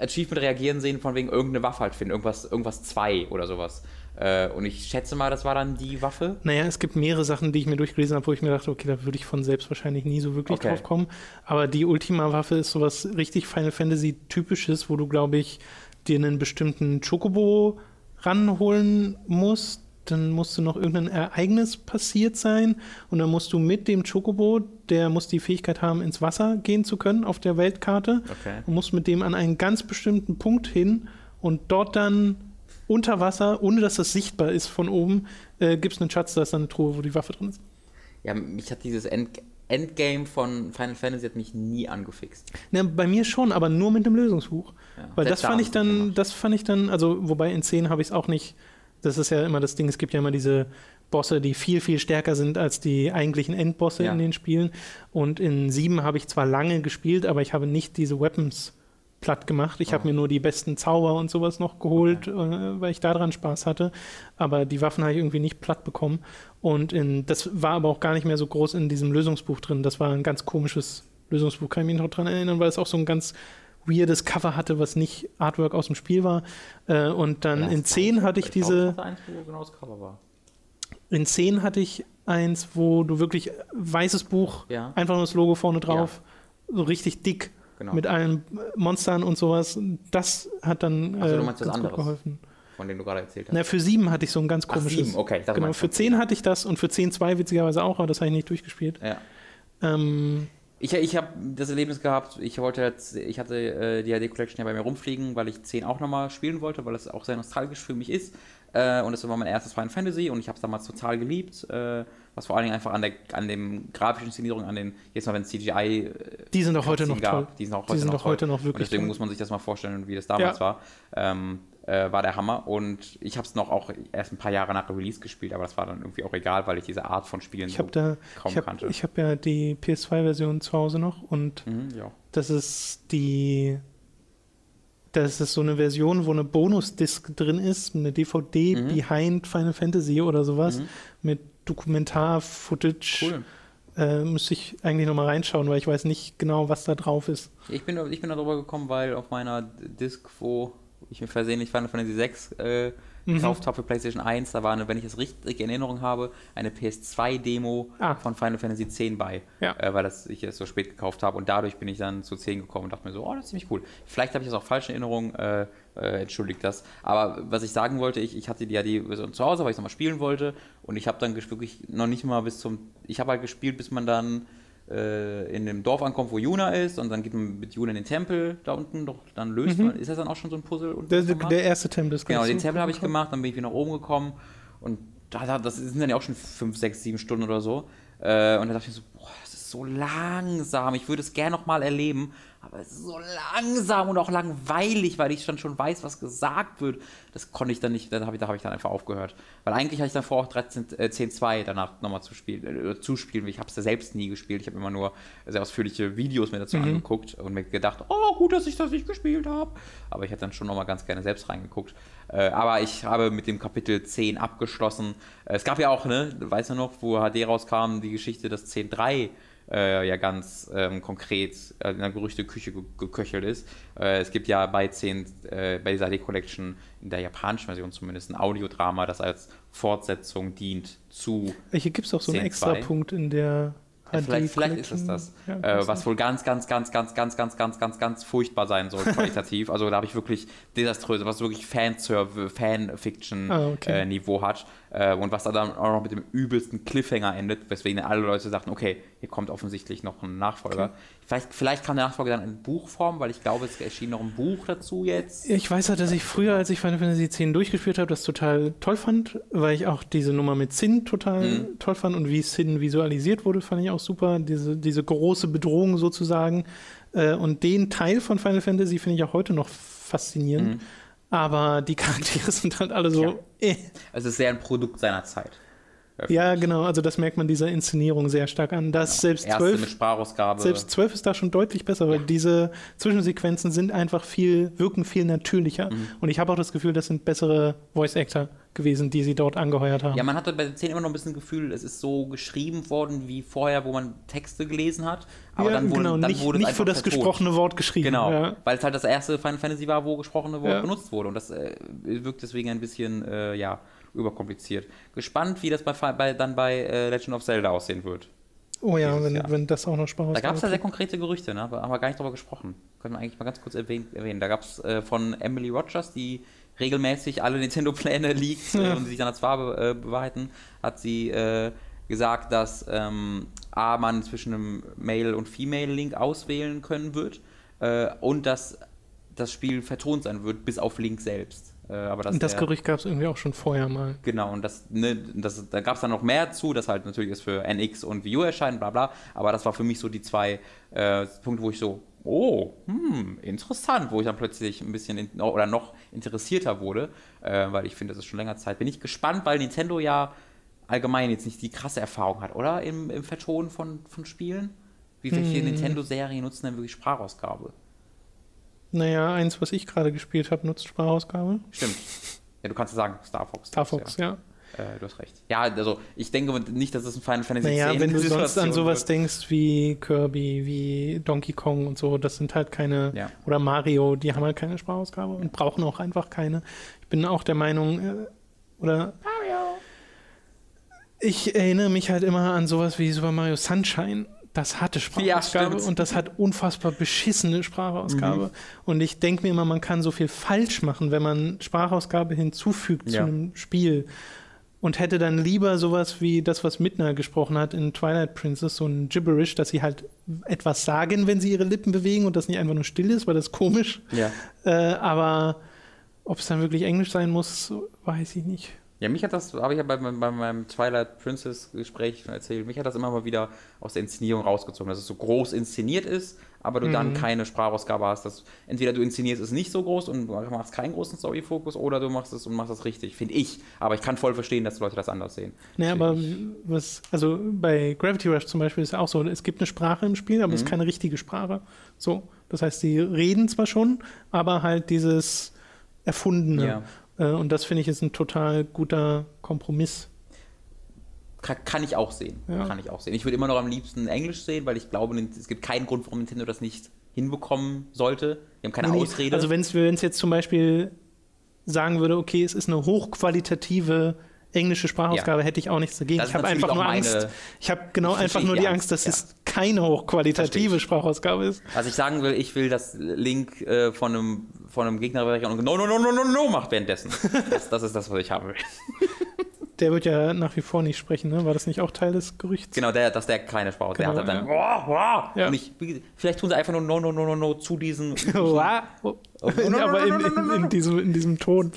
Speaker 2: Achievement reagieren sehen, von wegen irgendeine Waffe halt finden, irgendwas, irgendwas 2 oder sowas. Äh, und ich schätze mal, das war dann die Waffe.
Speaker 1: Naja, es gibt mehrere Sachen, die ich mir durchgelesen habe, wo ich mir dachte, okay, da würde ich von selbst wahrscheinlich nie so wirklich okay. drauf kommen. Aber die Ultima-Waffe ist sowas richtig Final Fantasy-typisches, wo du, glaube ich, dir einen bestimmten Chocobo ranholen musst dann musste noch irgendein Ereignis passiert sein und dann musst du mit dem Chocobo, der muss die Fähigkeit haben, ins Wasser gehen zu können auf der Weltkarte okay. und musst mit dem an einen ganz bestimmten Punkt hin und dort dann unter Wasser, ohne dass das sichtbar ist von oben, äh, gibt es einen Schatz, da ist dann eine Truhe, wo die Waffe drin ist.
Speaker 2: Ja, mich hat dieses End Endgame von Final Fantasy hat mich nie angefixt.
Speaker 1: Na, bei mir schon, aber nur mit dem Lösungsbuch. Ja, Weil das fand ich dann, das fand ich dann, also wobei in 10 habe ich es auch nicht das ist ja immer das Ding, es gibt ja immer diese Bosse, die viel, viel stärker sind als die eigentlichen Endbosse ja. in den Spielen. Und in 7 habe ich zwar lange gespielt, aber ich habe nicht diese Weapons platt gemacht. Ich oh. habe mir nur die besten Zauber und sowas noch geholt, okay. äh, weil ich daran Spaß hatte. Aber die Waffen habe ich irgendwie nicht platt bekommen. Und in, das war aber auch gar nicht mehr so groß in diesem Lösungsbuch drin. Das war ein ganz komisches Lösungsbuch, kann ich mich noch dran erinnern, weil es auch so ein ganz weirdes Cover hatte, was nicht Artwork aus dem Spiel war. Äh, und dann ja, in 10 hatte ich, ich diese. Glaub, eins, wo genau das Cover war. In 10 hatte ich eins, wo du wirklich weißes Buch, ja. einfach nur das Logo vorne drauf, ja. so richtig dick genau. mit allen Monstern und sowas. Das hat dann
Speaker 2: also, du meinst äh, ganz gut geholfen. Von dem du gerade erzählt hast.
Speaker 1: Na, für 7 hatte ich so ein ganz komisches. Ach, 7,
Speaker 2: okay.
Speaker 1: Genau, für 10 hatte ich das und für 10.2 witzigerweise auch, aber das habe ich nicht durchgespielt.
Speaker 2: Ja. Ähm, ich, ich habe das Erlebnis gehabt, ich wollte jetzt, ich hatte äh, die HD Collection ja bei mir rumfliegen, weil ich 10 auch nochmal spielen wollte, weil es auch sehr nostalgisch für mich ist. Äh, und es war mein erstes Final Fantasy und ich habe es damals total geliebt. Äh, was vor allen Dingen einfach an, der, an dem grafischen Inszenierung, an den, jetzt mal wenn CGI. Äh,
Speaker 1: die sind auch heute noch gab, toll.
Speaker 2: Die sind auch heute, sind noch, heute noch wirklich. Und deswegen toll. muss man sich das mal vorstellen, wie das damals ja. war. Ähm, äh, war der Hammer. Und ich habe es noch auch erst ein paar Jahre nach Release gespielt, aber das war dann irgendwie auch egal, weil ich diese Art von Spielen
Speaker 1: ich so da, kaum ich hab, kannte. Ich habe ja die PS2-Version zu Hause noch und
Speaker 2: mhm, ja.
Speaker 1: das ist die. Das ist so eine Version, wo eine Bonus-Disc drin ist, eine DVD mhm. behind Final Fantasy oder sowas, mhm. mit Dokumentar-Footage. Cool. Äh, müsste ich eigentlich nochmal reinschauen, weil ich weiß nicht genau, was da drauf ist.
Speaker 2: Ich bin, ich bin da drüber gekommen, weil auf meiner Disc, wo ich mir versehentlich Final Fantasy 6 äh, mhm. gekauft habe für PlayStation 1. Da war, eine, wenn ich es richtig in Erinnerung habe, eine PS2-Demo ah. von Final Fantasy 10 bei,
Speaker 1: ja.
Speaker 2: äh, weil das, ich es so spät gekauft habe. Und dadurch bin ich dann zu 10 gekommen und dachte mir so, oh, das ist ziemlich cool. Vielleicht habe ich das auch falsch in Erinnerung, äh, äh, entschuldigt das. Aber was ich sagen wollte, ich, ich hatte die ja die Version zu Hause, weil ich es nochmal spielen wollte. Und ich habe dann wirklich noch nicht mal bis zum. Ich habe halt gespielt, bis man dann äh, in dem Dorf ankommt, wo Juna ist, und dann geht man mit Juna in den Tempel da unten, doch, dann löst mhm. man. Ist das dann auch schon so ein Puzzle?
Speaker 1: Der, der, erste Tempel ist
Speaker 2: Genau, den Tempel habe ich gemacht, dann bin ich wieder nach oben gekommen und da, das sind dann ja auch schon fünf, sechs, sieben Stunden oder so. Äh, und da dachte ich so, boah, das ist so langsam, ich würde es gerne nochmal erleben aber es ist so langsam und auch langweilig, weil ich dann schon weiß, was gesagt wird. Das konnte ich dann nicht, da habe ich, da hab ich dann einfach aufgehört. Weil eigentlich hatte ich dann vor, auch 13, äh, 10.2 danach nochmal zu spielen, äh, zu spielen. Ich habe es ja selbst nie gespielt. Ich habe immer nur sehr ausführliche Videos mir dazu mhm. angeguckt und mir gedacht, oh, gut, dass ich das nicht gespielt habe. Aber ich hätte dann schon nochmal ganz gerne selbst reingeguckt. Äh, aber ich habe mit dem Kapitel 10 abgeschlossen. Äh, es gab ja auch, ne, weißt du noch, wo HD rauskam, die Geschichte, dass 10.3 äh, ja ganz ähm, konkret äh, in der Gerüchteküche ge geköchelt ist. Äh, es gibt ja bei 10, äh, bei dieser D-Collection, in der japanischen Version zumindest, ein Audiodrama, das als Fortsetzung dient zu.
Speaker 1: Hier gibt es auch so einen extra Punkt in der
Speaker 2: vielleicht, vielleicht ist es das. Ja, äh, was wohl ganz, ganz, ganz, ganz, ganz, ganz, ganz, ganz, ganz furchtbar sein soll, qualitativ. also da habe ich wirklich desaströse, was wirklich Fanserve, Fanfiction-Niveau
Speaker 1: ah, okay.
Speaker 2: äh, hat. Äh, und was da dann auch noch mit dem übelsten Cliffhanger endet, weswegen alle Leute sagten, okay, hier kommt offensichtlich noch ein Nachfolger. Okay. Vielleicht, vielleicht kam der Nachfolger dann in Buchform, weil ich glaube, es erschien noch ein Buch dazu jetzt.
Speaker 1: Ich weiß halt, dass ich früher, als ich Final Fantasy X durchgeführt habe, das total toll fand, weil ich auch diese Nummer mit Sin total mhm. toll fand und wie Sin visualisiert wurde, fand ich auch super. Diese, diese große Bedrohung sozusagen. Äh, und den Teil von Final Fantasy finde ich auch heute noch faszinierend.
Speaker 2: Mhm.
Speaker 1: Aber die Charaktere sind halt alle so.
Speaker 2: Ja.
Speaker 1: Äh.
Speaker 2: Also es ist sehr ein Produkt seiner Zeit.
Speaker 1: Ja, genau. Also das merkt man dieser Inszenierung sehr stark an. Dass selbst
Speaker 2: Erste mit
Speaker 1: zwölf,
Speaker 2: Sprachausgabe.
Speaker 1: selbst zwölf ist da schon deutlich besser, weil diese Zwischensequenzen sind einfach viel, wirken viel natürlicher.
Speaker 2: Mhm.
Speaker 1: Und ich habe auch das Gefühl, das sind bessere Voice Actor gewesen, die sie dort angeheuert haben.
Speaker 2: Ja, man hatte bei den 10 immer noch ein bisschen das Gefühl, es ist so geschrieben worden wie vorher, wo man Texte gelesen hat. Aber
Speaker 1: Ja,
Speaker 2: dann wurde,
Speaker 1: genau,
Speaker 2: dann
Speaker 1: nicht,
Speaker 2: wurde
Speaker 1: nicht für das
Speaker 2: vertont.
Speaker 1: gesprochene Wort geschrieben.
Speaker 2: Genau,
Speaker 1: Ja.
Speaker 2: weil es halt das erste Final Fantasy war, wo gesprochene Wort
Speaker 1: Ja.
Speaker 2: benutzt wurde. Und das äh, wirkt deswegen ein bisschen, äh, ja, überkompliziert. Gespannt, wie das bei, bei, dann bei äh, Legend of Zelda aussehen wird.
Speaker 1: Oh ja, wenn,
Speaker 2: Jahr.
Speaker 1: wenn das auch noch Spaß
Speaker 2: Da gab es ja sehr
Speaker 1: macht.
Speaker 2: konkrete Gerüchte, ne? aber haben wir gar nicht drüber gesprochen. Können wir eigentlich mal ganz kurz erwähnen. erwähnen. Da gab es äh, von Emily Rogers, die regelmäßig alle Nintendo-Pläne liegt äh,
Speaker 1: Ja.
Speaker 2: und sich dann als Farbe äh, bewahrheiten, hat sie äh, gesagt, dass ähm, A, man zwischen einem Male- und Female-Link auswählen können wird äh, und dass das Spiel vertont sein wird, bis auf Link selbst. Äh, aber dass
Speaker 1: Und das
Speaker 2: der-
Speaker 1: Gerücht gab es irgendwie auch schon vorher mal.
Speaker 2: Genau, und das, ne, das, da gab es dann noch mehr zu, das halt natürlich ist für NX und Wii U erscheinen, bla bla. Aber das war für mich so die zwei äh, Punkte, wo ich so, oh, hm, interessant, wo ich dann plötzlich ein bisschen in, oder noch interessierter wurde, äh, weil ich finde, das ist schon länger Zeit. Bin ich gespannt, weil Nintendo ja allgemein jetzt nicht die krasse Erfahrung hat, oder? Im, im Vertonen von, von Spielen. Wie viele
Speaker 1: Hm.
Speaker 2: Nintendo-Serien nutzen denn wirklich Sprachausgabe?
Speaker 1: Naja, eins, was ich gerade gespielt habe, nutzt Sprachausgabe.
Speaker 2: Stimmt. Ja, du kannst ja sagen, Star Fox.
Speaker 1: Star Fox, ja.
Speaker 2: Äh, du hast recht. Ja, also ich denke nicht, dass es ein Final Fantasy
Speaker 1: Naja,
Speaker 2: 10
Speaker 1: wenn du sonst an
Speaker 2: Situation
Speaker 1: sowas
Speaker 2: wird.
Speaker 1: denkst wie Kirby, wie Donkey Kong und so, das sind halt keine,
Speaker 2: Ja.
Speaker 1: oder Mario, die haben halt keine Sprachausgabe und brauchen auch einfach keine. Ich bin auch der Meinung, äh, oder ich erinnere mich halt immer an sowas wie Super Mario Sunshine. Das hatte Sprachausgabe
Speaker 2: stimmt.
Speaker 1: und das hat unfassbar beschissene Sprachausgabe. Und ich denke mir immer, man kann so viel falsch machen, wenn man Sprachausgabe hinzufügt zu
Speaker 2: Ja.
Speaker 1: einem Spiel. Und hätte dann lieber sowas wie das, was Midna gesprochen hat in Twilight Princess, so ein Gibberish, dass sie halt etwas sagen, wenn sie ihre Lippen bewegen und das nicht einfach nur still ist, weil das ist komisch.
Speaker 2: Ja.
Speaker 1: Äh, aber ob es dann wirklich Englisch sein muss, weiß ich nicht.
Speaker 2: Ja, mich hat das, habe ich ja bei, meinem- bei meinem Twilight Princess Gespräch schon erzählt, mich hat das immer mal wieder aus der Inszenierung rausgezogen, dass es so groß inszeniert ist, aber du
Speaker 1: Mhm.
Speaker 2: dann keine Sprachausgabe hast. Dass entweder du inszenierst es nicht so groß und machst keinen großen Story-Fokus oder du machst es und machst es richtig, finde ich. Aber ich kann voll verstehen, dass Leute das anders sehen.
Speaker 1: Naja, aber was, also bei Gravity Rush zum Beispiel ist ja auch so, es gibt eine Sprache im Spiel, aber es ist keine richtige Sprache. So, das heißt, sie reden zwar schon, aber halt dieses Erfundene.
Speaker 2: Ja.
Speaker 1: Äh, und das finde ich ist ein total guter Kompromiss.
Speaker 2: Kann, ich auch sehen.
Speaker 1: Ja.
Speaker 2: Kann ich auch sehen. Ich würde immer noch am liebsten Englisch sehen, weil ich glaube, es gibt keinen Grund, warum Nintendo das nicht hinbekommen sollte. Die haben keine
Speaker 1: nee,
Speaker 2: Ausrede.
Speaker 1: Also wenn es jetzt zum Beispiel sagen würde, okay, es ist eine hochqualitative englische Sprachausgabe, hätte ich auch nichts dagegen. Ich habe einfach nur Angst. Ich habe genau einfach nur
Speaker 2: die Angst,
Speaker 1: dass
Speaker 2: ja.
Speaker 1: es keine hochqualitative. Sprachausgabe ist.
Speaker 2: Was ich sagen will, ich will, dass Link äh, von, einem, von einem Gegner und no, no, no, no, no, no macht währenddessen. Das, das ist das, was ich haben will.
Speaker 1: Der wird ja nach wie vor nicht sprechen, ne? War das nicht auch Teil des Gerüchts?
Speaker 2: Genau, der, dass der keine Sprache hat.
Speaker 1: Genau,
Speaker 2: der hat dann, wow, wow.
Speaker 1: Ja.
Speaker 2: Ich, vielleicht tun sie einfach nur no, no, no, no, no zu diesen.
Speaker 1: Wow. Aber in, in, in, diesem, in diesem Ton.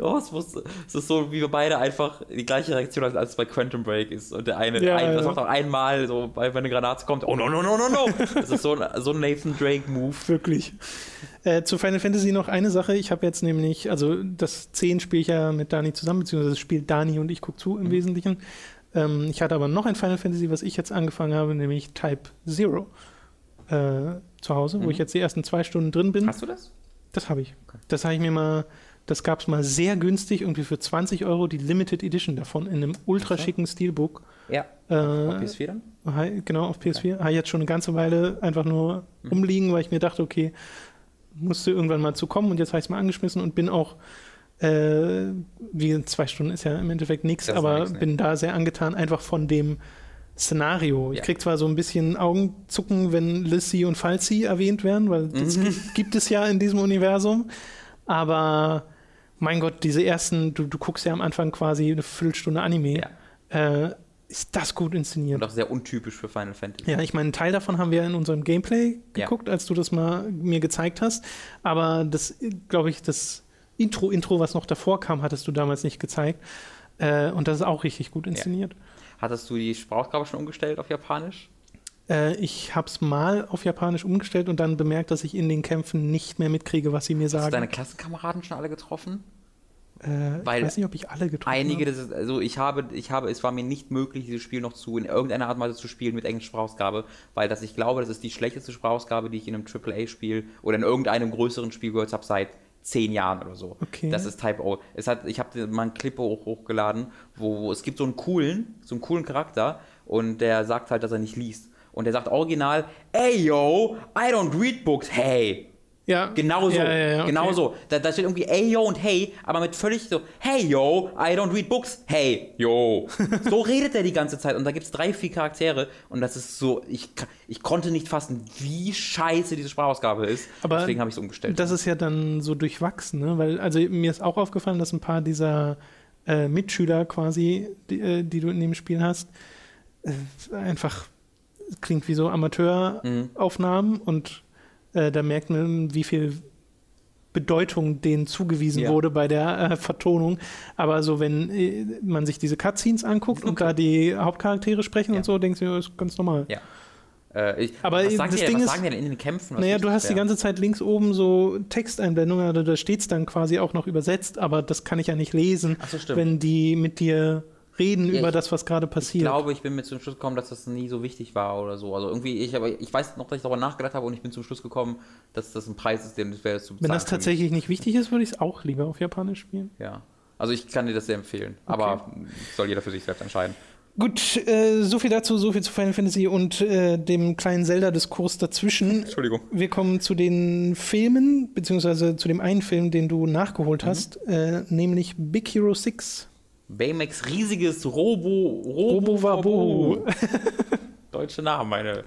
Speaker 2: oh, es, muss, es ist so, wie wir beide einfach die gleiche Reaktion als, als bei Quantum Break ist. Und der eine,
Speaker 1: Ja,
Speaker 2: ein, das
Speaker 1: ja.
Speaker 2: macht auch einmal, so, wenn eine Granate kommt, oh no, no, no, no, no. Das ist so ein, so ein Nathan Drake-Move.
Speaker 1: Wirklich. Äh, zu Final Fantasy noch eine Sache. Ich habe jetzt nämlich, also das 10 spiele ich ja mit Dani zusammen, beziehungsweise das spielt Dani und ich gucke zu im Wesentlichen. Ähm, ich hatte aber noch ein Final Fantasy, was ich jetzt angefangen habe, nämlich Type Zero äh, zu Hause, wo
Speaker 2: Mhm.
Speaker 1: ich jetzt die ersten zwei Stunden drin bin.
Speaker 2: Hast du das?
Speaker 1: Das habe ich.
Speaker 2: Okay.
Speaker 1: Das habe ich mir mal, das gab es mal sehr günstig, irgendwie für 20 Euro die Limited Edition davon in einem ultra schicken Steelbook.
Speaker 2: Ja.
Speaker 1: Äh,
Speaker 2: Auf PS4 dann?
Speaker 1: Genau, auf PS4. Habe ich jetzt schon eine ganze Weile einfach nur rumliegen, weil ich mir dachte, okay, musste irgendwann mal zu kommen und jetzt habe ich es mal angeschmissen und bin auch, äh, wie zwei Stunden ist ja im Endeffekt nichts, aber
Speaker 2: nix, ne.
Speaker 1: bin da sehr angetan, einfach von dem Szenario. Ich
Speaker 2: Ja.
Speaker 1: krieg zwar so ein bisschen Augenzucken, wenn Lissy und Falsi erwähnt werden, weil das
Speaker 2: Mhm.
Speaker 1: gibt, gibt es ja in diesem Universum, aber mein Gott, diese ersten, du, du guckst ja am Anfang quasi eine Viertelstunde Anime.
Speaker 2: Ja.
Speaker 1: Äh, ist das gut inszeniert?
Speaker 2: Und auch sehr untypisch für Final Fantasy.
Speaker 1: Ja, ich meine, einen Teil davon haben wir in unserem Gameplay
Speaker 2: Ja.
Speaker 1: geguckt, als du das mal mir gezeigt hast. Aber das, glaube ich, das Intro, Intro, was noch davor kam, hattest du damals nicht gezeigt. Äh, und das ist auch richtig gut inszeniert.
Speaker 2: Hattest du die Sprachausgabe schon umgestellt auf Japanisch?
Speaker 1: Äh, ich habe es mal auf Japanisch umgestellt und dann bemerkt, dass ich in den Kämpfen nicht mehr mitkriege, was sie mir sagen. Hast
Speaker 2: du deine Klassenkameraden schon alle getroffen?
Speaker 1: Äh, Weil ich weiß nicht, ob ich alle getroffen
Speaker 2: einige, habe. Einige, also ich habe, ich habe, es war mir nicht möglich, dieses Spiel noch zu in irgendeiner Art und Weise zu spielen mit englischsprachiger Sprachausgabe, weil das, ich glaube, das ist die schlechteste Sprachausgabe, die ich in einem AAA-Spiel oder in irgendeinem größeren Spiel gehört habe seit zehn Jahren oder so.
Speaker 1: Okay.
Speaker 2: Das ist Type O. Es hat, ich habe mal einen Clip hoch, hochgeladen, wo, wo, es gibt so einen coolen, so einen coolen Charakter und der sagt halt, dass er nicht liest. Und der sagt original, ey yo, I don't read books, hey.
Speaker 1: Ja.
Speaker 2: Genau so. Ja, ja, ja, okay. Genau so. Da, da, steht irgendwie ey, yo und hey, aber mit völlig so, hey, yo, I don't read books. Hey, yo. so redet er die ganze Zeit. Und da gibt es drei, vier Charaktere. Und das ist so, ich, ich konnte nicht fassen, wie scheiße diese Sprachausgabe ist.
Speaker 1: Aber
Speaker 2: Deswegen habe ich es umgestellt.
Speaker 1: Das ist ja dann so durchwachsen, ne? Weil, also mir ist auch aufgefallen, dass ein paar dieser äh, Mitschüler quasi, die, äh, die, du in dem Spiel hast, äh, einfach klingt wie so Amateuraufnahmen mhm. und äh, da merkt man, wie viel Bedeutung denen zugewiesen ja. wurde bei der äh, Vertonung. Aber so, wenn äh, man sich diese Cutscenes anguckt okay. und da die Hauptcharaktere sprechen ja. und so, denkst du, das ist ganz normal.
Speaker 2: Ja. Äh, ich,
Speaker 1: aber
Speaker 2: was
Speaker 1: sagen
Speaker 2: das
Speaker 1: die, Ding
Speaker 2: was
Speaker 1: ist,
Speaker 2: sagen die denn in den Kämpfen?
Speaker 1: Naja, du hast die ganze Zeit links oben so Texteinblendungen, also da steht es dann quasi auch noch übersetzt, aber das kann ich ja nicht lesen,
Speaker 2: so,
Speaker 1: wenn die mit dir reden ja, über ich, das, was gerade passiert.
Speaker 2: Ich glaube, ich bin mir zum Schluss gekommen, dass das nie so wichtig war oder so. Also irgendwie, ich, aber ich weiß noch, dass ich darüber nachgedacht habe und ich bin zum Schluss gekommen, dass das ein Preis ist, den es wäre zu
Speaker 1: bezahlen. Wenn das tatsächlich nicht wichtig ist, würde ich es auch lieber auf Japanisch spielen.
Speaker 2: Ja. Also ich kann dir das sehr empfehlen. Okay. Aber soll jeder für sich selbst entscheiden.
Speaker 1: Gut, äh, so viel dazu, so viel zu Final Fantasy und äh, dem kleinen Zelda-Diskurs dazwischen.
Speaker 2: Entschuldigung.
Speaker 1: Wir kommen zu den Filmen, beziehungsweise zu dem einen Film, den du nachgeholt mhm. hast, äh, nämlich Big Hero 6.
Speaker 2: Baymax riesiges Robo
Speaker 1: Robo Robo
Speaker 2: Deutsche Namen, meine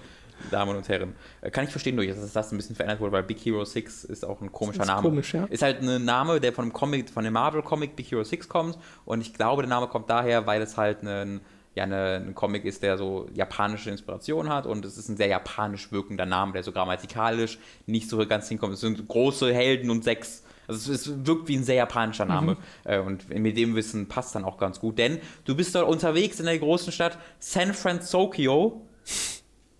Speaker 2: Damen und Herren. Äh, kann ich verstehen durch, dass das ein bisschen verändert wurde, weil Big Hero 6 ist auch ein komischer ist Name.
Speaker 1: Komisch, ja.
Speaker 2: Ist halt ein Name, der von dem Comic, von dem Marvel-Comic Big Hero 6 kommt. Und ich glaube, der Name kommt daher, weil es halt ein, ja, eine, ein Comic ist, der so japanische Inspiration hat. Und es ist ein sehr japanisch wirkender Name, der so grammatikalisch nicht so ganz hinkommt. Es sind große Helden und sechs also es, es wirkt wie ein sehr japanischer Name. Mhm. Äh, und mit dem Wissen passt dann auch ganz gut. Denn du bist dort unterwegs in der großen Stadt San Francisco.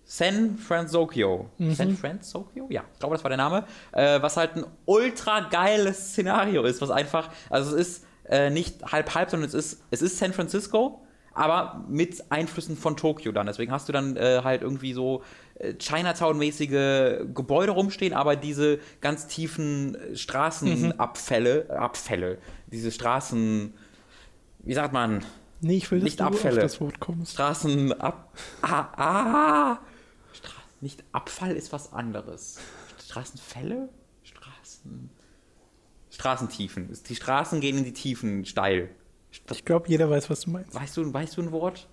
Speaker 2: San Francisco. Mhm. San Francisco? Ja, ich glaube, das war der Name. Äh, was halt ein ultra geiles Szenario ist, was einfach, also es ist äh, nicht halb halb, sondern es ist, es ist San Francisco, aber mit Einflüssen von Tokio dann. Deswegen hast du dann äh, halt irgendwie so äh, Chinatown-mäßige Gebäude rumstehen, aber diese ganz tiefen Straßenabfälle, mhm. Abfälle, diese Straßen, wie sagt man?
Speaker 1: Nee, ich will
Speaker 2: nicht Abfälle.
Speaker 1: das Wort kommst.
Speaker 2: Straßenab. Ah, ah. Stra nicht Abfall ist was anderes. Straßenfälle? Straßen. Straßentiefen. Die Straßen gehen in die Tiefen steil.
Speaker 1: Ich glaube, jeder weiß, was du meinst.
Speaker 2: Weißt du, weißt du ein Wort?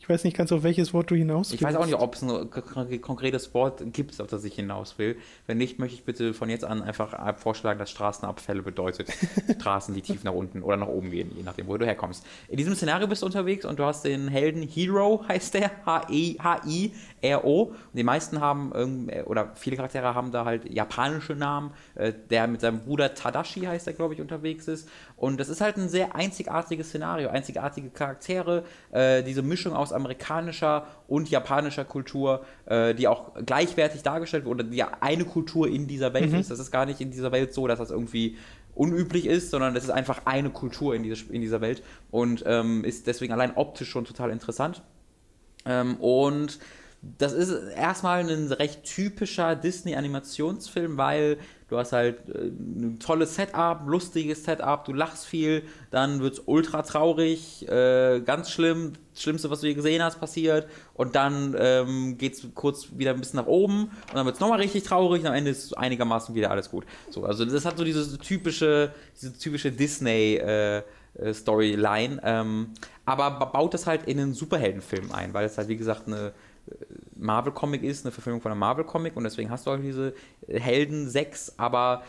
Speaker 1: Ich weiß nicht ganz, auf welches Wort du hinaus
Speaker 2: willst. Ich weiß auch nicht, ob es ein konkretes Wort gibt, auf das ich hinaus will. Wenn nicht, möchte ich bitte von jetzt an einfach vorschlagen, dass Straßenabfälle bedeutet Straßen, die tief nach unten oder nach oben gehen, je nachdem, wo du herkommst. In diesem Szenario bist du unterwegs und du hast den Helden Hero, heißt der, H-I-R-O. Und die meisten haben, oder viele Charaktere haben da halt japanische Namen. Äh, der mit seinem Bruder Tadashi heißt der, glaube ich, unterwegs ist. Und das ist halt ein sehr einzigartiges Szenario, einzigartige Charaktere, äh, diese Mischung aus amerikanischer und japanischer Kultur, äh, die auch gleichwertig dargestellt wird oder die ja eine Kultur in dieser Welt mhm. ist. Das ist gar nicht in dieser Welt so, dass das irgendwie unüblich ist, sondern das ist einfach eine Kultur in, diese, in dieser Welt und ähm, ist deswegen allein optisch schon total interessant. Ähm, und das ist erstmal ein recht typischer Disney-Animationsfilm, weil du hast halt äh, ein tolles Setup, lustiges Setup, du lachst viel, dann wird es ultra traurig, äh, ganz schlimm, das Schlimmste, was du je gesehen hast, passiert und dann ähm, geht es kurz wieder ein bisschen nach oben und dann wird es nochmal richtig traurig und am Ende ist einigermaßen wieder alles gut. So, also das hat so diese typische, diese typische Disney- äh, äh Storyline, ähm, aber baut das halt in einen Superheldenfilm ein, weil es halt wie gesagt eine Marvel-Comic ist, eine Verfilmung von einem Marvel-Comic und deswegen hast du halt diese Helden sechs, aber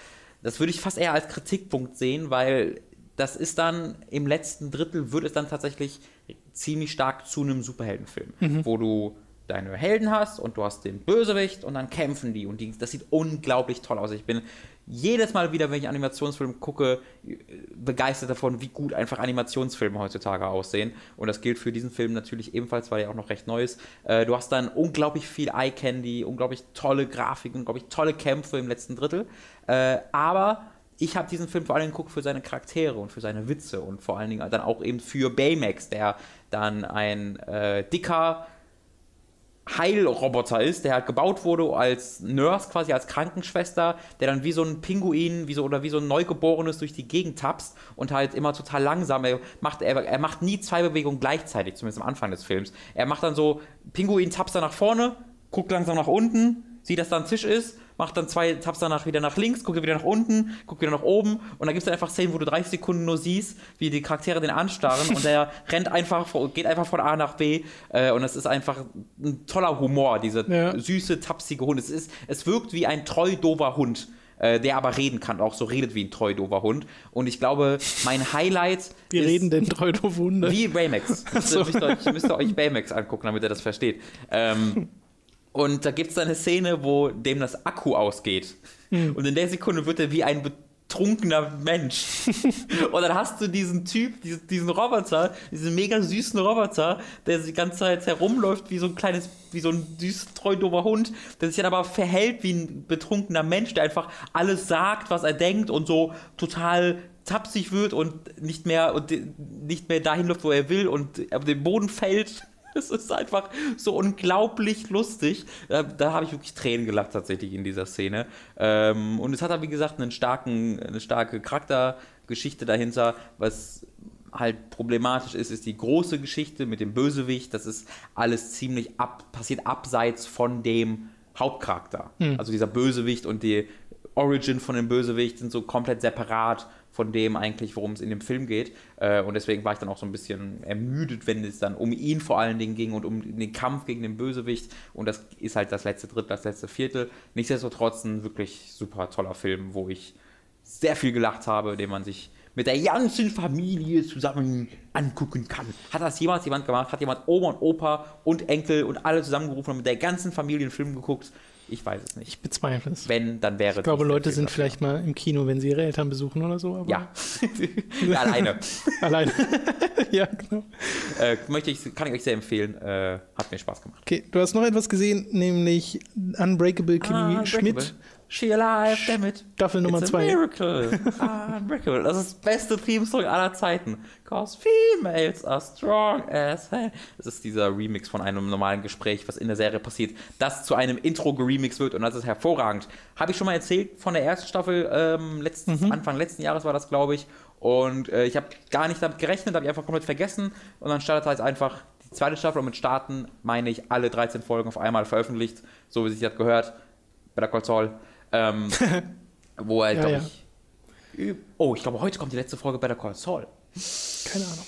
Speaker 2: das würde ich fast eher als Kritikpunkt sehen, weil das ist dann im letzten Drittel wird es dann tatsächlich ziemlich stark zu einem Superheldenfilm, mhm. wo du deine Helden hast und du hast den Bösewicht und dann kämpfen die und die, das sieht unglaublich toll aus. Ich bin jedes Mal wieder, wenn ich Animationsfilme gucke, begeistert davon, wie gut einfach Animationsfilme heutzutage aussehen. Und das gilt für diesen Film natürlich ebenfalls, weil er auch noch recht neu ist. Äh, du hast dann unglaublich viel Eye Candy, unglaublich tolle Grafiken, unglaublich tolle Kämpfe im letzten Drittel. Äh, aber ich habe diesen Film vor allem geguckt für seine Charaktere und für seine Witze und vor allen Dingen dann auch eben für Baymax, der dann ein äh, dicker, Heilroboter ist, der halt gebaut wurde als Nurse, quasi als Krankenschwester, der dann wie so ein Pinguin wie so, oder wie so ein Neugeborenes durch die Gegend tapst und halt immer total langsam. Er macht, er, er macht nie zwei Bewegungen gleichzeitig, zumindest am Anfang des Films. Er macht dann so, Pinguin tapst dann nach vorne, guckt langsam nach unten, sieht, dass da ein Tisch ist, macht dann zwei Tabs danach wieder nach links, guckt wieder nach unten, guckt wieder nach oben und dann gibt es dann einfach Szenen, wo du 30 Sekunden nur siehst, wie die Charaktere den anstarren und der rennt einfach, geht einfach von A nach B äh, und es ist einfach ein toller Humor, dieser ja. süße, tapsige Hund. Es, ist, es wirkt wie ein treu dober Hund äh, der aber reden kann, auch so redet wie ein treu dober Hund. Und ich glaube, mein Highlight.
Speaker 1: Wie ist, reden denn treu doofe Hunde?
Speaker 2: Wie Baymax. So. Müsst, ihr euch, müsst ihr euch Baymax angucken, damit ihr das versteht. Ähm, und da gibt es eine Szene, wo dem das Akku ausgeht. Mhm. Und in der Sekunde wird er wie ein betrunkener Mensch. und dann hast du diesen Typ, diesen, diesen, Roboter, diesen mega süßen Roboter, der die ganze Zeit herumläuft wie so ein kleines, wie so ein süß, treu dober Hund, der sich dann aber verhält wie ein betrunkener Mensch, der einfach alles sagt, was er denkt und so total tapsig wird und nicht mehr und nicht mehr dahin läuft, wo er will und auf den Boden fällt. Es ist einfach so unglaublich lustig. Da, da habe ich wirklich Tränen gelacht tatsächlich in dieser Szene. Ähm, und es hat aber, wie gesagt, einen starken, eine starke Charaktergeschichte dahinter, was halt problematisch ist, ist die große Geschichte mit dem Bösewicht. Das ist alles ziemlich ab, passiert abseits von dem Hauptcharakter. Hm. Also dieser Bösewicht und die Origin von dem Bösewicht sind so komplett separat von dem eigentlich, worum es in dem Film geht. Äh, und deswegen war ich dann auch so ein bisschen ermüdet, wenn es dann um ihn vor allen Dingen ging und um den Kampf gegen den Bösewicht. Und das ist halt das letzte Drittel, das letzte Viertel. Nichtsdestotrotz ein wirklich super toller Film, wo ich sehr viel gelacht habe, den man sich mit der ganzen Familie zusammen angucken kann. Hat das jemals jemand gemacht? Hat jemand Oma und Opa und Enkel und alle zusammengerufen und mit der ganzen Familie den Film geguckt? Ich weiß es nicht.
Speaker 1: Ich bezweifle es.
Speaker 2: Wenn, dann wäre
Speaker 1: Ich glaube, Leute sind vielleicht mal im Kino, wenn sie ihre Eltern besuchen oder so.
Speaker 2: ja. Alleine.
Speaker 1: Alleine. ja, genau.
Speaker 2: Äh, möchte ich, kann ich euch sehr empfehlen. Äh, hat mir Spaß gemacht.
Speaker 1: Okay, du hast noch etwas gesehen, nämlich Unbreakable Kimmy ah, Schmidt.
Speaker 2: She Alive, damn it.
Speaker 1: Staffel Nummer 2.
Speaker 2: Miracle. Unbreakable. Das ist das beste Theme-Song aller Zeiten. Cause females are strong as hell. Das ist dieser Remix von einem normalen Gespräch, was in der Serie passiert, das zu einem Intro geremixed wird und das ist hervorragend. Habe ich schon mal erzählt von der ersten Staffel, ähm, letzten, mhm. Anfang letzten Jahres war das, glaube ich. Und äh, ich habe gar nicht damit gerechnet, habe ich einfach komplett vergessen. Und dann startet halt einfach die zweite Staffel und mit Starten meine ich alle 13 Folgen auf einmal veröffentlicht, so wie sich das gehört. Better Call Saul. Ähm, wo er, ja, glaube ich. Oh, ich glaube, heute kommt die letzte Folge Better Call Saul.
Speaker 1: Keine Ahnung.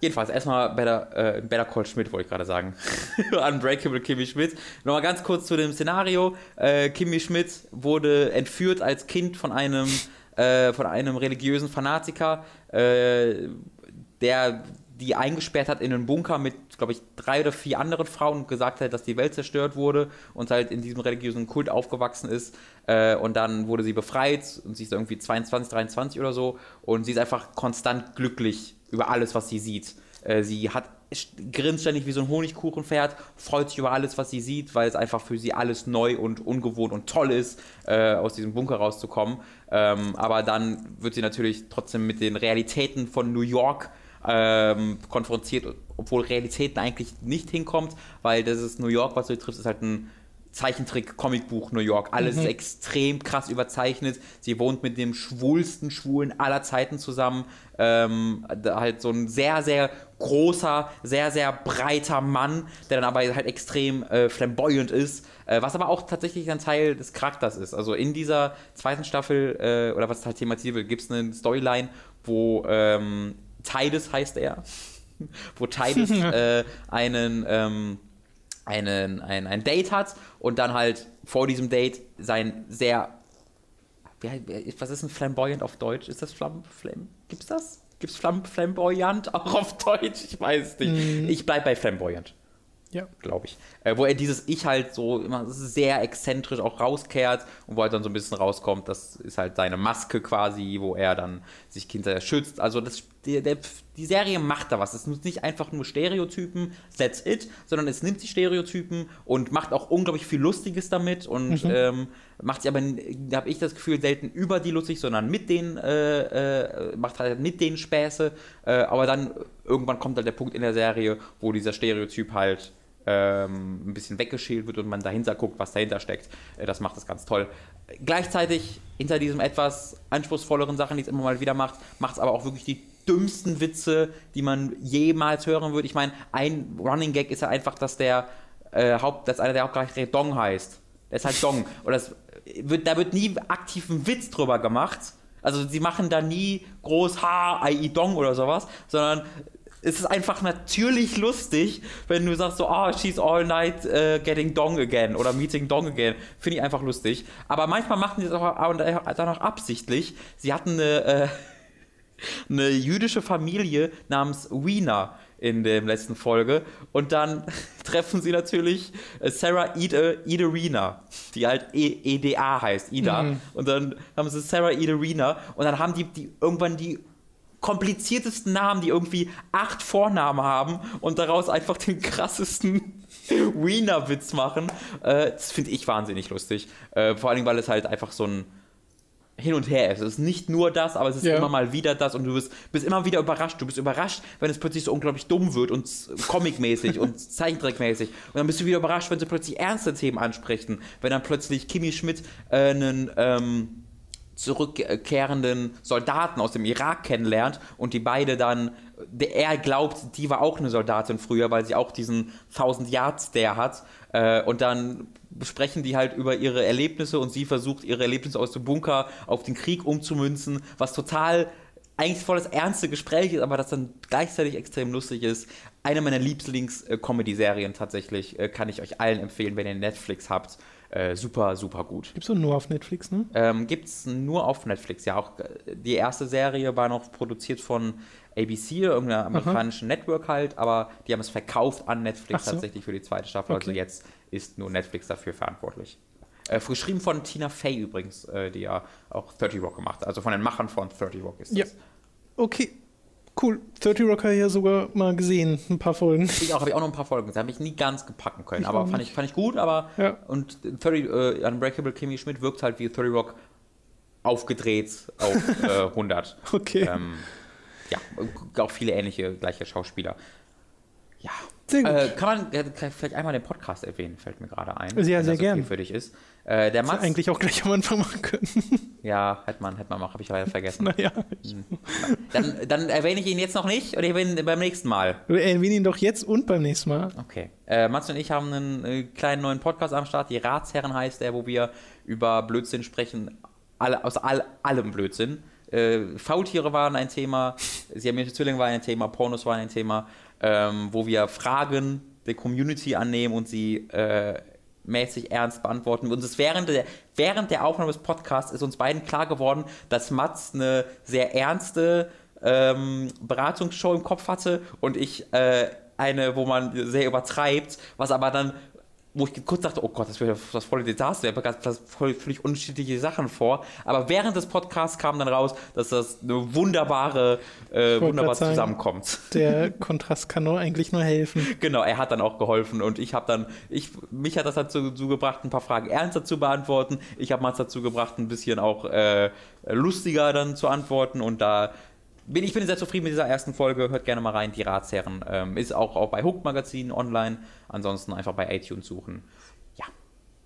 Speaker 2: Jedenfalls, erstmal Better, äh, Better Call Schmidt, wollte ich gerade sagen. Unbreakable Kimmy Schmidt. Nochmal ganz kurz zu dem Szenario. Äh, Kimmy Schmidt wurde entführt als Kind von einem, äh, von einem religiösen Fanatiker, äh, der die eingesperrt hat in einen Bunker mit, glaube ich, drei oder vier anderen Frauen und gesagt hat, dass die Welt zerstört wurde und halt in diesem religiösen Kult aufgewachsen ist. Äh, und dann wurde sie befreit und sie ist irgendwie 22, 23 oder so und sie ist einfach konstant glücklich über alles, was sie sieht. Äh, sie hat grinst ständig wie so ein Honigkuchenpferd, freut sich über alles, was sie sieht, weil es einfach für sie alles neu und ungewohnt und toll ist, äh, aus diesem Bunker rauszukommen. Ähm, aber dann wird sie natürlich trotzdem mit den Realitäten von New York ähm, konfrontiert, obwohl Realitäten eigentlich nicht hinkommt, weil das ist New York, was du triffst, ist halt ein Zeichentrick-Comicbuch New York. Alles mhm. extrem krass überzeichnet. Sie wohnt mit dem schwulsten Schwulen aller Zeiten zusammen. Ähm, halt so ein sehr, sehr großer, sehr, sehr breiter Mann, der dann aber halt extrem äh, flamboyant ist. Äh, was aber auch tatsächlich ein Teil des Charakters ist. Also in dieser zweiten Staffel, äh, oder was halt thematisiert wird, gibt es eine Storyline, wo ähm, Tides heißt er, wo Tides äh, einen, ähm, einen, ein, ein Date hat und dann halt vor diesem Date sein sehr, was ist ein flamboyant auf Deutsch? Ist das Flam, Flam, gibt's das? Gibt's Flam, flamboyant auch auf Deutsch? Ich weiß es nicht. Mm. Ich bleib bei flamboyant.
Speaker 1: Ja.
Speaker 2: Glaube ich. Äh, wo er dieses Ich halt so immer sehr exzentrisch auch rauskehrt und wo er dann so ein bisschen rauskommt, das ist halt seine Maske quasi, wo er dann sich hinterher schützt. Also das, die, der, die Serie macht da was. Es nutzt nicht einfach nur Stereotypen, that's it, sondern es nimmt die Stereotypen und macht auch unglaublich viel Lustiges damit und mhm. ähm, macht sie aber, da habe ich das Gefühl, selten über die lustig, sondern mit denen, äh, äh, macht halt mit denen Späße. Äh, aber dann irgendwann kommt halt der Punkt in der Serie, wo dieser Stereotyp halt ähm, ein bisschen weggeschält wird und man dahinter guckt, was dahinter steckt. Äh, das macht das ganz toll. Gleichzeitig hinter diesen etwas anspruchsvolleren Sachen, die es immer mal wieder macht, macht es aber auch wirklich die dümmsten Witze, die man jemals hören würde. Ich meine, ein Running Gag ist ja einfach, dass der äh, Haupt, dass einer der Hauptcharaktere Dong heißt. Der ist halt Dong. Und das wird, da wird nie aktiv ein Witz drüber gemacht. Also sie machen da nie groß Ha, I, Dong oder sowas, sondern es ist einfach natürlich lustig, wenn du sagst so, ah, oh, she's all night uh, getting dong again oder meeting dong again. Finde ich einfach lustig. Aber manchmal machen die das auch dann auch absichtlich. Sie hatten eine, äh, eine jüdische Familie namens Wiener in der letzten Folge. Und dann treffen sie natürlich äh, Sarah Ida, die halt e EDA heißt, Ida. Mhm. Und dann haben sie Sarah Ida und dann haben die, die irgendwann die kompliziertesten Namen, die irgendwie acht Vornamen haben und daraus einfach den krassesten Wiener-Witz machen. Äh, das finde ich wahnsinnig lustig. Äh, vor allem, weil es halt einfach so ein hin und her ist. Es ist nicht nur das, aber es ist ja. immer mal wieder das und du bist, bist, immer wieder überrascht. Du bist überrascht, wenn es plötzlich so unglaublich dumm wird und comicmäßig und Zeichentrickmäßig. Und dann bist du wieder überrascht, wenn sie plötzlich ernste Themen ansprechen. Wenn dann plötzlich Kimi Schmidt äh, einen ähm, zurückkehrenden Soldaten aus dem Irak kennenlernt und die beide dann, er glaubt, die war auch eine Soldatin früher, weil sie auch diesen 1000 Yards der hat äh, und dann besprechen die halt über ihre Erlebnisse und sie versucht ihre Erlebnisse aus dem Bunker auf den Krieg umzumünzen, was total eigentlich voll das ernste Gespräch ist, aber das dann gleichzeitig extrem lustig ist. Eine meiner Lieblings-Comedy-Serien tatsächlich äh, kann ich euch allen empfehlen, wenn ihr Netflix habt. Äh, super, super gut.
Speaker 1: Gibt es nur auf Netflix, ne?
Speaker 2: Ähm, Gibt es nur auf Netflix, ja. Auch äh, die erste Serie war noch produziert von ABC, irgendeiner amerikanischen Aha. Network halt, aber die haben es verkauft an Netflix so. tatsächlich für die zweite Staffel. Also okay. Also jetzt ist nur Netflix dafür verantwortlich. Äh, geschrieben von Tina Fey übrigens, äh, die ja auch 30 Rock gemacht hat. Also von den Machern von 30 Rock ist das. Ja.
Speaker 1: Okay, Cool. 30 Rock habe ich ja sogar mal gesehen, ein paar Folgen.
Speaker 2: Ich auch, habe ich auch noch ein paar Folgen gesehen. Habe ich nie ganz gepacken können. Ich aber fand ich, fand ich gut, aber
Speaker 1: ja.
Speaker 2: und 30, äh, Unbreakable Kimmy Schmidt wirkt halt wie 30 Rock aufgedreht auf äh, 100.
Speaker 1: Okay.
Speaker 2: Ähm, ja, auch viele ähnliche, gleiche Schauspieler. Ja.
Speaker 1: Sehr gut.
Speaker 2: Äh, kann man kann vielleicht einmal den Podcast erwähnen, fällt mir gerade ein.
Speaker 1: Ja, sehr gerne.
Speaker 2: für dich ist. Äh, der
Speaker 1: Mats, eigentlich auch gleich am Anfang machen können.
Speaker 2: ja, hätte man, hätte man machen, habe ich leider vergessen.
Speaker 1: naja.
Speaker 2: Hm. Dann, dann, erwähne ich ihn jetzt noch nicht oder erwähne ihn beim nächsten Mal.
Speaker 1: Du erwähne ihn doch jetzt und beim nächsten Mal.
Speaker 2: Okay. Äh, Mats und ich haben einen äh, kleinen neuen Podcast am Start. Die Ratsherren heißt der, wo wir über Blödsinn sprechen. Alle, aus all, allem Blödsinn. Äh, Faultiere waren ein Thema, siamesische Zwillinge waren ein Thema, Pornos waren ein Thema ähm, wo wir Fragen der Community annehmen und sie äh, mäßig ernst beantworten. Und es während der, während der Aufnahme des Podcasts ist uns beiden klar geworden, dass Mats eine sehr ernste ähm, Beratungsshow im Kopf hatte und ich äh, eine, wo man sehr übertreibt, was aber dann wo ich kurz dachte, oh Gott, das wäre das volle Desaster, ich habe das voll, völlig unterschiedliche Sachen vor. Aber während des Podcasts kam dann raus, dass das eine wunderbare, äh, wunderbar sagen, zusammenkommt.
Speaker 1: Der Kontrast kann nur eigentlich nur helfen.
Speaker 2: Genau, er hat dann auch geholfen und ich habe dann, ich, mich hat das dazu, dazu gebracht, ein paar Fragen ernster zu beantworten. Ich habe Mats dazu gebracht, ein bisschen auch äh, lustiger dann zu antworten und da bin, ich bin sehr zufrieden mit dieser ersten Folge. Hört gerne mal rein. Die Ratsherren ähm, ist auch, auch bei Hook Magazin online. Ansonsten einfach bei iTunes suchen. Ja.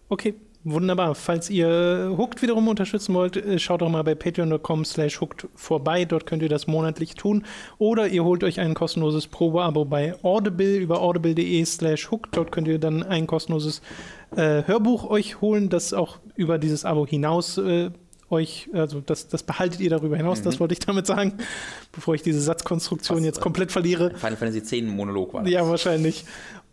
Speaker 1: Okay, wunderbar. Falls ihr Hooked wiederum unterstützen wollt, äh, schaut doch mal bei patreon.com slash hooked vorbei. Dort könnt ihr das monatlich tun. Oder ihr holt euch ein kostenloses Probeabo bei Audible über audible.de slash hooked. Dort könnt ihr dann ein kostenloses äh, Hörbuch euch holen, das auch über dieses Abo hinaus äh, euch, also das, das behaltet ihr darüber hinaus, mhm. das wollte ich damit sagen, bevor ich diese Satzkonstruktion Was, jetzt komplett verliere.
Speaker 2: Final Fantasy 10 Monolog war das.
Speaker 1: Ja, wahrscheinlich.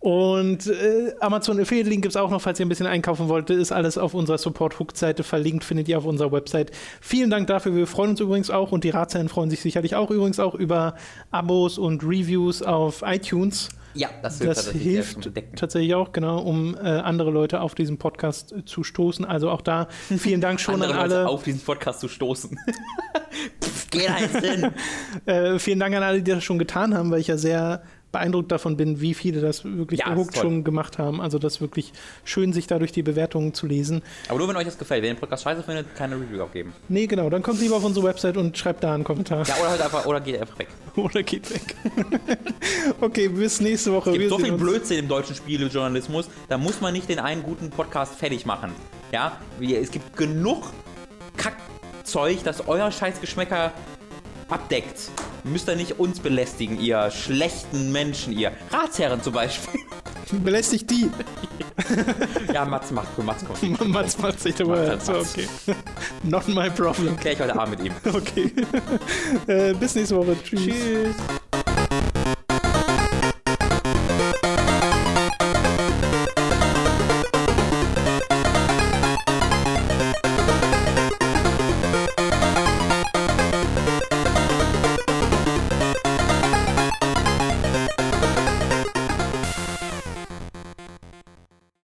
Speaker 1: Und äh, Amazon Affiliate Link gibt es auch noch, falls ihr ein bisschen einkaufen wollt. Ist alles auf unserer Support Hook Seite verlinkt, findet ihr auf unserer Website. Vielen Dank dafür. Wir freuen uns übrigens auch und die Ratsherren freuen sich sicherlich auch übrigens auch über Abos und Reviews auf iTunes.
Speaker 2: Ja, das hilft,
Speaker 1: Das hilft tatsächlich auch, genau, um äh, andere Leute auf diesen Podcast äh, zu stoßen. Also auch da vielen Dank schon
Speaker 2: Andere
Speaker 1: an
Speaker 2: Leute
Speaker 1: alle.
Speaker 2: auf diesen Podcast zu stoßen. Pff, Geh da jetzt hin.
Speaker 1: Äh, vielen Dank an alle, die das schon getan haben, weil ich ja sehr beeindruckt davon bin, wie viele das wirklich
Speaker 2: Ja, toll.
Speaker 1: schon gemacht haben. Also das ist wirklich schön, sich da durch die Bewertungen zu lesen.
Speaker 2: Aber nur wenn euch das gefällt. Wenn ihr den Podcast scheiße findet, keine Review abgeben.
Speaker 1: Nee, genau, dann kommt lieber auf unsere Website und schreibt da einen Kommentar
Speaker 2: Ja, oder halt einfach, oder geht einfach weg.
Speaker 1: oder geht weg. okay, bis nächste Woche.
Speaker 2: Es gibt so viel. Blödsinn im deutschen Spielejournalismus, da muss man nicht den einen guten Podcast fertig machen. Ja, es gibt genug Kackzeug, das euer Scheißgeschmäcker abdeckt. Müsst ihr nicht uns belästigen, ihr schlechten Menschen, ihr Ratsherren zum Beispiel.
Speaker 1: Belästigt die.
Speaker 2: ja, Mats macht, Mats kommt.
Speaker 1: Mats macht sich dabei.
Speaker 2: Mats, Mats.
Speaker 1: okay. Not my problem.
Speaker 2: Klär ich heute Abend mit ihm.
Speaker 1: Okay. äh, bis nächste Woche. Tschüss.
Speaker 2: Tschüss.